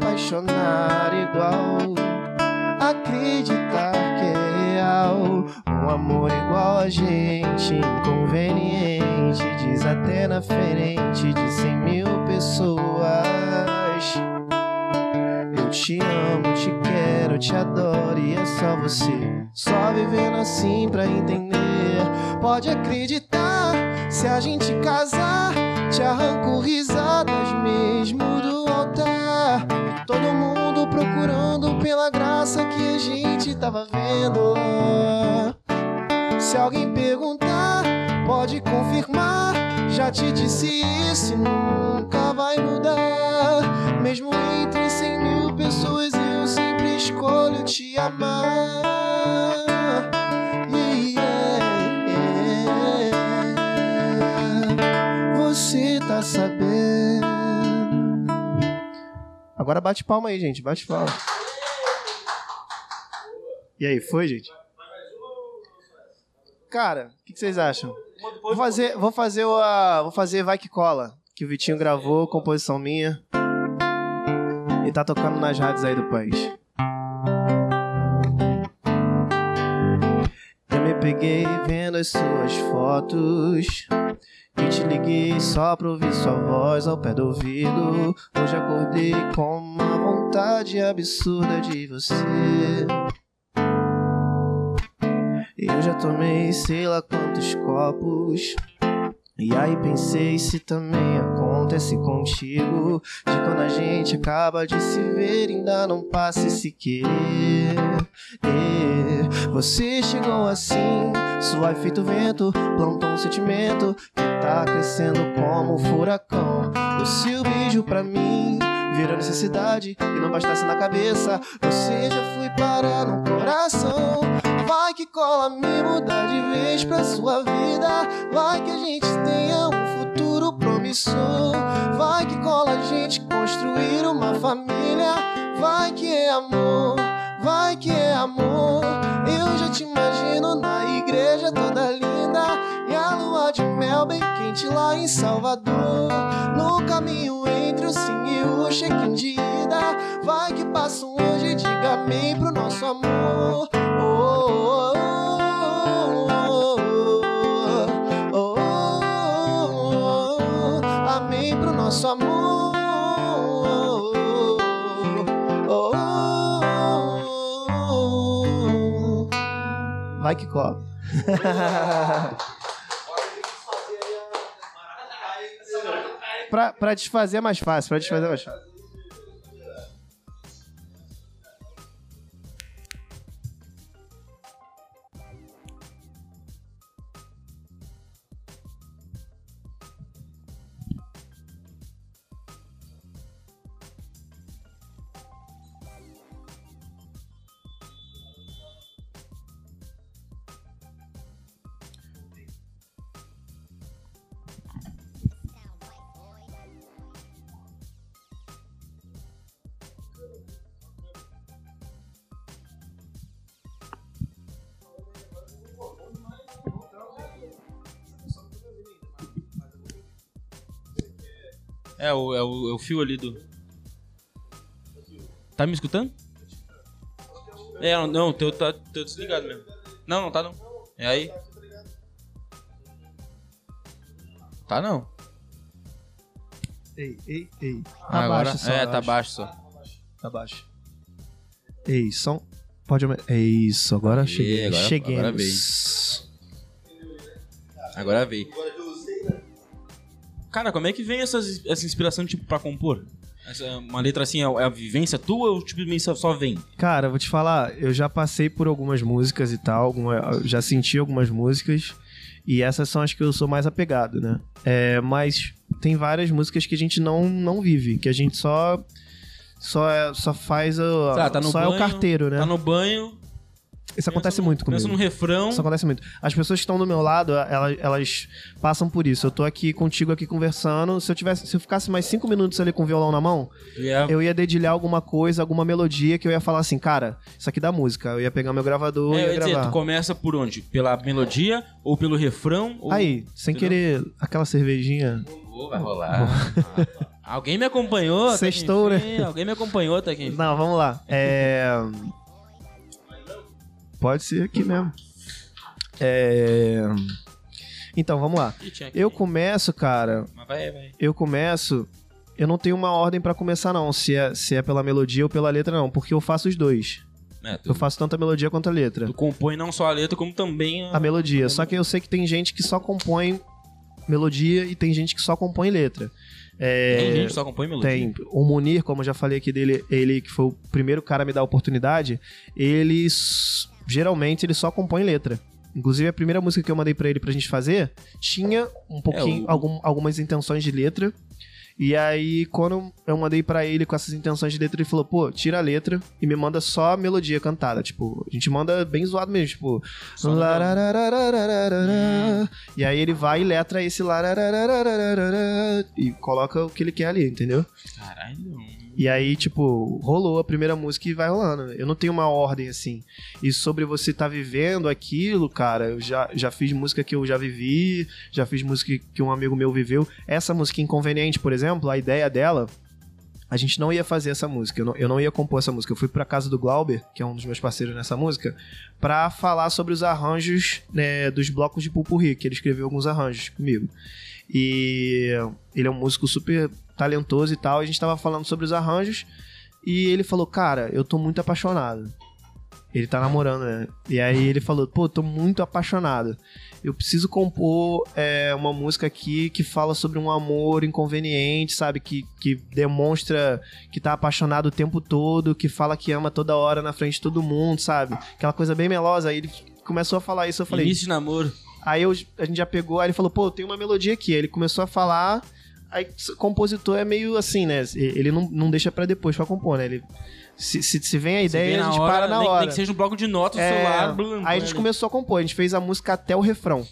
apaixonar igual, acreditar que é real. Um amor igual a gente, inconveniente, diz até na frente de cem mil pessoas. Eu te amo, te quero, te adoro e é só você. Só vivendo assim pra entender. Pode acreditar, se a gente casar, te arranco risadas mesmo do pela graça que a gente tava vendo. Se alguém perguntar, pode confirmar. Já te disse isso e nunca vai mudar. Mesmo entre cem mil pessoas, eu sempre escolho te amar. Yeah, yeah. Você tá sabendo. Agora bate palma aí, gente. Bate palma. E aí, foi, gente? Cara, o que, que vocês acham? Vou fazer, vou fazer o, a- vou fazer Vai Que Cola, que o Vitinho gravou, composição minha. E tá tocando nas rádios aí do país. Eu me peguei vendo as suas fotos. E te liguei só pra ouvir sua voz ao pé do ouvido. Hoje acordei com uma vontade absurda de você. Eu já tomei sei lá quantos copos. E aí pensei se também acontece contigo. De quando a gente acaba de se ver, ainda não passa esse querer. É, Você chegou assim, suave feito vento, plantou um sentimento que tá crescendo como um furacão. O seu beijo pra mim virou necessidade e não bastasse na cabeça, você já foi parar no coração. Vai que cola me mudar de vez pra sua vida. Vai que a gente tenha um futuro promissor. Vai que cola a gente construir uma família. Vai que é amor, vai que é amor. Eu já te imagino na igreja toda linda. E a lua de mel bem quente lá em Salvador. No caminho entre o sim e o check-in de ida. Vai que passa um anjo e diga amém pro nosso amor. Oh, oh, oh, oh, oh, oh, oh, amém pro nosso amor. Oh, oh, oh. Vai que cola. Pra, pra desfazer é mais fácil, pra desfazer é mais fácil. É o, é o, é o fio ali do. Tá me escutando? É, não, o teu tá teu desligado mesmo. Não, não tá não. É aí? Tá não. Ei, ei, ei. Tá Agora, baixo só, é, tá baixo só. Tá baixo. Ei, som. Pode aumentar. É isso, agora cheguei. agora- Cheguei. agora veio. Agora veio. Cara, como é que vem essas, essa inspiração, tipo, pra compor? Essa, uma letra assim, é a vivência tua ou tipo, só só vem? Cara, vou te falar, eu já passei por algumas músicas e tal, alguma- já senti algumas músicas, e essas são as que eu sou mais apegado, né? É, mas tem várias músicas que a gente não, não vive, que a gente só só, é- só faz o. Tá, tá no só é o banho, carteiro, né? Tá no banho. Isso acontece no- muito comigo. Pensa num refrão. Isso acontece muito. As pessoas que estão do meu lado, elas, elas passam por isso. Eu tô aqui contigo aqui conversando. Se eu tivesse, se eu ficasse mais cinco minutos ali com o violão na mão, é- eu ia dedilhar alguma coisa, alguma melodia que eu ia falar assim, cara, isso aqui dá música. Eu ia pegar meu gravador É, e eu ia ia dizer, gravar. tu começa por onde? Pela melodia ou pelo refrão? Ou... Aí, sem Entendeu? querer, aquela cervejinha. Vai rolar. Alguém me acompanhou? Sextou, né? enfim, Alguém me acompanhou até aqui. Não, vamos lá. É. Pode ser aqui mesmo. É. Então, vamos lá. Eu começo, cara. Mas vai, vai. Eu começo eu não tenho uma ordem pra começar, não. Se é, se é pela melodia ou pela letra, não. Porque eu faço os dois. É, tu, Eu faço tanto a melodia quanto a letra. tu compõe não só a letra, como também a... A melodia. Só que eu sei que tem gente que só compõe melodia e tem gente que só compõe letra. É, Tem gente que só compõe melodia. Tem. O Munir, como eu já falei aqui dele, ele que foi o primeiro cara a me dar a oportunidade, ele geralmente ele só compõe letra. Inclusive a primeira música que eu mandei pra ele pra gente fazer tinha um pouquinho o- algum- algumas intenções de letra. E aí quando eu mandei pra ele com essas intenções de letra, ele falou: "Pô, tira a letra e me manda só a melodia cantada". Tipo, a gente manda bem zoado mesmo, tipo. E aí ele vai e letra esse e coloca o que ele quer ali, entendeu? Caralho. E aí, tipo, rolou a primeira música e vai rolando. Eu não tenho uma ordem assim. E sobre você estar vivendo aquilo, cara, eu já, já fiz música que eu já vivi, já fiz música que um amigo meu viveu. Essa música Inconveniente, por exemplo, a ideia dela. A gente não ia fazer essa música, eu não, eu não ia compor essa música. Eu fui pra casa do Glauber, que é um dos meus parceiros nessa música, pra falar sobre os arranjos né, dos blocos de Pupurri, que ele escreveu alguns arranjos comigo. E ele é um músico super talentoso e tal. A gente tava falando sobre os arranjos e ele falou: Cara, eu tô muito apaixonado. Ele tá namorando, né? E aí ele falou: Pô, tô muito apaixonado. Eu preciso compor é, uma música aqui que fala sobre um amor inconveniente, sabe? Que, que demonstra que tá apaixonado o tempo todo, que fala que ama toda hora na frente de todo mundo, sabe? Aquela coisa bem melosa. Aí ele começou a falar isso. Eu falei: Início de namoro. Aí eu- a gente já pegou, aí ele falou, pô, tem uma melodia aqui. Aí ele começou a falar. Aí o compositor é meio assim, né? Ele não, não deixa pra depois pra compor, né? Ele, se, se, se vem a ideia, vê a gente hora, para na nem, hora. Nem que seja um bloco de notas, É, celular... blum, aí a gente começou a compor, a gente fez a música até o refrão.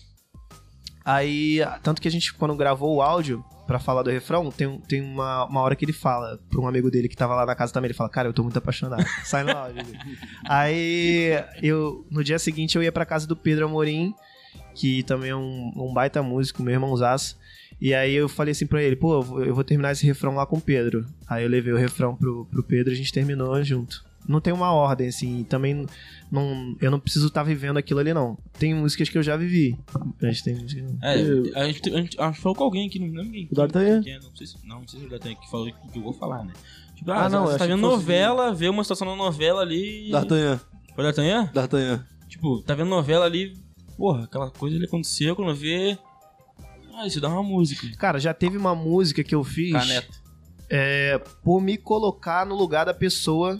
Aí, tanto que a gente, quando gravou o áudio pra falar do refrão, tem, tem uma, uma hora que ele fala pra um amigo dele que tava lá na casa também, ele fala, cara, eu tô muito apaixonado. Sai no áudio. Aí, eu, no dia seguinte, eu ia pra casa do Pedro Amorim, que também é um, um baita músico, meu irmãozaço. E aí eu falei assim pra ele, pô, eu vou- eu terminar esse refrão lá com o Pedro. Aí eu levei o refrão pro, pro Pedro e a gente terminou junto. Não tem uma ordem, assim, também não, eu não preciso estar vivendo aquilo ali, não. Tem músicas que eu já vivi. A gente tem música- É, a gente, a gente a gente falou com alguém aqui, não lembro quem. O D'Artagnan? quem é, Não sei se, não, não sei se o D'Artagnan que falou que eu vou falar, né? Tipo, Ah, ah, não, eu você tá vendo fosse- novela, vê uma situação na novela ali. D'Artagnan. Foi D'Artagnan? D'Artagnan. Tipo, tá vendo novela ali, porra, aquela coisa ali aconteceu, quando vê. Ah, isso dá uma música. Cara, já teve uma música que eu fiz Caneta. é, por me colocar no lugar da pessoa.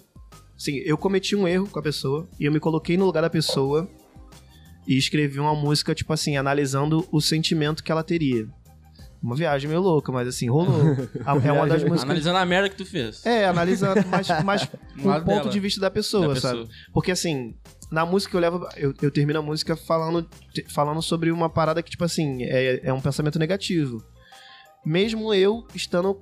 Sim, eu cometi um erro com a pessoa e eu me coloquei no lugar da pessoa e escrevi uma música, tipo assim, analisando o sentimento que ela teria. Uma viagem meio louca, mas assim, rolou. É uma das músicas. Analisando a merda que tu fez. É, analisando mais, mais No o lado ponto dela. de vista da pessoa, Da sabe? pessoa. Porque assim, na música eu levo. Eu, eu termino a música falando, falando sobre uma parada que, tipo assim, é, é um pensamento negativo. Mesmo eu estando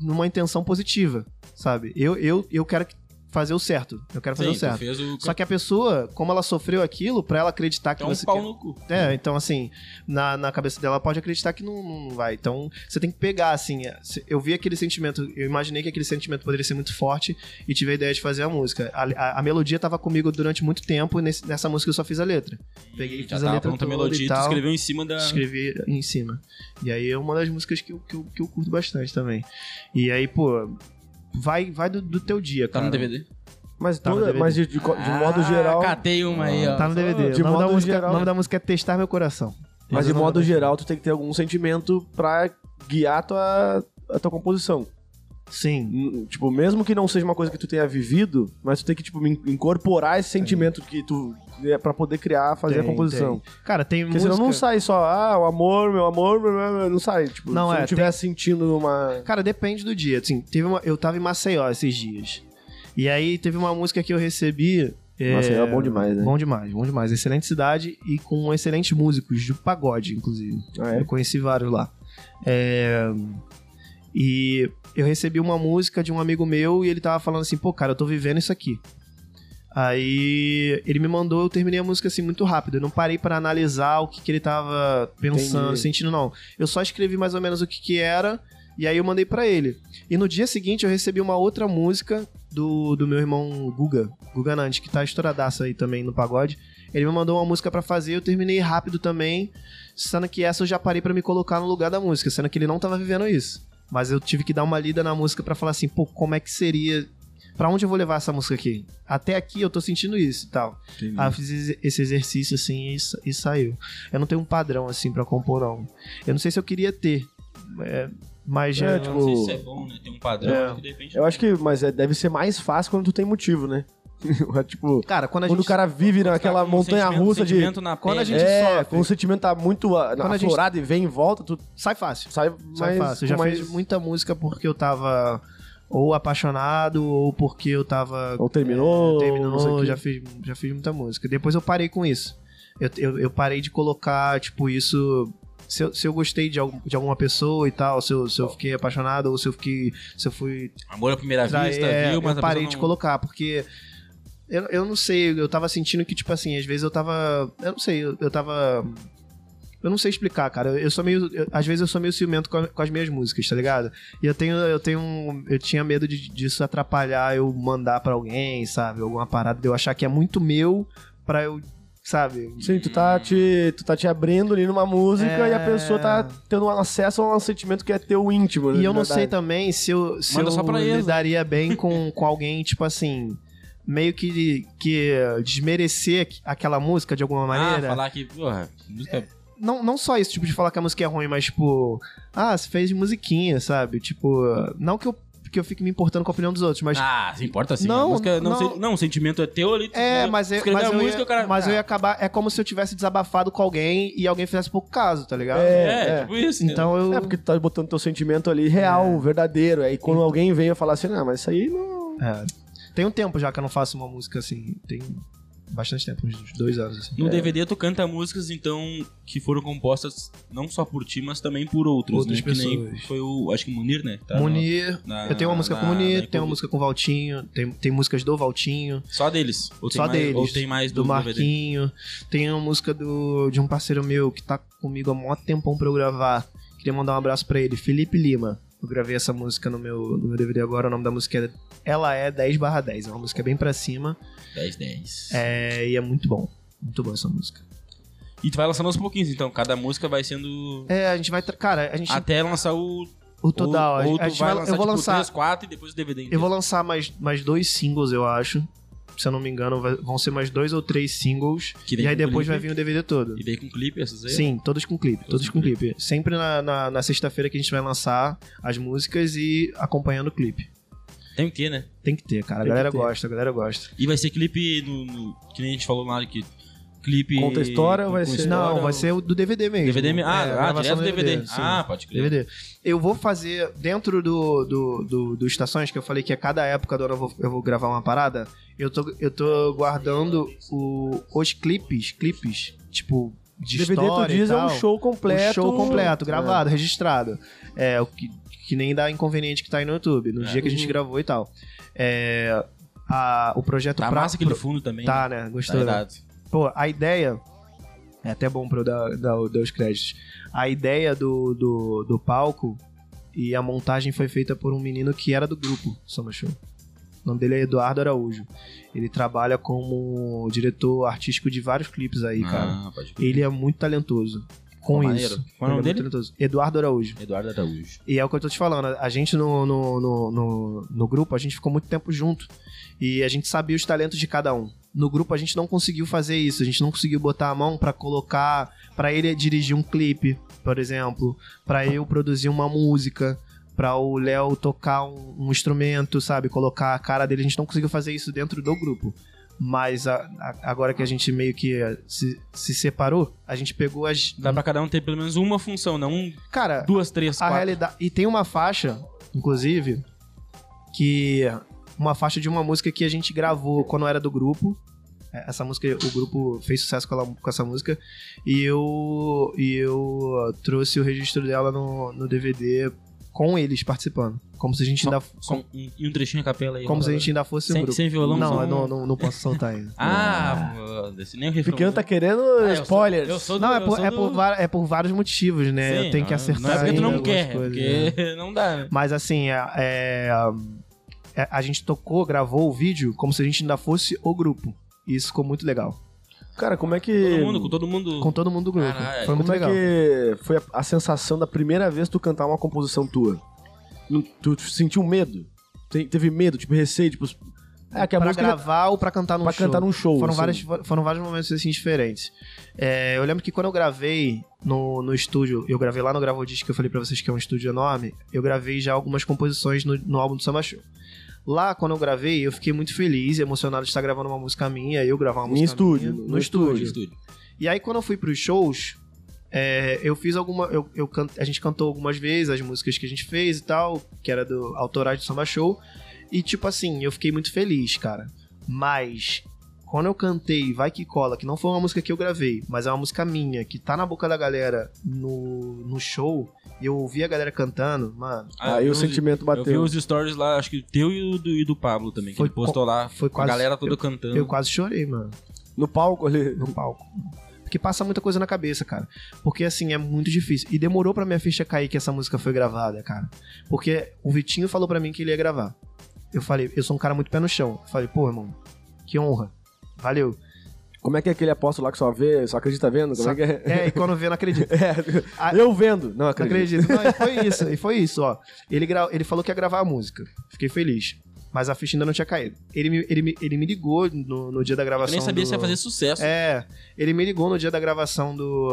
numa intenção positiva, sabe? Eu, eu, eu quero que- fazer o certo. Eu quero fazer Sim, o certo. o. Só que a pessoa, como ela sofreu aquilo, pra ela acreditar que um você pau quer- no cu. é, então assim, na, na cabeça dela ela pode acreditar que não, não vai. Então você tem que pegar, assim. é, Eu vi aquele sentimento, eu imaginei que aquele sentimento poderia ser muito forte e tive a ideia de fazer a música. A, a- a melodia tava comigo durante muito tempo e nesse- nessa música eu só fiz a letra. Peguei e fiz a letra pronta a melodia e tal. escreveu em cima da. Escrevi em cima. E aí é uma das músicas que eu, que eu, que eu curto bastante também. E aí, pô, vai, vai do, do teu dia, Tá cara. no DVD? Mas, Tá no toda, DVD. mas de, de de modo Ah, geral. Catei uma aí, ó. Tá no DVD. de o, nome da modo música, geral- o nome da música é Testar Meu Coração. Mas de modo da geral, tu tem que ter algum sentimento pra guiar a tua, a tua composição. Sim. Tipo, mesmo que não seja uma coisa que tu tenha vivido, mas tu tem que, tipo, in- incorporar esse sentimento que tu. É pra poder criar, fazer Tem, a composição. Cara, tem Porque música... senão não sai só, ah, o amor, meu amor, meu, meu, meu", não sai. Tipo, Não, se é, não estiver sentindo uma. Cara, depende do dia. Assim, teve uma, eu tava em Maceió esses dias. E aí teve uma música que eu recebi. é, Nossa, é bom demais, né? Bom demais, bom demais. Excelente cidade e com excelentes músicos, de pagode, inclusive. Ah, é? Eu conheci vários lá. É, E eu recebi uma música de um amigo meu e ele tava falando assim, pô, cara, eu tô vivendo isso aqui. Aí ele me mandou, eu terminei a música assim muito rápido. Eu não parei pra analisar o que, que ele tava pensando, Entendi. sentindo, não. Eu só escrevi mais ou menos o que, que era e aí eu mandei pra ele. E no dia seguinte eu recebi uma outra música do, do meu irmão Guga, Guga Nantes, que tá estouradaço aí também no pagode. Ele me mandou uma música pra fazer, eu terminei rápido também, sendo que essa eu já parei pra me colocar no lugar da música, sendo que ele não tava vivendo isso. Mas eu tive que dar uma lida na música pra falar assim, pô, como é que seria. Pra onde eu vou levar essa música aqui? Até aqui eu tô sentindo isso e tal. Entendi. Aí eu fiz esse- exercício assim e, e saiu. Eu não tenho um padrão assim pra compor, não. Eu não sei se eu queria ter. é, mas É, já. Eu tipo, não sei se é bom, né? Tem um padrão É. que de repente. Eu acho que, mas é, deve ser mais fácil quando tu tem motivo, né? tipo, Cara, quando a quando gente. o cara vive naquela Tá montanha russa de. sentimento na Quando a pele. gente É, sofre. quando o sentimento tá muito ah, Quando a gente- aflorado e vem em volta, tu Sai fácil. sai Sai mais. fácil. Eu já mais- fiz muita música porque eu tava ou apaixonado ou porque eu tava. Ou terminou, é, não sei o terminou, já fiz, já fiz muita música. Depois eu parei com isso. Eu, eu, eu parei de colocar, tipo, isso. Se eu, se eu gostei de, algum- de alguma pessoa e tal, se eu, se eu fiquei apaixonado ou se eu fiquei. Se eu fui Amor à primeira Trai- vista, é, viu? Mas eu parei de não- colocar, porque eu, eu não sei, eu tava sentindo que, tipo assim, às vezes eu tava. Eu não sei, eu, eu tava. Eu não sei explicar, cara. Eu sou meio. eu- às vezes eu sou meio ciumento com, a- com as minhas músicas, tá ligado? E eu tenho. Eu tenho. um- Eu tinha medo de, disso atrapalhar eu mandar pra alguém, sabe? Alguma parada de eu achar que é muito meu pra eu. Sabe? Sim, tu tá, te, tu tá te abrindo ali numa música É. e a pessoa tá tendo um acesso a um sentimento que é teu íntimo. né, E eu não verdade. sei também se eu, se Manda eu só pra eles, né? lidaria bem com, com alguém, tipo assim, meio que, que desmerecer aqu- aquela música de alguma Ah, maneira. falar que, porra, música. Não, não só isso, tipo, de falar que a música é ruim, mas tipo, ah, você fez musiquinha, sabe? Tipo, não que eu, que eu fique me importando com a opinião dos outros, mas. Ah, se importa sim. Não, a música não, não. sei- não, o sentimento é teu ali. é, escreveu- mas, eu, escreveu mas, a eu, música, ia, o cara. mas eu ah, ia acabar. É como se eu tivesse desabafado com alguém e alguém fizesse pouco caso, tá ligado? É, É, é. tipo isso. Então eu. É, porque tu tá botando teu sentimento ali real, verdadeiro. Aí quando alguém vem e falar assim, não, mas isso aí não. É. Tem um tempo já que eu não faço uma música assim. Tem bastante tempo, uns dois anos assim. No DVD tu canta músicas, então, que foram compostas não só por ti, mas também por outros, Outras né? Que nem pessoas. foi o, acho que Munir, né? Tá Munir, na- eu tenho uma música na- com o Munir, tenho uma música com o Valtinho, tem, tem músicas do Valtinho, Só deles? Ou tem só mais, deles. Ou tem mais do, do DVD? Marquinho. Tem uma música do, de um parceiro meu que tá comigo há mó tempão pra eu gravar. Queria mandar um abraço pra ele, Felipe Lima. Eu gravei essa música no meu, no meu DVD agora, o nome da música é Ela é 10 barra 10. É uma música bem pra cima 10, 10. é, e é muito bom. Muito boa essa música. E tu vai lançando aos pouquinhos, então. Cada música vai sendo... É, a gente vai... Cara, a gente... Até lançar o... o total, ou, ou a gente vai vai, lançar, eu vou tipo, lançar... 3, 4 e depois o DVD inteiro. Eu vou lançar mais, mais dois singles, eu acho. Se eu não me engano, vai- vão ser mais dois ou três singles. E aí depois clipe. vai vir o DVD todo. E daí com clipe, essas aí? Sim, todos com clipe, todos com com clipe. Sempre na, na, na sexta-feira que a gente vai lançar as músicas e acompanhando o clipe. Tem que ter, né? Tem que ter, cara. A Tem que galera gosta, a galera gosta. E vai ser clipe no, no- Que nem a gente falou lá, que clipe... Conta a história ou vai ser- história Não, ou- vai ser o do DVD mesmo. DVD mesmo? Ah, É, ah direto do DVD. sim. Ah, pode crer. DVD. Eu vou fazer, dentro do, do, do, do Estações, que eu falei que a cada época do ano eu vou, eu vou gravar uma parada, eu tô, eu tô guardando o, os clipes, clipes, tipo, de DVD história tu diz e é um show completo. Um show completo, gravado, registrado. É, o que, que nem dá inconveniente que tá aí no YouTube, no É. dia que a gente gravou e tal. É, a, o projeto Tá pra- massa aquele pro- fundo também. Tá, né? né? Tá Gostou, né? Pô, a ideia. É até bom pra eu dar, dar, dar os créditos. A ideia do, do, do palco e a montagem foi feita por um menino que era do grupo Soma Show. O nome dele é Eduardo Araújo. Ele trabalha como diretor artístico de vários clipes aí, cara. Ah, crer. Ele é muito talentoso com Pô, isso. Qual é o nome Ele dele? talentoso. Eduardo Araújo. Eduardo Araújo. E é o que eu tô te falando, a gente no, no, no, no, no grupo, a gente ficou muito tempo junto. E a gente sabia os talentos de cada um. No grupo a gente não conseguiu fazer isso, a gente não conseguiu botar a mão pra colocar, pra ele dirigir um clipe, por exemplo, pra eu produzir uma música, pra o Léo tocar um, um instrumento, sabe, colocar a cara dele. A gente não conseguiu fazer isso dentro do grupo. Mas a- a- agora que a gente meio que eh, se, se separou, a gente pegou as. Dá pra cada um ter pelo menos uma função, não um, Cara, duas, três, a quatro. realidade. E tem uma faixa, inclusive, que. Uma faixa de uma música que a gente gravou quando era do grupo. É, Essa música, o grupo fez sucesso com, ela- com essa música. E eu. E eu trouxe o registro dela no, no DVD com eles participando. Como se a gente ainda. Um, e um trechinho a capela aí. Como se a gente ainda fosse um Sem- grupo. sem violão, Não, só eu um- não, não, não posso soltar ainda. Ah, desse nem o refrão. Pequeno tá querendo Ah, eu sou- spoilers. Eu sou do, Não, é eu por, é, do- por, é por vários motivos, né? Sim, eu tenho que não- acertar. Não é porque tu não quer, coisas, né? porque não dá, né? Mas assim, é, é, é, a gente tocou, gravou o vídeo como se a gente ainda fosse o grupo. E isso ficou muito legal. Cara, como é que. Todo mundo, com todo mundo. Com todo mundo do grupo. Caralho. Foi muito Como é legal. que foi a, a sensação da primeira vez tu cantar uma composição tua? Tu sentiu medo? Te- Teve medo, tipo, receio, tipo... É, que a pra música gravar ou pra cantar num pra show? cantar num show. Foram, assim. vários, foram vários momentos assim diferentes. É, eu lembro que quando eu gravei no, no estúdio, eu gravei lá no Gravodisc, que eu falei pra vocês que é um estúdio enorme, eu gravei já algumas composições no, no álbum do Samba Show. Lá, quando eu gravei, eu fiquei muito feliz e emocionado de estar gravando uma música minha, eu gravar uma Em música estúdio, minha, no no, estúdio. Estúdio. E aí, quando eu fui pros shows, é, eu fiz alguma. Eu, eu can- a gente cantou algumas vezes as músicas que a gente fez e tal, que era do Autorais do Samba Show. E, tipo assim, eu fiquei muito feliz, cara. Mas, quando eu cantei Vai Que Cola, que não foi uma música que eu gravei, mas é uma música minha, que tá na boca da galera no, no show, e eu ouvi a galera cantando, mano. Ah, Aí eu o sentimento Eu vi bateu. os stories lá, acho que teu e o do, e do Pablo também, que Foi ele postou lá. foi a quase- galera toda eu- cantando. Eu quase chorei, mano. No palco ali. no palco. Porque passa muita coisa na cabeça, cara. Porque assim, é muito difícil. E demorou pra minha ficha cair que essa música foi gravada, cara. Porque o Vitinho falou pra mim que ele ia gravar. Eu falei, eu sou um cara muito pé no chão. Eu falei, pô, irmão, que honra. Valeu. Como é que é aquele apóstolo lá que só vê, só acredita vendo? Como Só- é que é? É, e quando vê, não acredito. É, eu vendo. Não Não acredito. acredito. Não, e foi isso, e foi isso, ó. Ele, gra... ele falou que ia gravar a música. Fiquei feliz. Mas a ficha ainda não tinha caído. Ele me, ele me, ele me ligou no, no dia da Eu gravação. nem sabia do... se ia fazer sucesso. É, ele me ligou no dia da gravação do.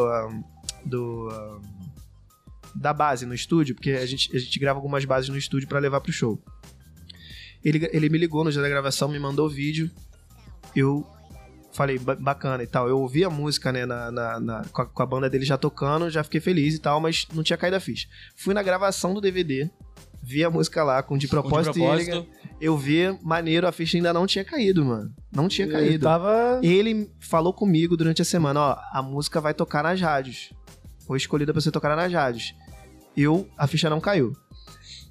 do. da base no estúdio, porque a gente, a gente grava algumas bases no estúdio pra levar pro show. Ele, ele me ligou no dia da gravação, me mandou o vídeo. Eu falei, "Ba- bacana e tal. Eu ouvi a música, né, na, na- na- com, a, com a banda dele já tocando, já fiquei feliz e tal, mas não tinha caído a ficha. Fui na gravação do DVD, vi a música lá com de Com de propósito, e propósito. ele, eu vi, maneiro, a ficha ainda não tinha caído, mano. Não tinha Ele caído. tava... Ele falou comigo durante a semana, ó, a música vai tocar nas rádios. Foi escolhida pra ser tocada nas rádios. Eu, a ficha não caiu.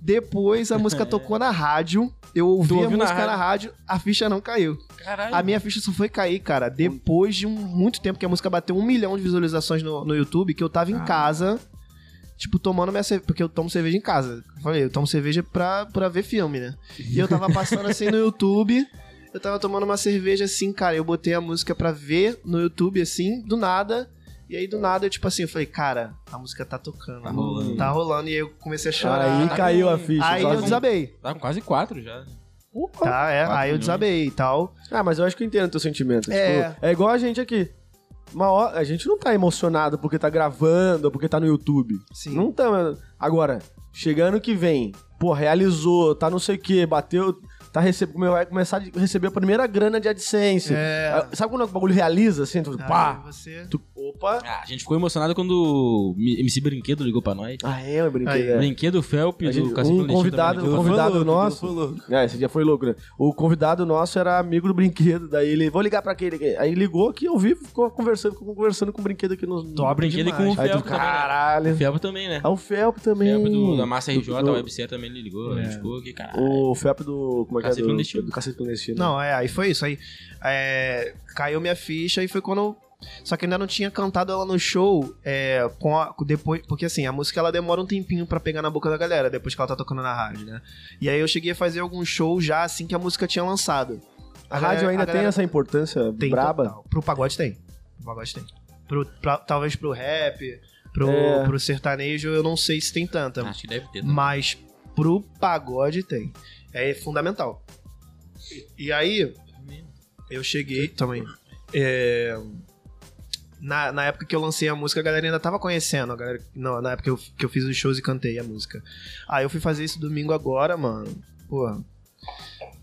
Depois a música tocou na rádio, eu ouvi a ouviu na música na rádio, a ficha não caiu. Caralho. A minha ficha só foi cair, cara, depois de um, muito tempo que a música bateu um milhão de visualizações no, no YouTube, que eu tava em casa, tipo, tomando minha cerveja, porque eu tomo cerveja em casa. Eu falei, eu tomo cerveja pra, pra ver filme, né? E eu tava passando assim no YouTube, eu tava tomando uma cerveja assim, cara, eu botei a música pra ver no YouTube assim, do nada. E aí, do nada, eu, tipo assim, eu falei, cara, a música tá tocando. Tá rolando. Tá rolando. E aí eu comecei a chorar. Aí tá caiu com- a ficha. Aí eu desabei. Tá com quase quatro já. né? Tá, é. Quatro Aí eu desabei e tal. Ah, mas eu acho que eu entendo o teu sentimento. É. Tipo, é igual a gente aqui. Uma hora, a gente não tá emocionado porque tá gravando ou porque tá no YouTube. Sim. Não tá. Agora, chegando que vem, pô, realizou, tá não sei o que, bateu. Tá receb... Vai começar a receber a primeira grana de AdSense. É. Ah, Sabe quando o bagulho realiza assim? Tu, pá! você... Tu, opa! Ah, a gente ficou emocionado quando o MC Brinquedo ligou pra nós. Ah, é, eu brinquei. Aí, é. Brinquedo Felp do gente- Cacique um convidado- um convidado Foi louco, nosso. É, esse dia foi louco, né? O convidado nosso era amigo do brinquedo, daí ele, vou ligar pra aquele. Aí ligou aqui ao vivo, ficou conversando, ficou conversando com o brinquedo aqui no. Top Brinquedo e com o Felp né? caralho. O Felp também, né? Ah, o Felp também. Felp do, da Massa RJ, Do- a do- WebC também ele ligou. A gente ficou aqui, caralho. O Felp do. Como é que é? Cacete Do, do Cacete Clandestino. Não, é, aí foi isso. Aí é, caiu minha ficha e foi quando. Só que ainda não tinha cantado ela no show é, com a- depois. Porque assim, a música ela demora um tempinho pra pegar na boca da galera, depois que ela tá tocando na rádio, né? E aí eu cheguei a fazer algum show já assim que a música tinha lançado. A rádio galera- ainda a tem galera- essa importância Tem braba. total. Pro pagode tem. Pro pagode tem. Pro, pra- talvez pro rap, pro, É. pro sertanejo, eu não sei se tem tanta. Acho que deve ter. Mas pro pagode tem. É fundamental. E, e aí, eu cheguei também. é, na, na época que eu lancei a música, a galera ainda tava conhecendo. A galera, não, na época que eu, que eu fiz os shows e cantei a música. Aí eu fui fazer isso domingo agora, mano. Pô.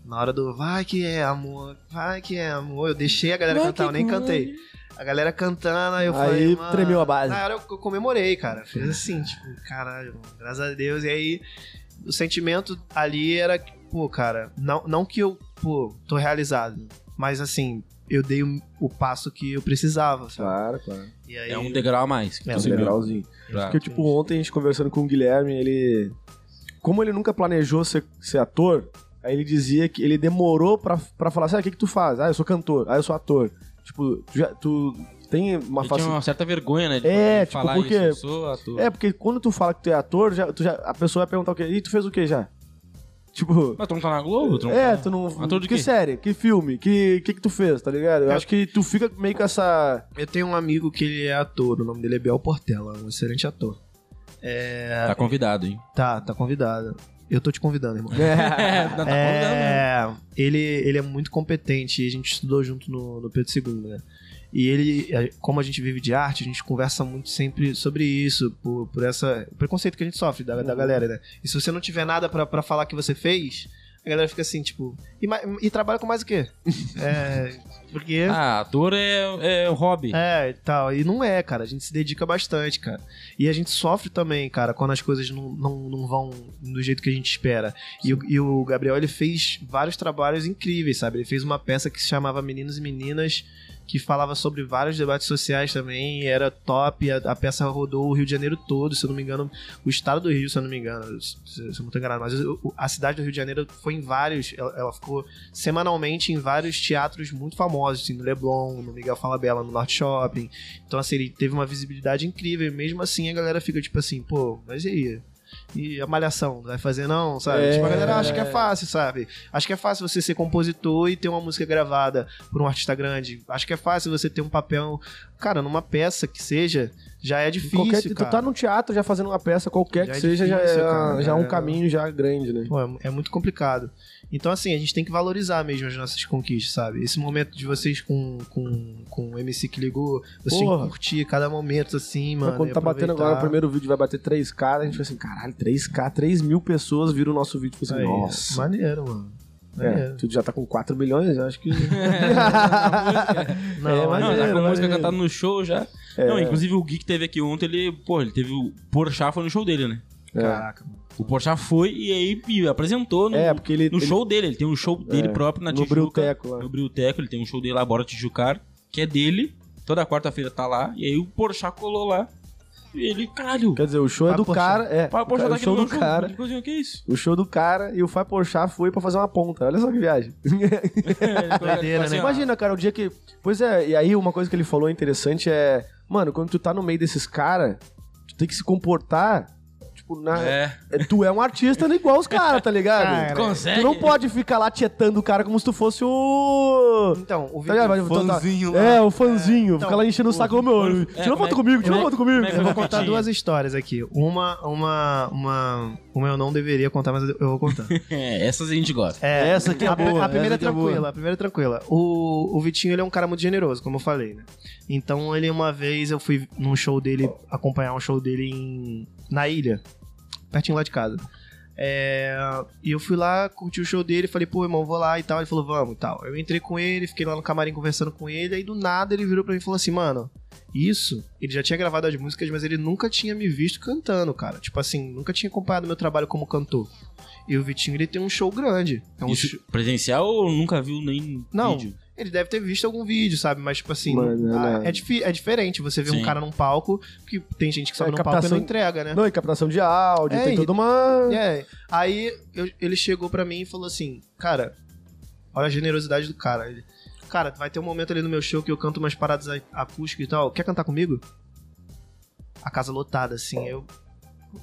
Na hora do vai que é amor, vai que é amor. Eu deixei a galera cantar, eu nem cantei. A galera cantando, aí eu Aí falei. mano, tremeu a base. Na hora eu eu comemorei, cara. Fiz assim, tipo, caralho, mano, graças a Deus. E aí, o sentimento ali era que, pô, cara, não, não que eu, pô, tô realizado, mas assim, eu dei o, o passo que eu precisava, sabe? Claro, claro. E aí, É um degrau a mais. que É, um Um subiu. degrauzinho. Porque, tipo, ontem a gente conversando com o Guilherme, ele. Como ele nunca planejou ser, ser ator, aí ele dizia que ele demorou pra, pra falar assim: ah, o que, que tu faz? Ah, eu sou cantor, ah, eu sou ator. Tipo, tu, já, tu tem uma Ele uma certa vergonha, né? De É, tipo, falar porque- isso. Eu sou ator. É, porque quando tu fala que tu é ator, já, tu já, a pessoa vai perguntar o quê? E tu fez o quê já? Tipo. Mas tu não tá na Globo? Tu não É, tá... tu não. Ator de que quê? série? Que filme? Que, que que tu fez, tá ligado? Eu É. acho que tu fica meio com essa. eu tenho um amigo que ele é ator, o nome dele é Biel Portela, um excelente ator. Tá convidado, hein? Tá, tá convidado. Eu tô te convidando, irmão. É, tá É, ele, ele é muito competente e a gente estudou junto no, no Pedro II, né? E ele, é, como a gente vive de arte, a gente conversa muito sempre sobre isso, por, por essa preconceito que a gente sofre da, da galera, né? E se você não tiver nada pra, pra falar que você fez, a galera fica assim, tipo, e, e trabalha com mais o quê? é, porque Ah, ator é, é um hobby. é, e tal. E não é, cara. A gente se dedica bastante, cara. E a gente sofre também, cara, quando as coisas não, não, não vão do jeito que a gente espera. E, o- e o Gabriel, ele fez vários trabalhos incríveis, sabe? Ele fez uma peça que se chamava Meninos e Meninas, que falava sobre vários debates sociais também. Era top. A, a peça rodou o Rio de Janeiro todo, se eu não me engano. O estado do Rio, se eu não me engano. Se, se eu não enganado. Mas o- a cidade do Rio de Janeiro foi em vários. Ela, ela ficou semanalmente em vários teatros muito famosos, assim, no Leblon, no Miguel Falabella, no Norte Shopping. Então, assim, ele teve uma visibilidade incrível. E mesmo assim, a galera fica tipo assim, pô, mas e aí? E a malhação, não vai fazer não, sabe? É. Tipo, a galera acha que é fácil, sabe? Acho que é fácil você ser compositor e ter uma música gravada por um artista grande. Acho que é fácil você ter um papel, cara, numa peça que seja, já é difícil, Qualquer, tu cara. tá no teatro já fazendo uma peça, qualquer Já que é seja, já difícil, é, cara. já é um É. caminho já grande, né? Pô, é, é muito complicado. Então, assim, a gente tem que valorizar mesmo as nossas conquistas, sabe? Esse momento de vocês com, com, com o MC que ligou, você tem que curtir cada momento, assim, Mas mano. quando e tá batendo agora o aproveitar. primeiro vídeo, vai bater 3K, a gente vai assim, caralho, 3K, 3 mil pessoas viram o nosso vídeo. Assim, Aí, nossa. Maneiro, mano. É, tu já tá com 4 milhões, eu acho que. Não, É, mas Não, já com a música cantada no show já. É. Não, inclusive o Gui que teve aqui ontem, ele, pô, ele teve o Porchat foi no show dele, né? Caraca, mano. O Porchat foi e aí e apresentou no, É, porque ele. no ele- show dele. Ele tem um show dele É, próprio na no Tijuca. Brilteco lá. No Brilteco, ele tem um show dele lá, Bora Tijucar, que é dele. Toda quarta-feira tá lá. E aí o Porchat colou lá. E ele, caralho. Quer dizer, o show é do Porchat. cara. É, Porchat o tá aqui show do meu cara. Que coisinha, que é isso? O show do cara e o Fai Porchat foi pra fazer uma ponta. Olha só que viagem. Doideira, né? Imagina, cara, o dia que. Pois é, e aí uma coisa que ele falou interessante é. Mano, quando tu tá no meio desses caras, tu tem que se comportar. Tipo, na. É. é, Tu é um artista igual os caras, tá ligado? Cara, Consegue? Tu não pode ficar lá tietando o cara como se tu fosse o. Então, o Tá ligado? Mas, O fãzinho tá- lá. É, o fãzinho. então, fica lá enchendo o saco, ô, meu. Tira como é- foto comigo, tira como é- foto comigo. é Eu vou contar duas histórias aqui. Uma, uma, uma, uma eu não deveria contar, mas eu vou contar. É, essas a gente gosta. É, Essa aqui é a, boa, A primeira é é tranquila, boa. a primeira é tranquila. O, o Vitinho, ele é um cara muito generoso, como eu falei, né? Então, ele uma vez, eu fui num show dele, acompanhar um show dele em, na ilha, pertinho lá de casa. É, e eu fui lá, curti o show dele, falei, pô, irmão, vou lá e tal. Ele falou, vamos e tal. Eu entrei com ele, fiquei lá no camarim conversando com ele, aí do nada ele virou pra mim e falou assim, mano, isso, ele já tinha gravado as músicas, mas ele nunca tinha me visto cantando, cara. Tipo assim, nunca tinha acompanhado meu trabalho como cantor. E o Vitinho, ele tem um show grande. É um Isso show- presencial ou nunca viu nem Não, vídeo? Ele deve ter visto algum vídeo, sabe? Mas, tipo assim, Mano, não. é, difi- é diferente você ver um Sim. cara num palco, que tem gente que sobe É, num palco e captação- não entrega, né? Não, e captação de áudio, É, tem e- toda uma. É, aí eu- ele chegou pra mim e falou assim, cara, olha a generosidade do cara. Ele, cara, vai ter um momento ali no meu show que eu canto umas paradas a- acústicas e tal, quer cantar comigo? A casa lotada, assim, eu...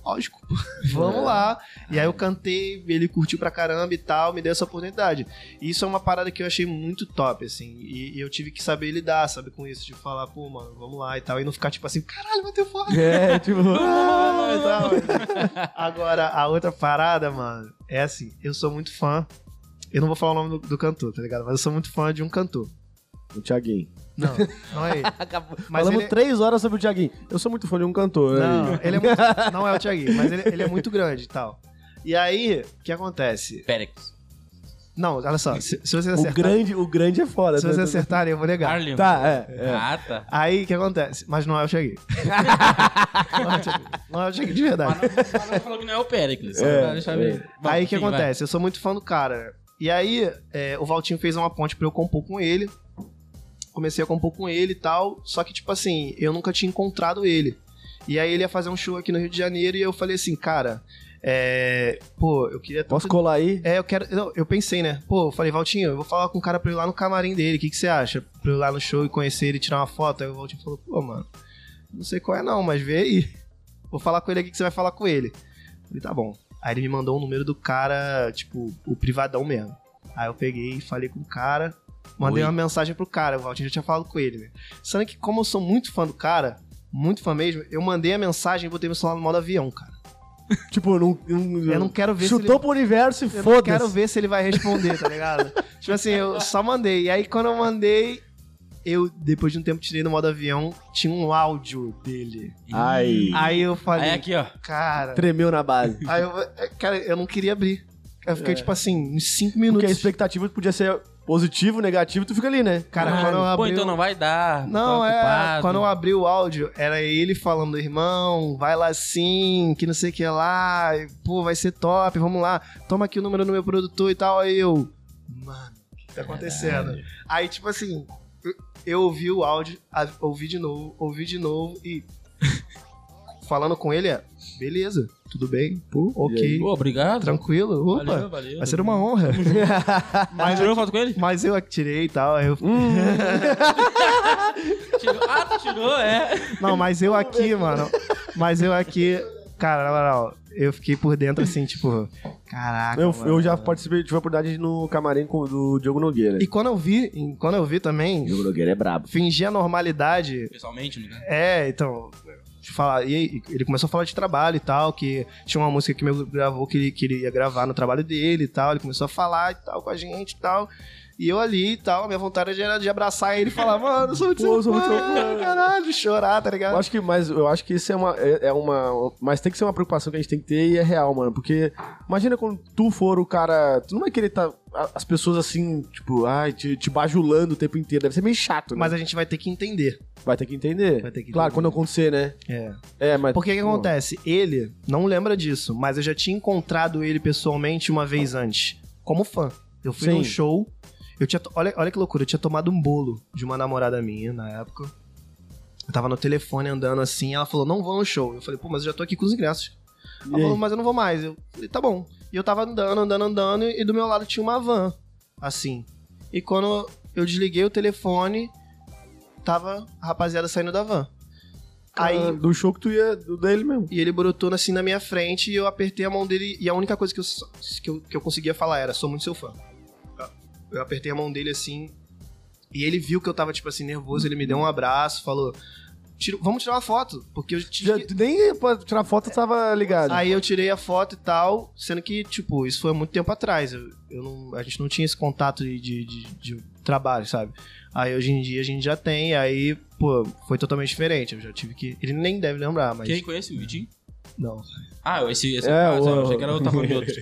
Lógico, vamos lá. E aí eu cantei, ele curtiu pra caramba e tal, me deu essa oportunidade. E isso é uma parada que eu achei muito top, assim. E, e eu tive que saber lidar, sabe, com isso, de falar, pô, mano, vamos lá e tal. E não ficar tipo assim, caralho, bateu foda. É, tipo. Ah, e tal. Agora, a outra parada, mano, é assim, eu sou muito fã. Eu não vou falar o nome do, do cantor, tá ligado? Mas eu sou muito fã de um cantor. o Thiaguinho. Não, não é ele. Mas Falamos ele, três horas sobre o Thiaguinho. Eu sou muito fã de um cantor. não, né? ele é muito, não é o Thiaguinho, mas ele, ele é muito grande e tal. E aí, o que acontece? Pérez. Não, olha só, se, se vocês O grande, o grande é foda. se né? vocês acertarem, eu vou negar. Arlen. Tá, é. é. Ah, tá. Aí, o que acontece? Mas não é o Thiaguinho. não é o Thiaguinho. Não é de verdade. Mas não falou que não é o Péricles. só É, é. aí o que enfim, vai. acontece? Eu sou muito fã do cara. E aí, é, o Valtinho fez uma ponte pra eu compor com ele. Comecei a compor com ele e tal. Só que, tipo assim, eu nunca tinha encontrado ele. E aí ele ia fazer um show aqui no Rio de Janeiro e eu falei assim, cara, é. Pô, eu queria tanto. Posso colar aí? É, eu quero. Eu, eu pensei, né? Pô, eu falei, Valtinho, eu vou falar com o cara pra eu ir lá no camarim dele. O que, que você acha? Pra eu ir lá no show e conhecer ele e tirar uma foto. Aí o Valtinho falou, pô, mano, não sei qual é não, mas vê aí. Vou falar com ele aqui que você vai falar com ele. Eu falei, tá bom. Aí ele me mandou o número do cara, tipo, o privadão mesmo. Aí eu peguei e falei com o cara. Mandei Oi. uma mensagem pro cara, o Valtinho já tinha falado com ele, né? Sendo que, como eu sou muito fã do cara, muito fã mesmo, eu mandei a mensagem e botei meu celular no modo avião, cara. Tipo, não, não, Eu não quero ver se chutou ele- pro universo e Eu não foda-se. quero ver se ele vai responder, tá ligado? tipo assim, eu só mandei. E aí, quando eu mandei, eu, depois de um tempo, tirei no modo avião, tinha um áudio dele. Ai. Aí eu falei, Aí aqui, ó. cara. Tremeu na base. Aí eu, cara, eu não queria abrir. Eu fiquei, É. tipo assim, uns 5 Porque a minutos. expectativa podia ser positivo, negativo, tu fica ali, né? Cara, Ah, quando eu Pô, abri. então o- não vai dar. Não, tô é. ocupado. Quando eu abri o áudio, era ele falando, irmão, vai lá sim, que não sei o que lá, pô, vai ser top, vamos lá, toma aqui o número do meu produtor e tal. Aí eu, mano, o que tá acontecendo? Aí, tipo assim, eu, ouvi o áudio, ouvi de novo, ouvi de novo e. falando com ele, é, beleza, tudo bem, pô, ok, Pô, obrigado. tranquilo, opa, Valeu, valeu. vai ser uma honra. Mas tirou foto com ele? Mas eu tirei e tal, aí eu, Tirou. Ah, tu tirou, é. Não, mas eu aqui, mano. Mas eu aqui. Cara, na moral, eu fiquei por dentro assim, tipo. Caraca. Eu, mano. eu já participei, tive a oportunidade no camarim com, do Diogo Nogueira. E quando eu vi, quando eu vi também, Diogo Nogueira é brabo. fingir a normalidade. Pessoalmente, né? É, então. Falar. E ele começou a falar de trabalho e tal, que tinha uma música que meu gravou que ele, que ele ia gravar no trabalho dele e tal. Ele começou a falar e tal com a gente e tal. E eu ali e tal, a minha vontade era de abraçar ele e falar, mano, eu sou muito Pô, seu fã, fã. caralho, chorar, tá ligado? Eu acho que, mas eu acho que isso é uma, é, é uma. Mas tem que ser uma preocupação que a gente tem que ter e é real, mano. Porque imagina quando tu for o cara. Tu não vai querer tá. As pessoas assim, tipo, ai, te, te bajulando o tempo inteiro. Deve ser meio chato, né? Mas a gente vai ter que entender. vai ter que entender. Vai ter que claro, entender. quando acontecer, né? É. É, mas. Porque o que acontece? Ele não lembra disso, mas eu já tinha encontrado ele pessoalmente uma vez antes, como fã. Eu fui Sim. num show, eu tinha. Olha, olha que loucura, eu tinha tomado um bolo de uma namorada minha na época. Eu tava no telefone andando assim, ela falou, não vou no show. Eu falei, pô, mas eu já tô aqui com os ingressos. Ela E falou, aí? mas eu não vou mais. Eu falei, tá bom. E eu tava andando, andando, andando, e do meu lado tinha uma van, assim. E quando eu desliguei o telefone, tava a rapaziada saindo da van. Aí, ah, Do show que tu ia. Do dele mesmo. e ele brotou assim na minha frente e eu apertei a mão dele. E a única coisa que eu, que eu, que eu conseguia falar era: sou muito seu fã. Eu apertei a mão dele assim. E ele viu que eu tava, tipo assim, nervoso. Ele me deu um abraço, falou: "Tira- Vamos tirar uma foto. Porque eu Já, tive. tu nem pra tirar foto tu tava ligado. Aí eu tirei a foto e tal, sendo que, tipo, isso foi há muito tempo atrás. Eu, eu não- a gente não tinha esse contato de, de, de- de trabalho, sabe? Aí hoje em dia a gente já tem, aí, pô, foi totalmente diferente. Eu já tive que. Ele nem deve lembrar, mas. Quem conhece o Vitinho? Não. Ah, esse. esse É, o- eu achei que era outro, tá falando de outro.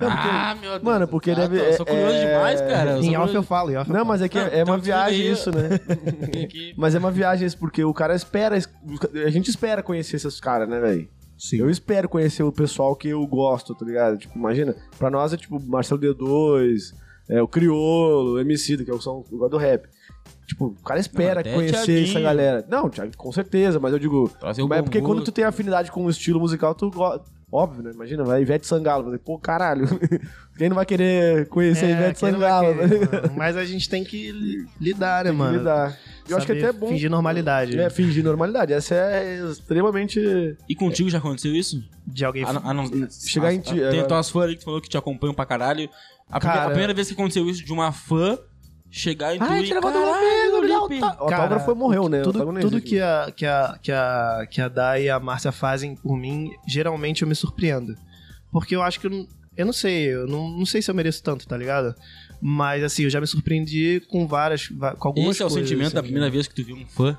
ah, meu Deus. Mano, porque ah, deve- tô- Eu sou curioso é- demais, cara. Eu sou Em off eu falo, em off Não, mas é que Não, é uma então viagem aí. isso, né? Mas é uma viagem isso, porque o cara espera. A gente espera conhecer esses caras, né, velho? Sim. Eu espero conhecer o pessoal que eu gosto, tá ligado? Tipo, imagina, pra nós é tipo Marcelo D2, é, o Criolo, o MC, que é o som eu gosto do rap. Tipo, o cara espera Não, conhecer Thiaguinho. essa galera. Não, Thiago, com certeza, mas eu digo. Trazer mas é porque quando tu tem afinidade com o estilo musical, tu gosta. Óbvio, né? Imagina, vai Ivete Sangalo. vai dizer, Pô, caralho. Quem não vai querer conhecer É, Ivete Sangalo? querer, né? Mas a gente tem que li- lidar, né, Tem que mano? lidar. Eu acho que Saber até é bom. Fingir normalidade. É, fingir normalidade. Essa é extremamente. E contigo já aconteceu isso? De alguém. A, não- a não- Chegar a- em ti- Tem agora- tuas fãs ali que tu falou que te acompanham pra caralho. A, Cara- a primeira vez que aconteceu isso de uma fã chegar em tu Ai, e... do "Caralho, amigo, Lipe." O autógrafo foi morreu, né? O Tudo, tudo que, a, que, a, que, a, que a Dai e a Márcia fazem por mim, geralmente eu me surpreendo. Porque eu acho que eu não, eu não sei, eu não, não sei se eu mereço tanto, tá ligado? Mas assim, eu já me surpreendi com várias, com algumas Esse é o coisas, sentimento da assim. primeira vez que tu viu um fã.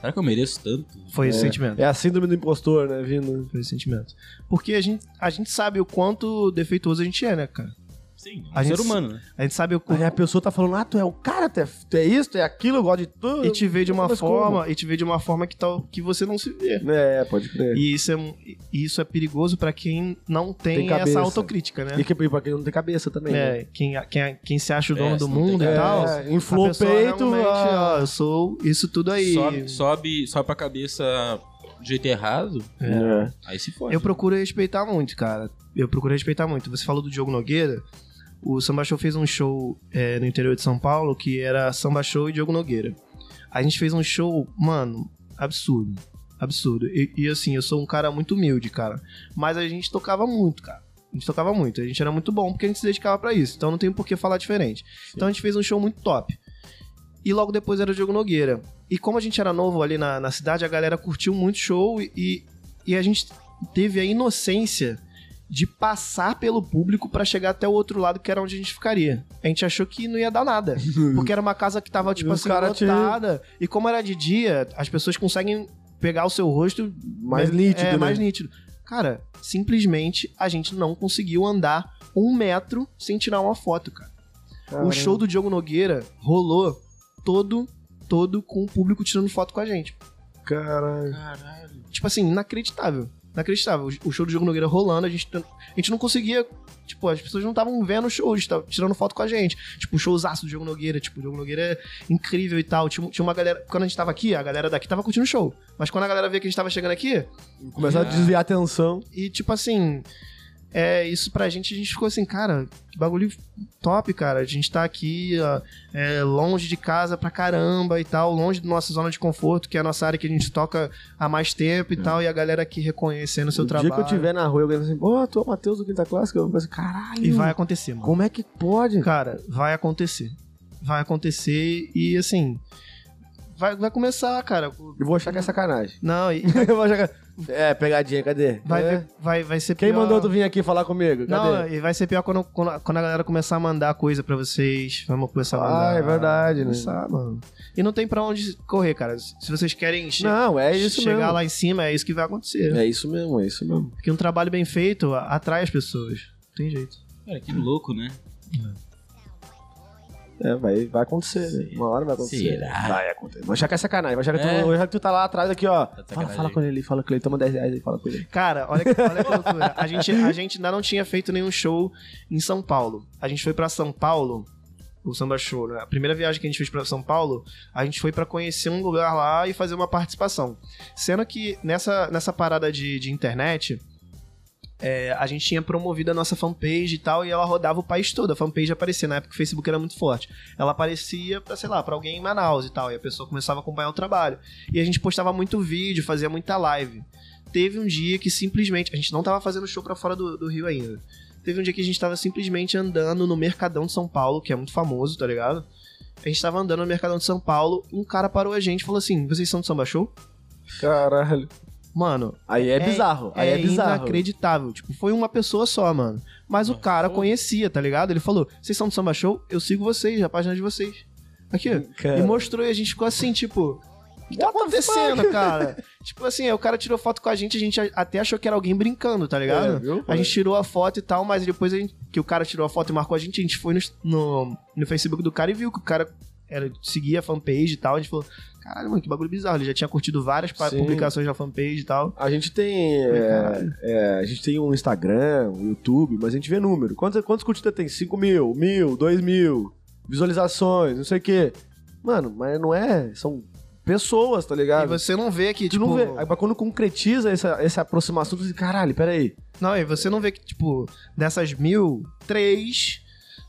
Será que eu mereço tanto? Foi esse sentimento. É a síndrome do impostor, né? Vindo. Foi esse sentimento. Porque a gente, a gente sabe o quanto defeituoso a gente é, né, cara? Sim, um A ser gente- humano, né? A gente sabe o a pessoa tá falando, ah, tu é o cara, tu é, tu é isso, tu é aquilo, eu gosto de tudo. E te vê de uma forma, e te vê de uma forma que, tal, que você não se vê. como? É, pode crer. E isso é, e isso é perigoso pra quem não tem, Tem essa autocrítica, né? E que, pra quem não tem cabeça também. né? É, quem, quem, quem se acha o dono É, do mundo e tal. É, inflou o peito, realmente, ah. ó, eu sou isso tudo aí. Sobe, sobe, sobe pra cabeça do jeito errado, É. aí se fode. Eu procuro respeitar muito, cara. Eu procuro respeitar muito. Você falou do Diogo Nogueira. O Samba Show fez um show é, no interior de São Paulo que era Samba Show e Diogo Nogueira. A gente fez um show, mano, absurdo. Absurdo. E, e, assim, eu sou um cara muito humilde, cara. Mas a gente tocava muito, cara. A gente tocava muito. A gente era muito bom porque a gente se dedicava pra isso. Então não tem por que falar diferente. Então a gente fez um show muito top. E logo depois era o Diogo Nogueira. E como a gente era novo ali na, na cidade, a galera curtiu muito o show e, e a gente teve a inocência de passar pelo público pra chegar até o outro lado, que era onde a gente ficaria. A gente achou que não ia dar nada. Porque era uma casa que tava, tipo E assim, te- lotada. E como era de dia, as pessoas conseguem pegar o seu rosto Mais né, nítido, É, né? mais nítido. Cara, simplesmente a gente não conseguiu andar um metro sem tirar uma foto, cara. O show do Diogo Nogueira rolou todo, todo com o público tirando foto com a gente. Caralho. Caralho. Tipo assim, inacreditável. Inacreditável. O- O show do Diogo Nogueira rolando, a gente, a gente não conseguia. Tipo, as pessoas não estavam vendo o show, estavam tirando foto com a gente. Tipo, o showzaço do Diogo Nogueira. Tipo, o Diogo Nogueira é incrível e tal. Tinha, tinha uma galera. Quando a gente tava aqui, a galera daqui tava curtindo o show. Mas quando a galera via que a gente tava chegando aqui, Começar a desviar a atenção. e tipo assim. É, isso pra gente, a gente ficou assim, cara, que bagulho top, cara. A gente tá aqui, ó, é, longe de casa pra caramba e tal, longe da nossa zona de conforto, que é a nossa área que a gente toca há mais tempo e tal, e a galera aqui reconhecendo o seu o trabalho. dia que eu tiver na rua, alguém assim, pô, tu é o Matheus do Quinta Clássica, eu vou assim, caralho. E vai acontecer, mano. Como é que pode? Cara, vai acontecer. Vai acontecer e assim. Vai, vai começar, cara. Eu vou achar que é sacanagem. Não, e eu vou achar que... É, pegadinha, cadê? vai, É. ver- vai, vai ser Quem pior. mandou tu vir aqui falar comigo? Não, Cadê? e vai ser pior quando, quando, quando a galera começar a mandar coisa pra vocês. Vamos começar a mandar. Ah, é verdade, né? Começar, mano. E não tem pra onde correr, cara. Se vocês querem che- Não, é isso chegar mesmo. lá em cima, é isso que vai acontecer. É isso mesmo, é isso mesmo. Porque um trabalho bem feito atrai as pessoas. Não tem jeito. Cara, que louco, né? É, vai, vai acontecer, né? Uma hora vai acontecer. Será? Vai acontecer. Vai achar que é sacanagem. Vai achar que, É. tu, achar que tu tá lá atrás aqui, ó. de Fala, fala com ele, fala com ele. Toma 10 reais aí, fala com ele. Cara, olha, que- olha que loucura. A gente, a gente ainda não tinha feito nenhum show em São Paulo. A gente foi pra São Paulo, o Samba Show, né? A primeira viagem que a gente fez pra São Paulo, a gente foi pra conhecer um lugar lá e fazer uma participação. Sendo que nessa, nessa parada de, de internet, é, a gente tinha promovido a nossa fanpage e tal, e ela rodava o país todo. A fanpage aparecia, na época o Facebook era muito forte. Ela aparecia pra, sei lá, pra alguém em Manaus e tal, e a pessoa começava a acompanhar o trabalho. E a gente postava muito vídeo, fazia muita live. Teve um dia que simplesmente. A gente não tava fazendo show pra fora do, do Rio ainda. Teve um dia que a gente tava simplesmente andando no Mercadão de São Paulo, que é muito famoso, tá ligado? A gente tava andando no Mercadão de São Paulo, um cara parou a gente e falou assim: vocês são do samba show? Caralho. Mano, Aí é, bizarro. Aí é, bizarro. inacreditável. Tipo, foi uma pessoa só, mano. Mas o cara conhecia, tá ligado? Ele falou: vocês são do samba show? Eu sigo vocês, a página de vocês. Aqui, ó. Cara. E mostrou e a gente ficou assim, tipo. O que tá What acontecendo, fuck? cara? tipo assim, aí o cara tirou foto com a gente, a gente até achou que era alguém brincando, tá ligado? É, viu? A gente tirou a foto e tal, mas depois a gente- que o cara tirou a foto e marcou a gente, a gente foi no, no, no Facebook do cara e viu que o cara era, seguia a fanpage e tal. A gente falou, caralho, mano, que bagulho bizarro. Ele já tinha curtido várias Sim. publicações na fanpage e tal. A gente tem. é, é, a gente tem um Instagram, um YouTube, mas a gente vê número. Quantos, quantos curtidas tem? 5 mil, mil, 2 mil, visualizações, não sei o quê. Mano, mas não é. São pessoas, tá E ligado? você não vê que, tipo. não vê. Aí, quando concretiza essa, essa aproximação, tu diz, caralho, peraí. Não, e você não vê que, tipo, dessas mil, três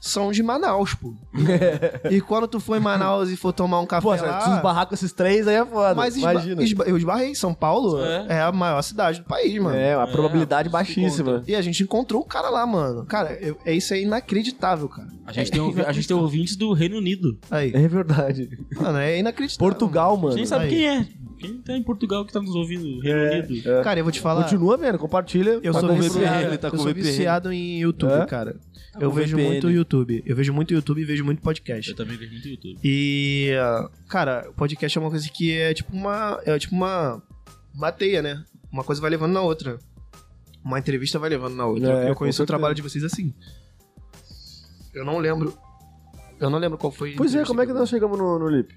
são de Manaus, pô. e quando tu for em Manaus e for tomar um café Pô, lá... se esbarrar com esses três aí é foda. mas esba imagina. esba eu esbarrei. São Paulo É. é. a maior cidade do país, mano. É, a É, probabilidade baixíssima. E a gente encontrou o cara lá, mano. Cara, eu, é isso é inacreditável, cara. A gente, tem, ouvi- a gente tem ouvintes do Reino Unido. Aí. É verdade. Mano, é inacreditável. Portugal, mano. nem sabe aí. quem é. Quem tá em Portugal que tá nos ouvindo? Reino Unido. É. Cara, eu vou te falar. Continua vendo, compartilha. Eu Tá sou viciado, ele tá eu com sou VPN. viciado em YouTube, É? cara. Eu vejo VPN. muito YouTube. Eu vejo muito YouTube e vejo muito podcast. Eu também vejo muito YouTube. E, ah, cara, o podcast é uma coisa que é tipo uma. É tipo uma. Uma teia, né? Uma coisa vai levando na outra. Uma entrevista vai levando na outra. É, eu conheço o trabalho de vocês assim. Eu não lembro. Eu não lembro qual foi. Pois é, como é que nós chegamos no, no Lip?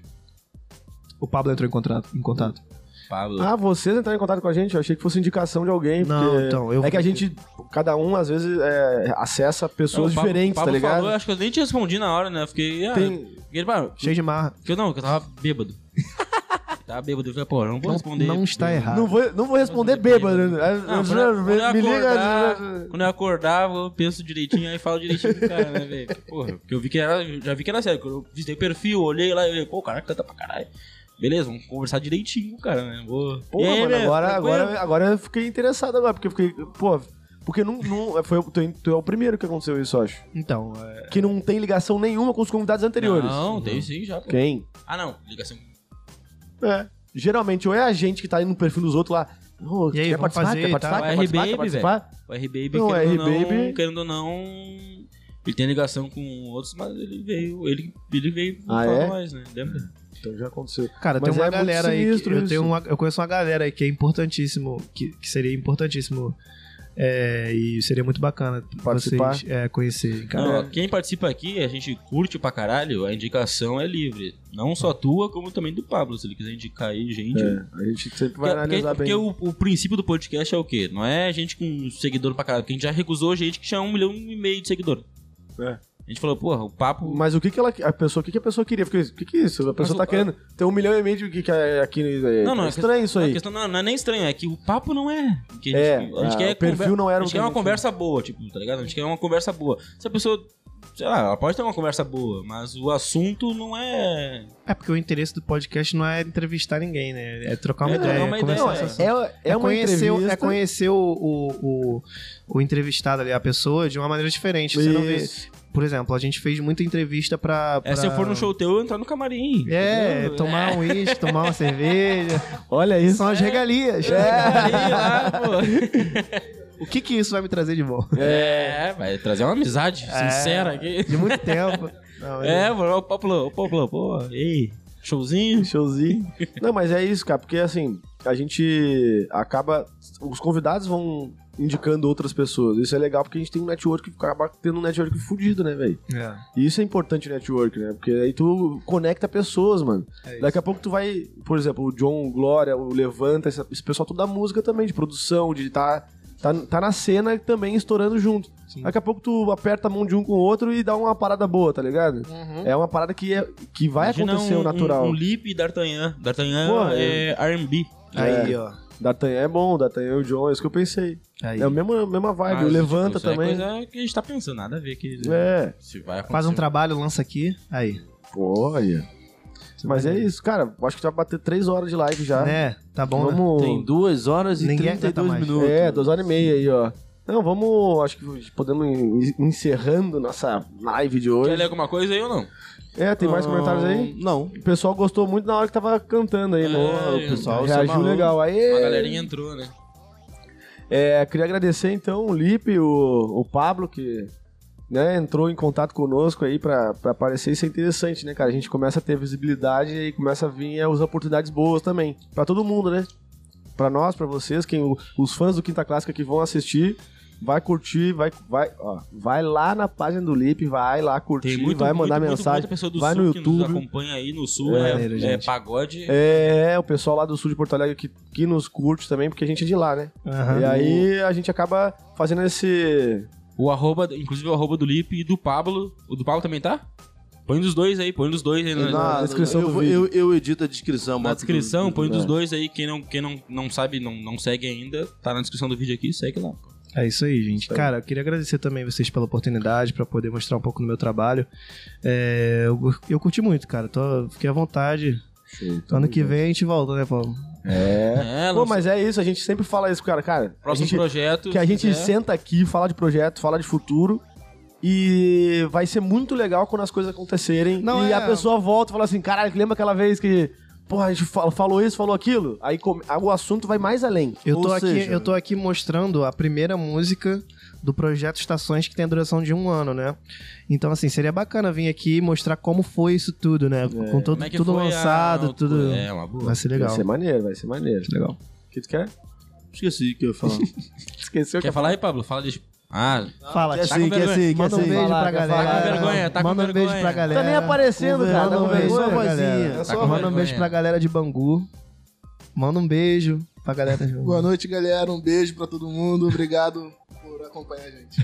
O Pablo entrou em contato. Em contato. Pablo. Ah, vocês entraram em contato com a gente? Eu achei que fosse indicação de alguém. Não, porque então, eu- É que a gente, cada um, às vezes, é, acessa pessoas Não, Pablo- diferentes, Pablo tá ligado? Falou, acho que eu nem te respondi na hora, né? Eu fiquei. Ah, Tem- fiquei, pá, Cheio de marra. que eu não, que eu tava bêbado. tava bêbado. Eu falei, pô, eu não vou Não, responder. não está errado. Não vou, não vou responder bêbado. né? Não, quando, eu, quando eu me acordar, liga. quando eu acordar, eu penso direitinho aí falo direitinho com o cara, né, velho? Porra, porque eu vi que era, já vi que era sério. Quando eu visitei o perfil, olhei lá e falei, pô, o cara canta pra caralho. Beleza, vamos conversar direitinho com o cara, né? Vou... Pô, aí, mano, velho, agora, agora, agora eu fiquei interessado agora, porque eu fiquei, pô, porque não, não foi, o- tu, tu é o primeiro que aconteceu isso, eu acho. Então, é, Que não tem ligação nenhuma com os convidados anteriores. Não, tem sim já. pô. Quem? Ah, não, ligação. É. Geralmente, ou é a gente que tá indo no perfil dos outros lá, Ô, E aí, quer participar? fazer Quer participar? tal? Quer O participar? Quer R-Baby, participar? O R-Baby, Não, querendo, ou R-Baby- não, querendo ou não, ele tem ligação com outros, mas ele veio, ele, ele veio Ah, é? nós, né? Lembra? Então já aconteceu. Cara, Mas tem uma é galera aí. Que, eu, tenho uma, eu conheço uma galera aí que é importantíssimo, que, que seria importantíssimo. é, e seria muito bacana Participar. vocês é, conhecerem, cara. Não, quem participa aqui, a gente curte pra caralho, a indicação é livre. Não só tua, como também do Pablo. Se ele quiser indicar aí, gente. É, a gente sempre vai Porque, analisar porque bem. o, o princípio do podcast é o quê? Não é gente com seguidor pra caralho. Porque a gente já recusou gente que tinha um milhão e meio de seguidor. É. A gente falou, porra, o papo. Mas o que que ela, a pessoa, o que que a pessoa queria? Porque, o que que é isso? A pessoa o- tá querendo ter um milhão e meio de que, que é aqui. É, Não, não, é é estranho isso A aí. questão não, não é nem estranho, é que o papo não é. Que a gente, É, a gente quer o perfil conver- não era A gente que quer uma gente- conversa boa, tipo, tá ligado? A gente quer uma conversa boa. Se a pessoa. Sei lá, ela pode ter uma conversa boa, mas o assunto não é. É porque o interesse do podcast não é entrevistar ninguém, né? É trocar uma É, ideia, é uma conversar. ideia, É, é, é uma conhecer, é conhecer o, o, o, o entrevistado ali, a pessoa, de uma maneira diferente. Você não vê. Por exemplo, a gente fez muita entrevista pra. É se eu for no show teu, eu entrar no camarim. É, entendeu? tomar um uísque, tomar uma cerveja. Olha isso. São as regalias. Aí lá, pô. O que que isso vai me trazer de bom? É, vai trazer uma amizade sincera aqui. De muito tempo. Não, É, mano, o Pablo, o Pablo, pô, ei, showzinho. Showzinho. Não, mas é isso, cara, porque assim, a gente acaba. Os convidados vão indicando outras pessoas. Isso é legal porque a gente tem um network que acaba tendo um network fudido, né, velho? É. E isso é importante o network, né? Porque aí tu conecta pessoas, mano. É. Daqui a pouco tu vai, por exemplo, o John, o Glória, o Levanta, esse, esse pessoal tudo da música também, de produção, de tá, tá, tá na cena também estourando junto. Sim. Daqui a pouco tu aperta a mão de um com o outro e dá uma parada boa, tá ligado? É uma parada que, é, que vai Imagina acontecer um, o natural. Um, um Lip e D'Artagnan. D'Artagnan Pô, é R&B. Aí, ó. D'Artagnan é bom, D'Artagnan e o John, é isso que eu pensei. Aí. É a mesma, mesma vibe, Mas, o Levanta tipo, também. É coisa que a gente tá pensando, nada a ver que É, se vai acontecer. Faz um trabalho, lança aqui. Aí. pô, olha. Mas é isso, cara. Acho que já vai bater três horas de live já. Né? Tá bom, né? Vamos. Tem duas horas e Ninguém aguenta 32 mais. minutos. É, duas horas e meia aí, ó. Não, vamos. Acho que podemos ir encerrando nossa live de hoje. Quer ler alguma coisa aí ou não? É, tem mais comentários aí? Não. O pessoal gostou muito na hora que tava cantando aí, É, no, o pessoal reagiu legal. Aí, A galerinha entrou, né? É, queria agradecer então o Lipe, o, o Pablo, que né, entrou em contato conosco aí pra, pra aparecer. Isso é interessante, né, cara? A gente começa a ter visibilidade e começa a vir é, as oportunidades boas também. Pra todo mundo, né? Pra nós, pra vocês, quem, os fãs do Quinta Clássica que vão assistir, vai curtir, vai, vai, ó, vai lá na página do Lipe, vai lá curtir, muito, vai mandar muito, mensagem, muita pessoa do vai sul no que YouTube. nos acompanha aí no sul. É, É, é gente. pagode. É, o pessoal lá do sul de Porto Alegre que, que nos curte também, porque a gente é de lá, né? Aham. E aí a gente acaba fazendo esse. O arroba, inclusive o arroba do Lipe e do Pablo. O do Pablo também tá? Põe dos dois aí, põe dos dois aí na, Na descrição eu, do vou- vídeo. eu, eu edito a descrição. na descrição, do- põe dos dois aí. Quem não, quem não, não sabe, não, não segue ainda, tá na descrição do vídeo aqui, segue lá. É isso aí, gente. Isso aí. Cara, eu queria agradecer também vocês pela oportunidade, pra poder mostrar um pouco do meu trabalho. É, eu, eu curti muito, cara. Tô, fiquei à vontade. ano que vem a gente volta, né, Paulo? É. É, Pô, mas é isso, a gente sempre fala isso, cara. Cara, próximo gente, projeto. que a se gente quiser. senta aqui, fala de projeto, fala de futuro. E vai ser muito legal quando as coisas acontecerem. Não, e é- a pessoa volta e fala assim: caralho, lembra aquela vez que. Porra, a gente fa- falou isso, falou aquilo? Aí come- o assunto vai mais além. Eu Ou tô, aqui, seja, eu tô aqui mostrando a primeira música do projeto Estações que tem a duração de um ano, né? Então, assim, seria bacana vir aqui e mostrar como foi isso tudo, né? Com todo, é que tudo foi a- lançado, tudo. É, uma boa. Vai ser Vai legal. ser maneiro, vai ser maneiro. Legal. O que tu quer? Esqueci o que eu ia falar. Esqueceu Quer falar aí, Pablo? Fala de. Ah, Fala, Quer Tchau. sim, quer vergonha. sim, quer Manda um sim. beijo pra galera. Tá com vergonha, tá com Manda um beijo vergonha. pra galera. Tá nem aparecendo, cara. Manda Tá um beijo vergonha, pra vozinha. galera. Manda um vergonha. beijo pra galera de Bangu. Manda um beijo pra galera de Bangu. Boa noite, galera. Um beijo pra todo mundo. Obrigado por acompanhar a gente.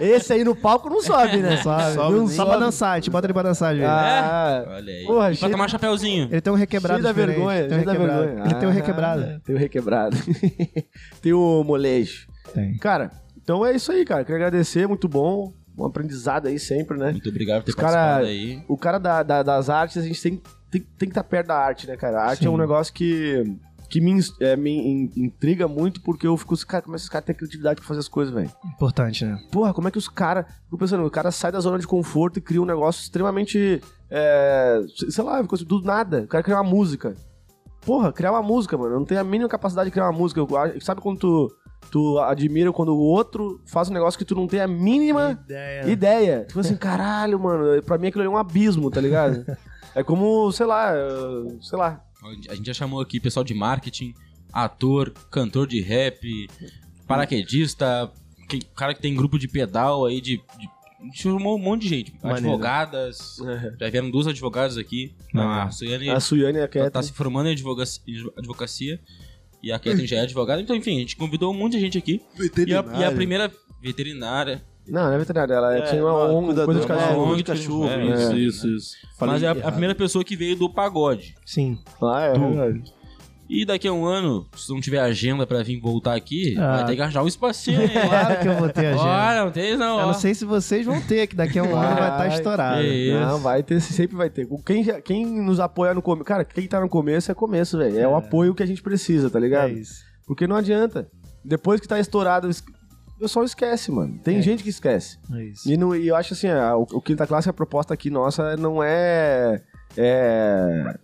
Esse aí no palco não sobe, né? Sabe? Sobe, Não, só pra sobe. dançar, a gente bota ele pra dançar, gente. Ah, olha aí. Porra, pra cheio- tomar chapéuzinho. Ele tem um requebrado cheio da vergonha, um cheio da requebrado. vergonha. Ele tem um Ah, requebrado. Tem o requebrado. tem o molejo. Tem. Cara, então é isso aí, cara. Queria agradecer, muito bom. Um aprendizado aí sempre, né? Muito obrigado por ter Os cara- aí. O cara da- da- das artes, a gente tem, tem, tem que estar perto da arte, né, cara? A arte Sim. é um negócio que, que me, é, me in- intriga muito porque eu fico, cara, como é que esses caras têm criatividade pra fazer as coisas, velho? Importante, né? Porra, como é que os caras. Fico pensando, o cara sai da zona de conforto e cria um negócio extremamente. É, sei lá, coisa do nada. O cara cria uma música. porra, criar uma música, mano. Eu não tenho a mínima capacidade de criar uma música. Eu sabe quando tu, tu admira quando o outro faz um negócio que tu não tem a mínima Ideia. ideia? Tipo assim, caralho, mano. Pra mim aquilo é um abismo, tá ligado? é como, sei lá, eh, sei lá. A gente já chamou aqui pessoal de marketing, ator, cantor de rap, paraquedista, que- cara que tem grupo de pedal aí, de. de a gente chamou um monte de gente. Maneiro. Advogadas. Já vieram duas advogadas aqui. A Suiane A Suiane a tá, tá se formando em advocacia, em advocacia. E a Kathleen já é advogada. Então, enfim, a gente convidou um monte de gente aqui. E a, e a primeira veterinária. Não, não é veterinária, ela É, tinha uma uma ONG, cuidadora- coisa de é, cachorro. ONG de cachorro. É, isso, é. isso, isso. Mas é a, a primeira pessoa que veio do pagode. Sim. Ah, é, verdade. E daqui a um ano, se não tiver agenda pra vir voltar aqui, Ah. vai ter que arranjar um espacinho aí. Claro que eu vou ter agenda. Olha, não tem não, Eu ó. não sei se vocês vão ter, que daqui a um ano vai estar Vai. estourado. É. Não, vai ter, sempre vai ter. Quem, já- quem nos apoia no começo. Cara, quem tá no começo é começo, velho. É. o apoio que a gente precisa, tá É ligado? isso. Porque não adianta. Depois que tá estourado, es- o pessoal esquece, mano. Tem É. gente que esquece. É isso. E, no- e eu acho assim, a- o, o Quinta Classe, a proposta aqui nossa não é, é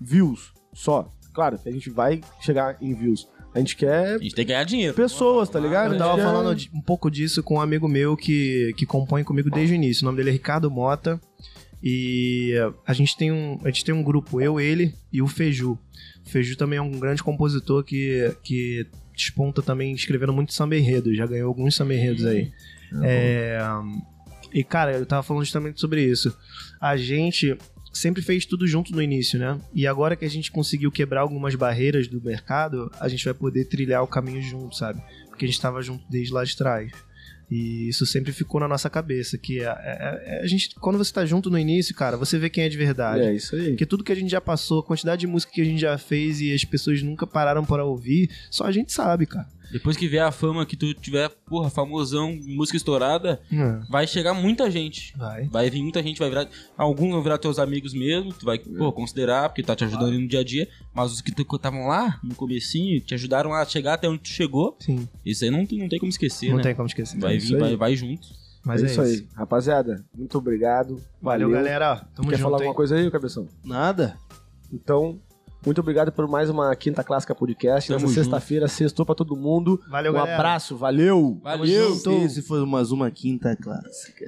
views só. Claro que a gente vai chegar em views. A gente quer A gente tem que ganhar dinheiro. pessoas, tá ligado? Eu tava quer- falando de- um pouco disso com um amigo meu que, que compõe comigo desde o início. O nome dele é Ricardo Mota. E a gente tem um, a gente tem um grupo, eu, ele e o Feju. O Feju também é um grande compositor que, que desponta também escrevendo muito samba enredo. Já ganhou alguns samba enredos aí. É, e, cara, eu tava falando justamente sobre isso. A gente sempre fez tudo junto no início, né? E agora que a gente conseguiu quebrar algumas barreiras do mercado, a gente vai poder trilhar o caminho junto, sabe? Porque a gente tava junto desde lá de trás. E isso sempre ficou na nossa cabeça, que é, é- é- a gente, quando você tá junto no início, cara, você vê quem é de verdade. É isso aí. Porque tudo que a gente já passou, a quantidade de música que a gente já fez e as pessoas nunca pararam para ouvir, só a gente sabe, cara. Depois que vier a fama que tu tiver, porra, famosão, música estourada, vai chegar muita gente. Vai. Vai vir muita gente, vai virar. Alguns vão virar teus amigos mesmo, tu vai, pô, considerar, porque tá te ajudando no dia a dia. Mas os que estavam lá, no comecinho, te ajudaram a chegar até onde tu chegou, Sim, isso aí não, tem- não tem como esquecer, não né? tem como esquecer. Vai É isso vir, vai, vai junto. Mas é, é, isso aí. Rapaziada, muito obrigado. Valeu, galera. Tamo Quer junto, falar hein? alguma coisa aí, Cabeção? Nada. Então, muito obrigado por mais uma Quinta Clássica Podcast. Tamo Nessa sexta-feira, sextou pra todo mundo. Valeu, um galera. abraço, valeu! Valeu! Esse foi mais uma quinta clássica.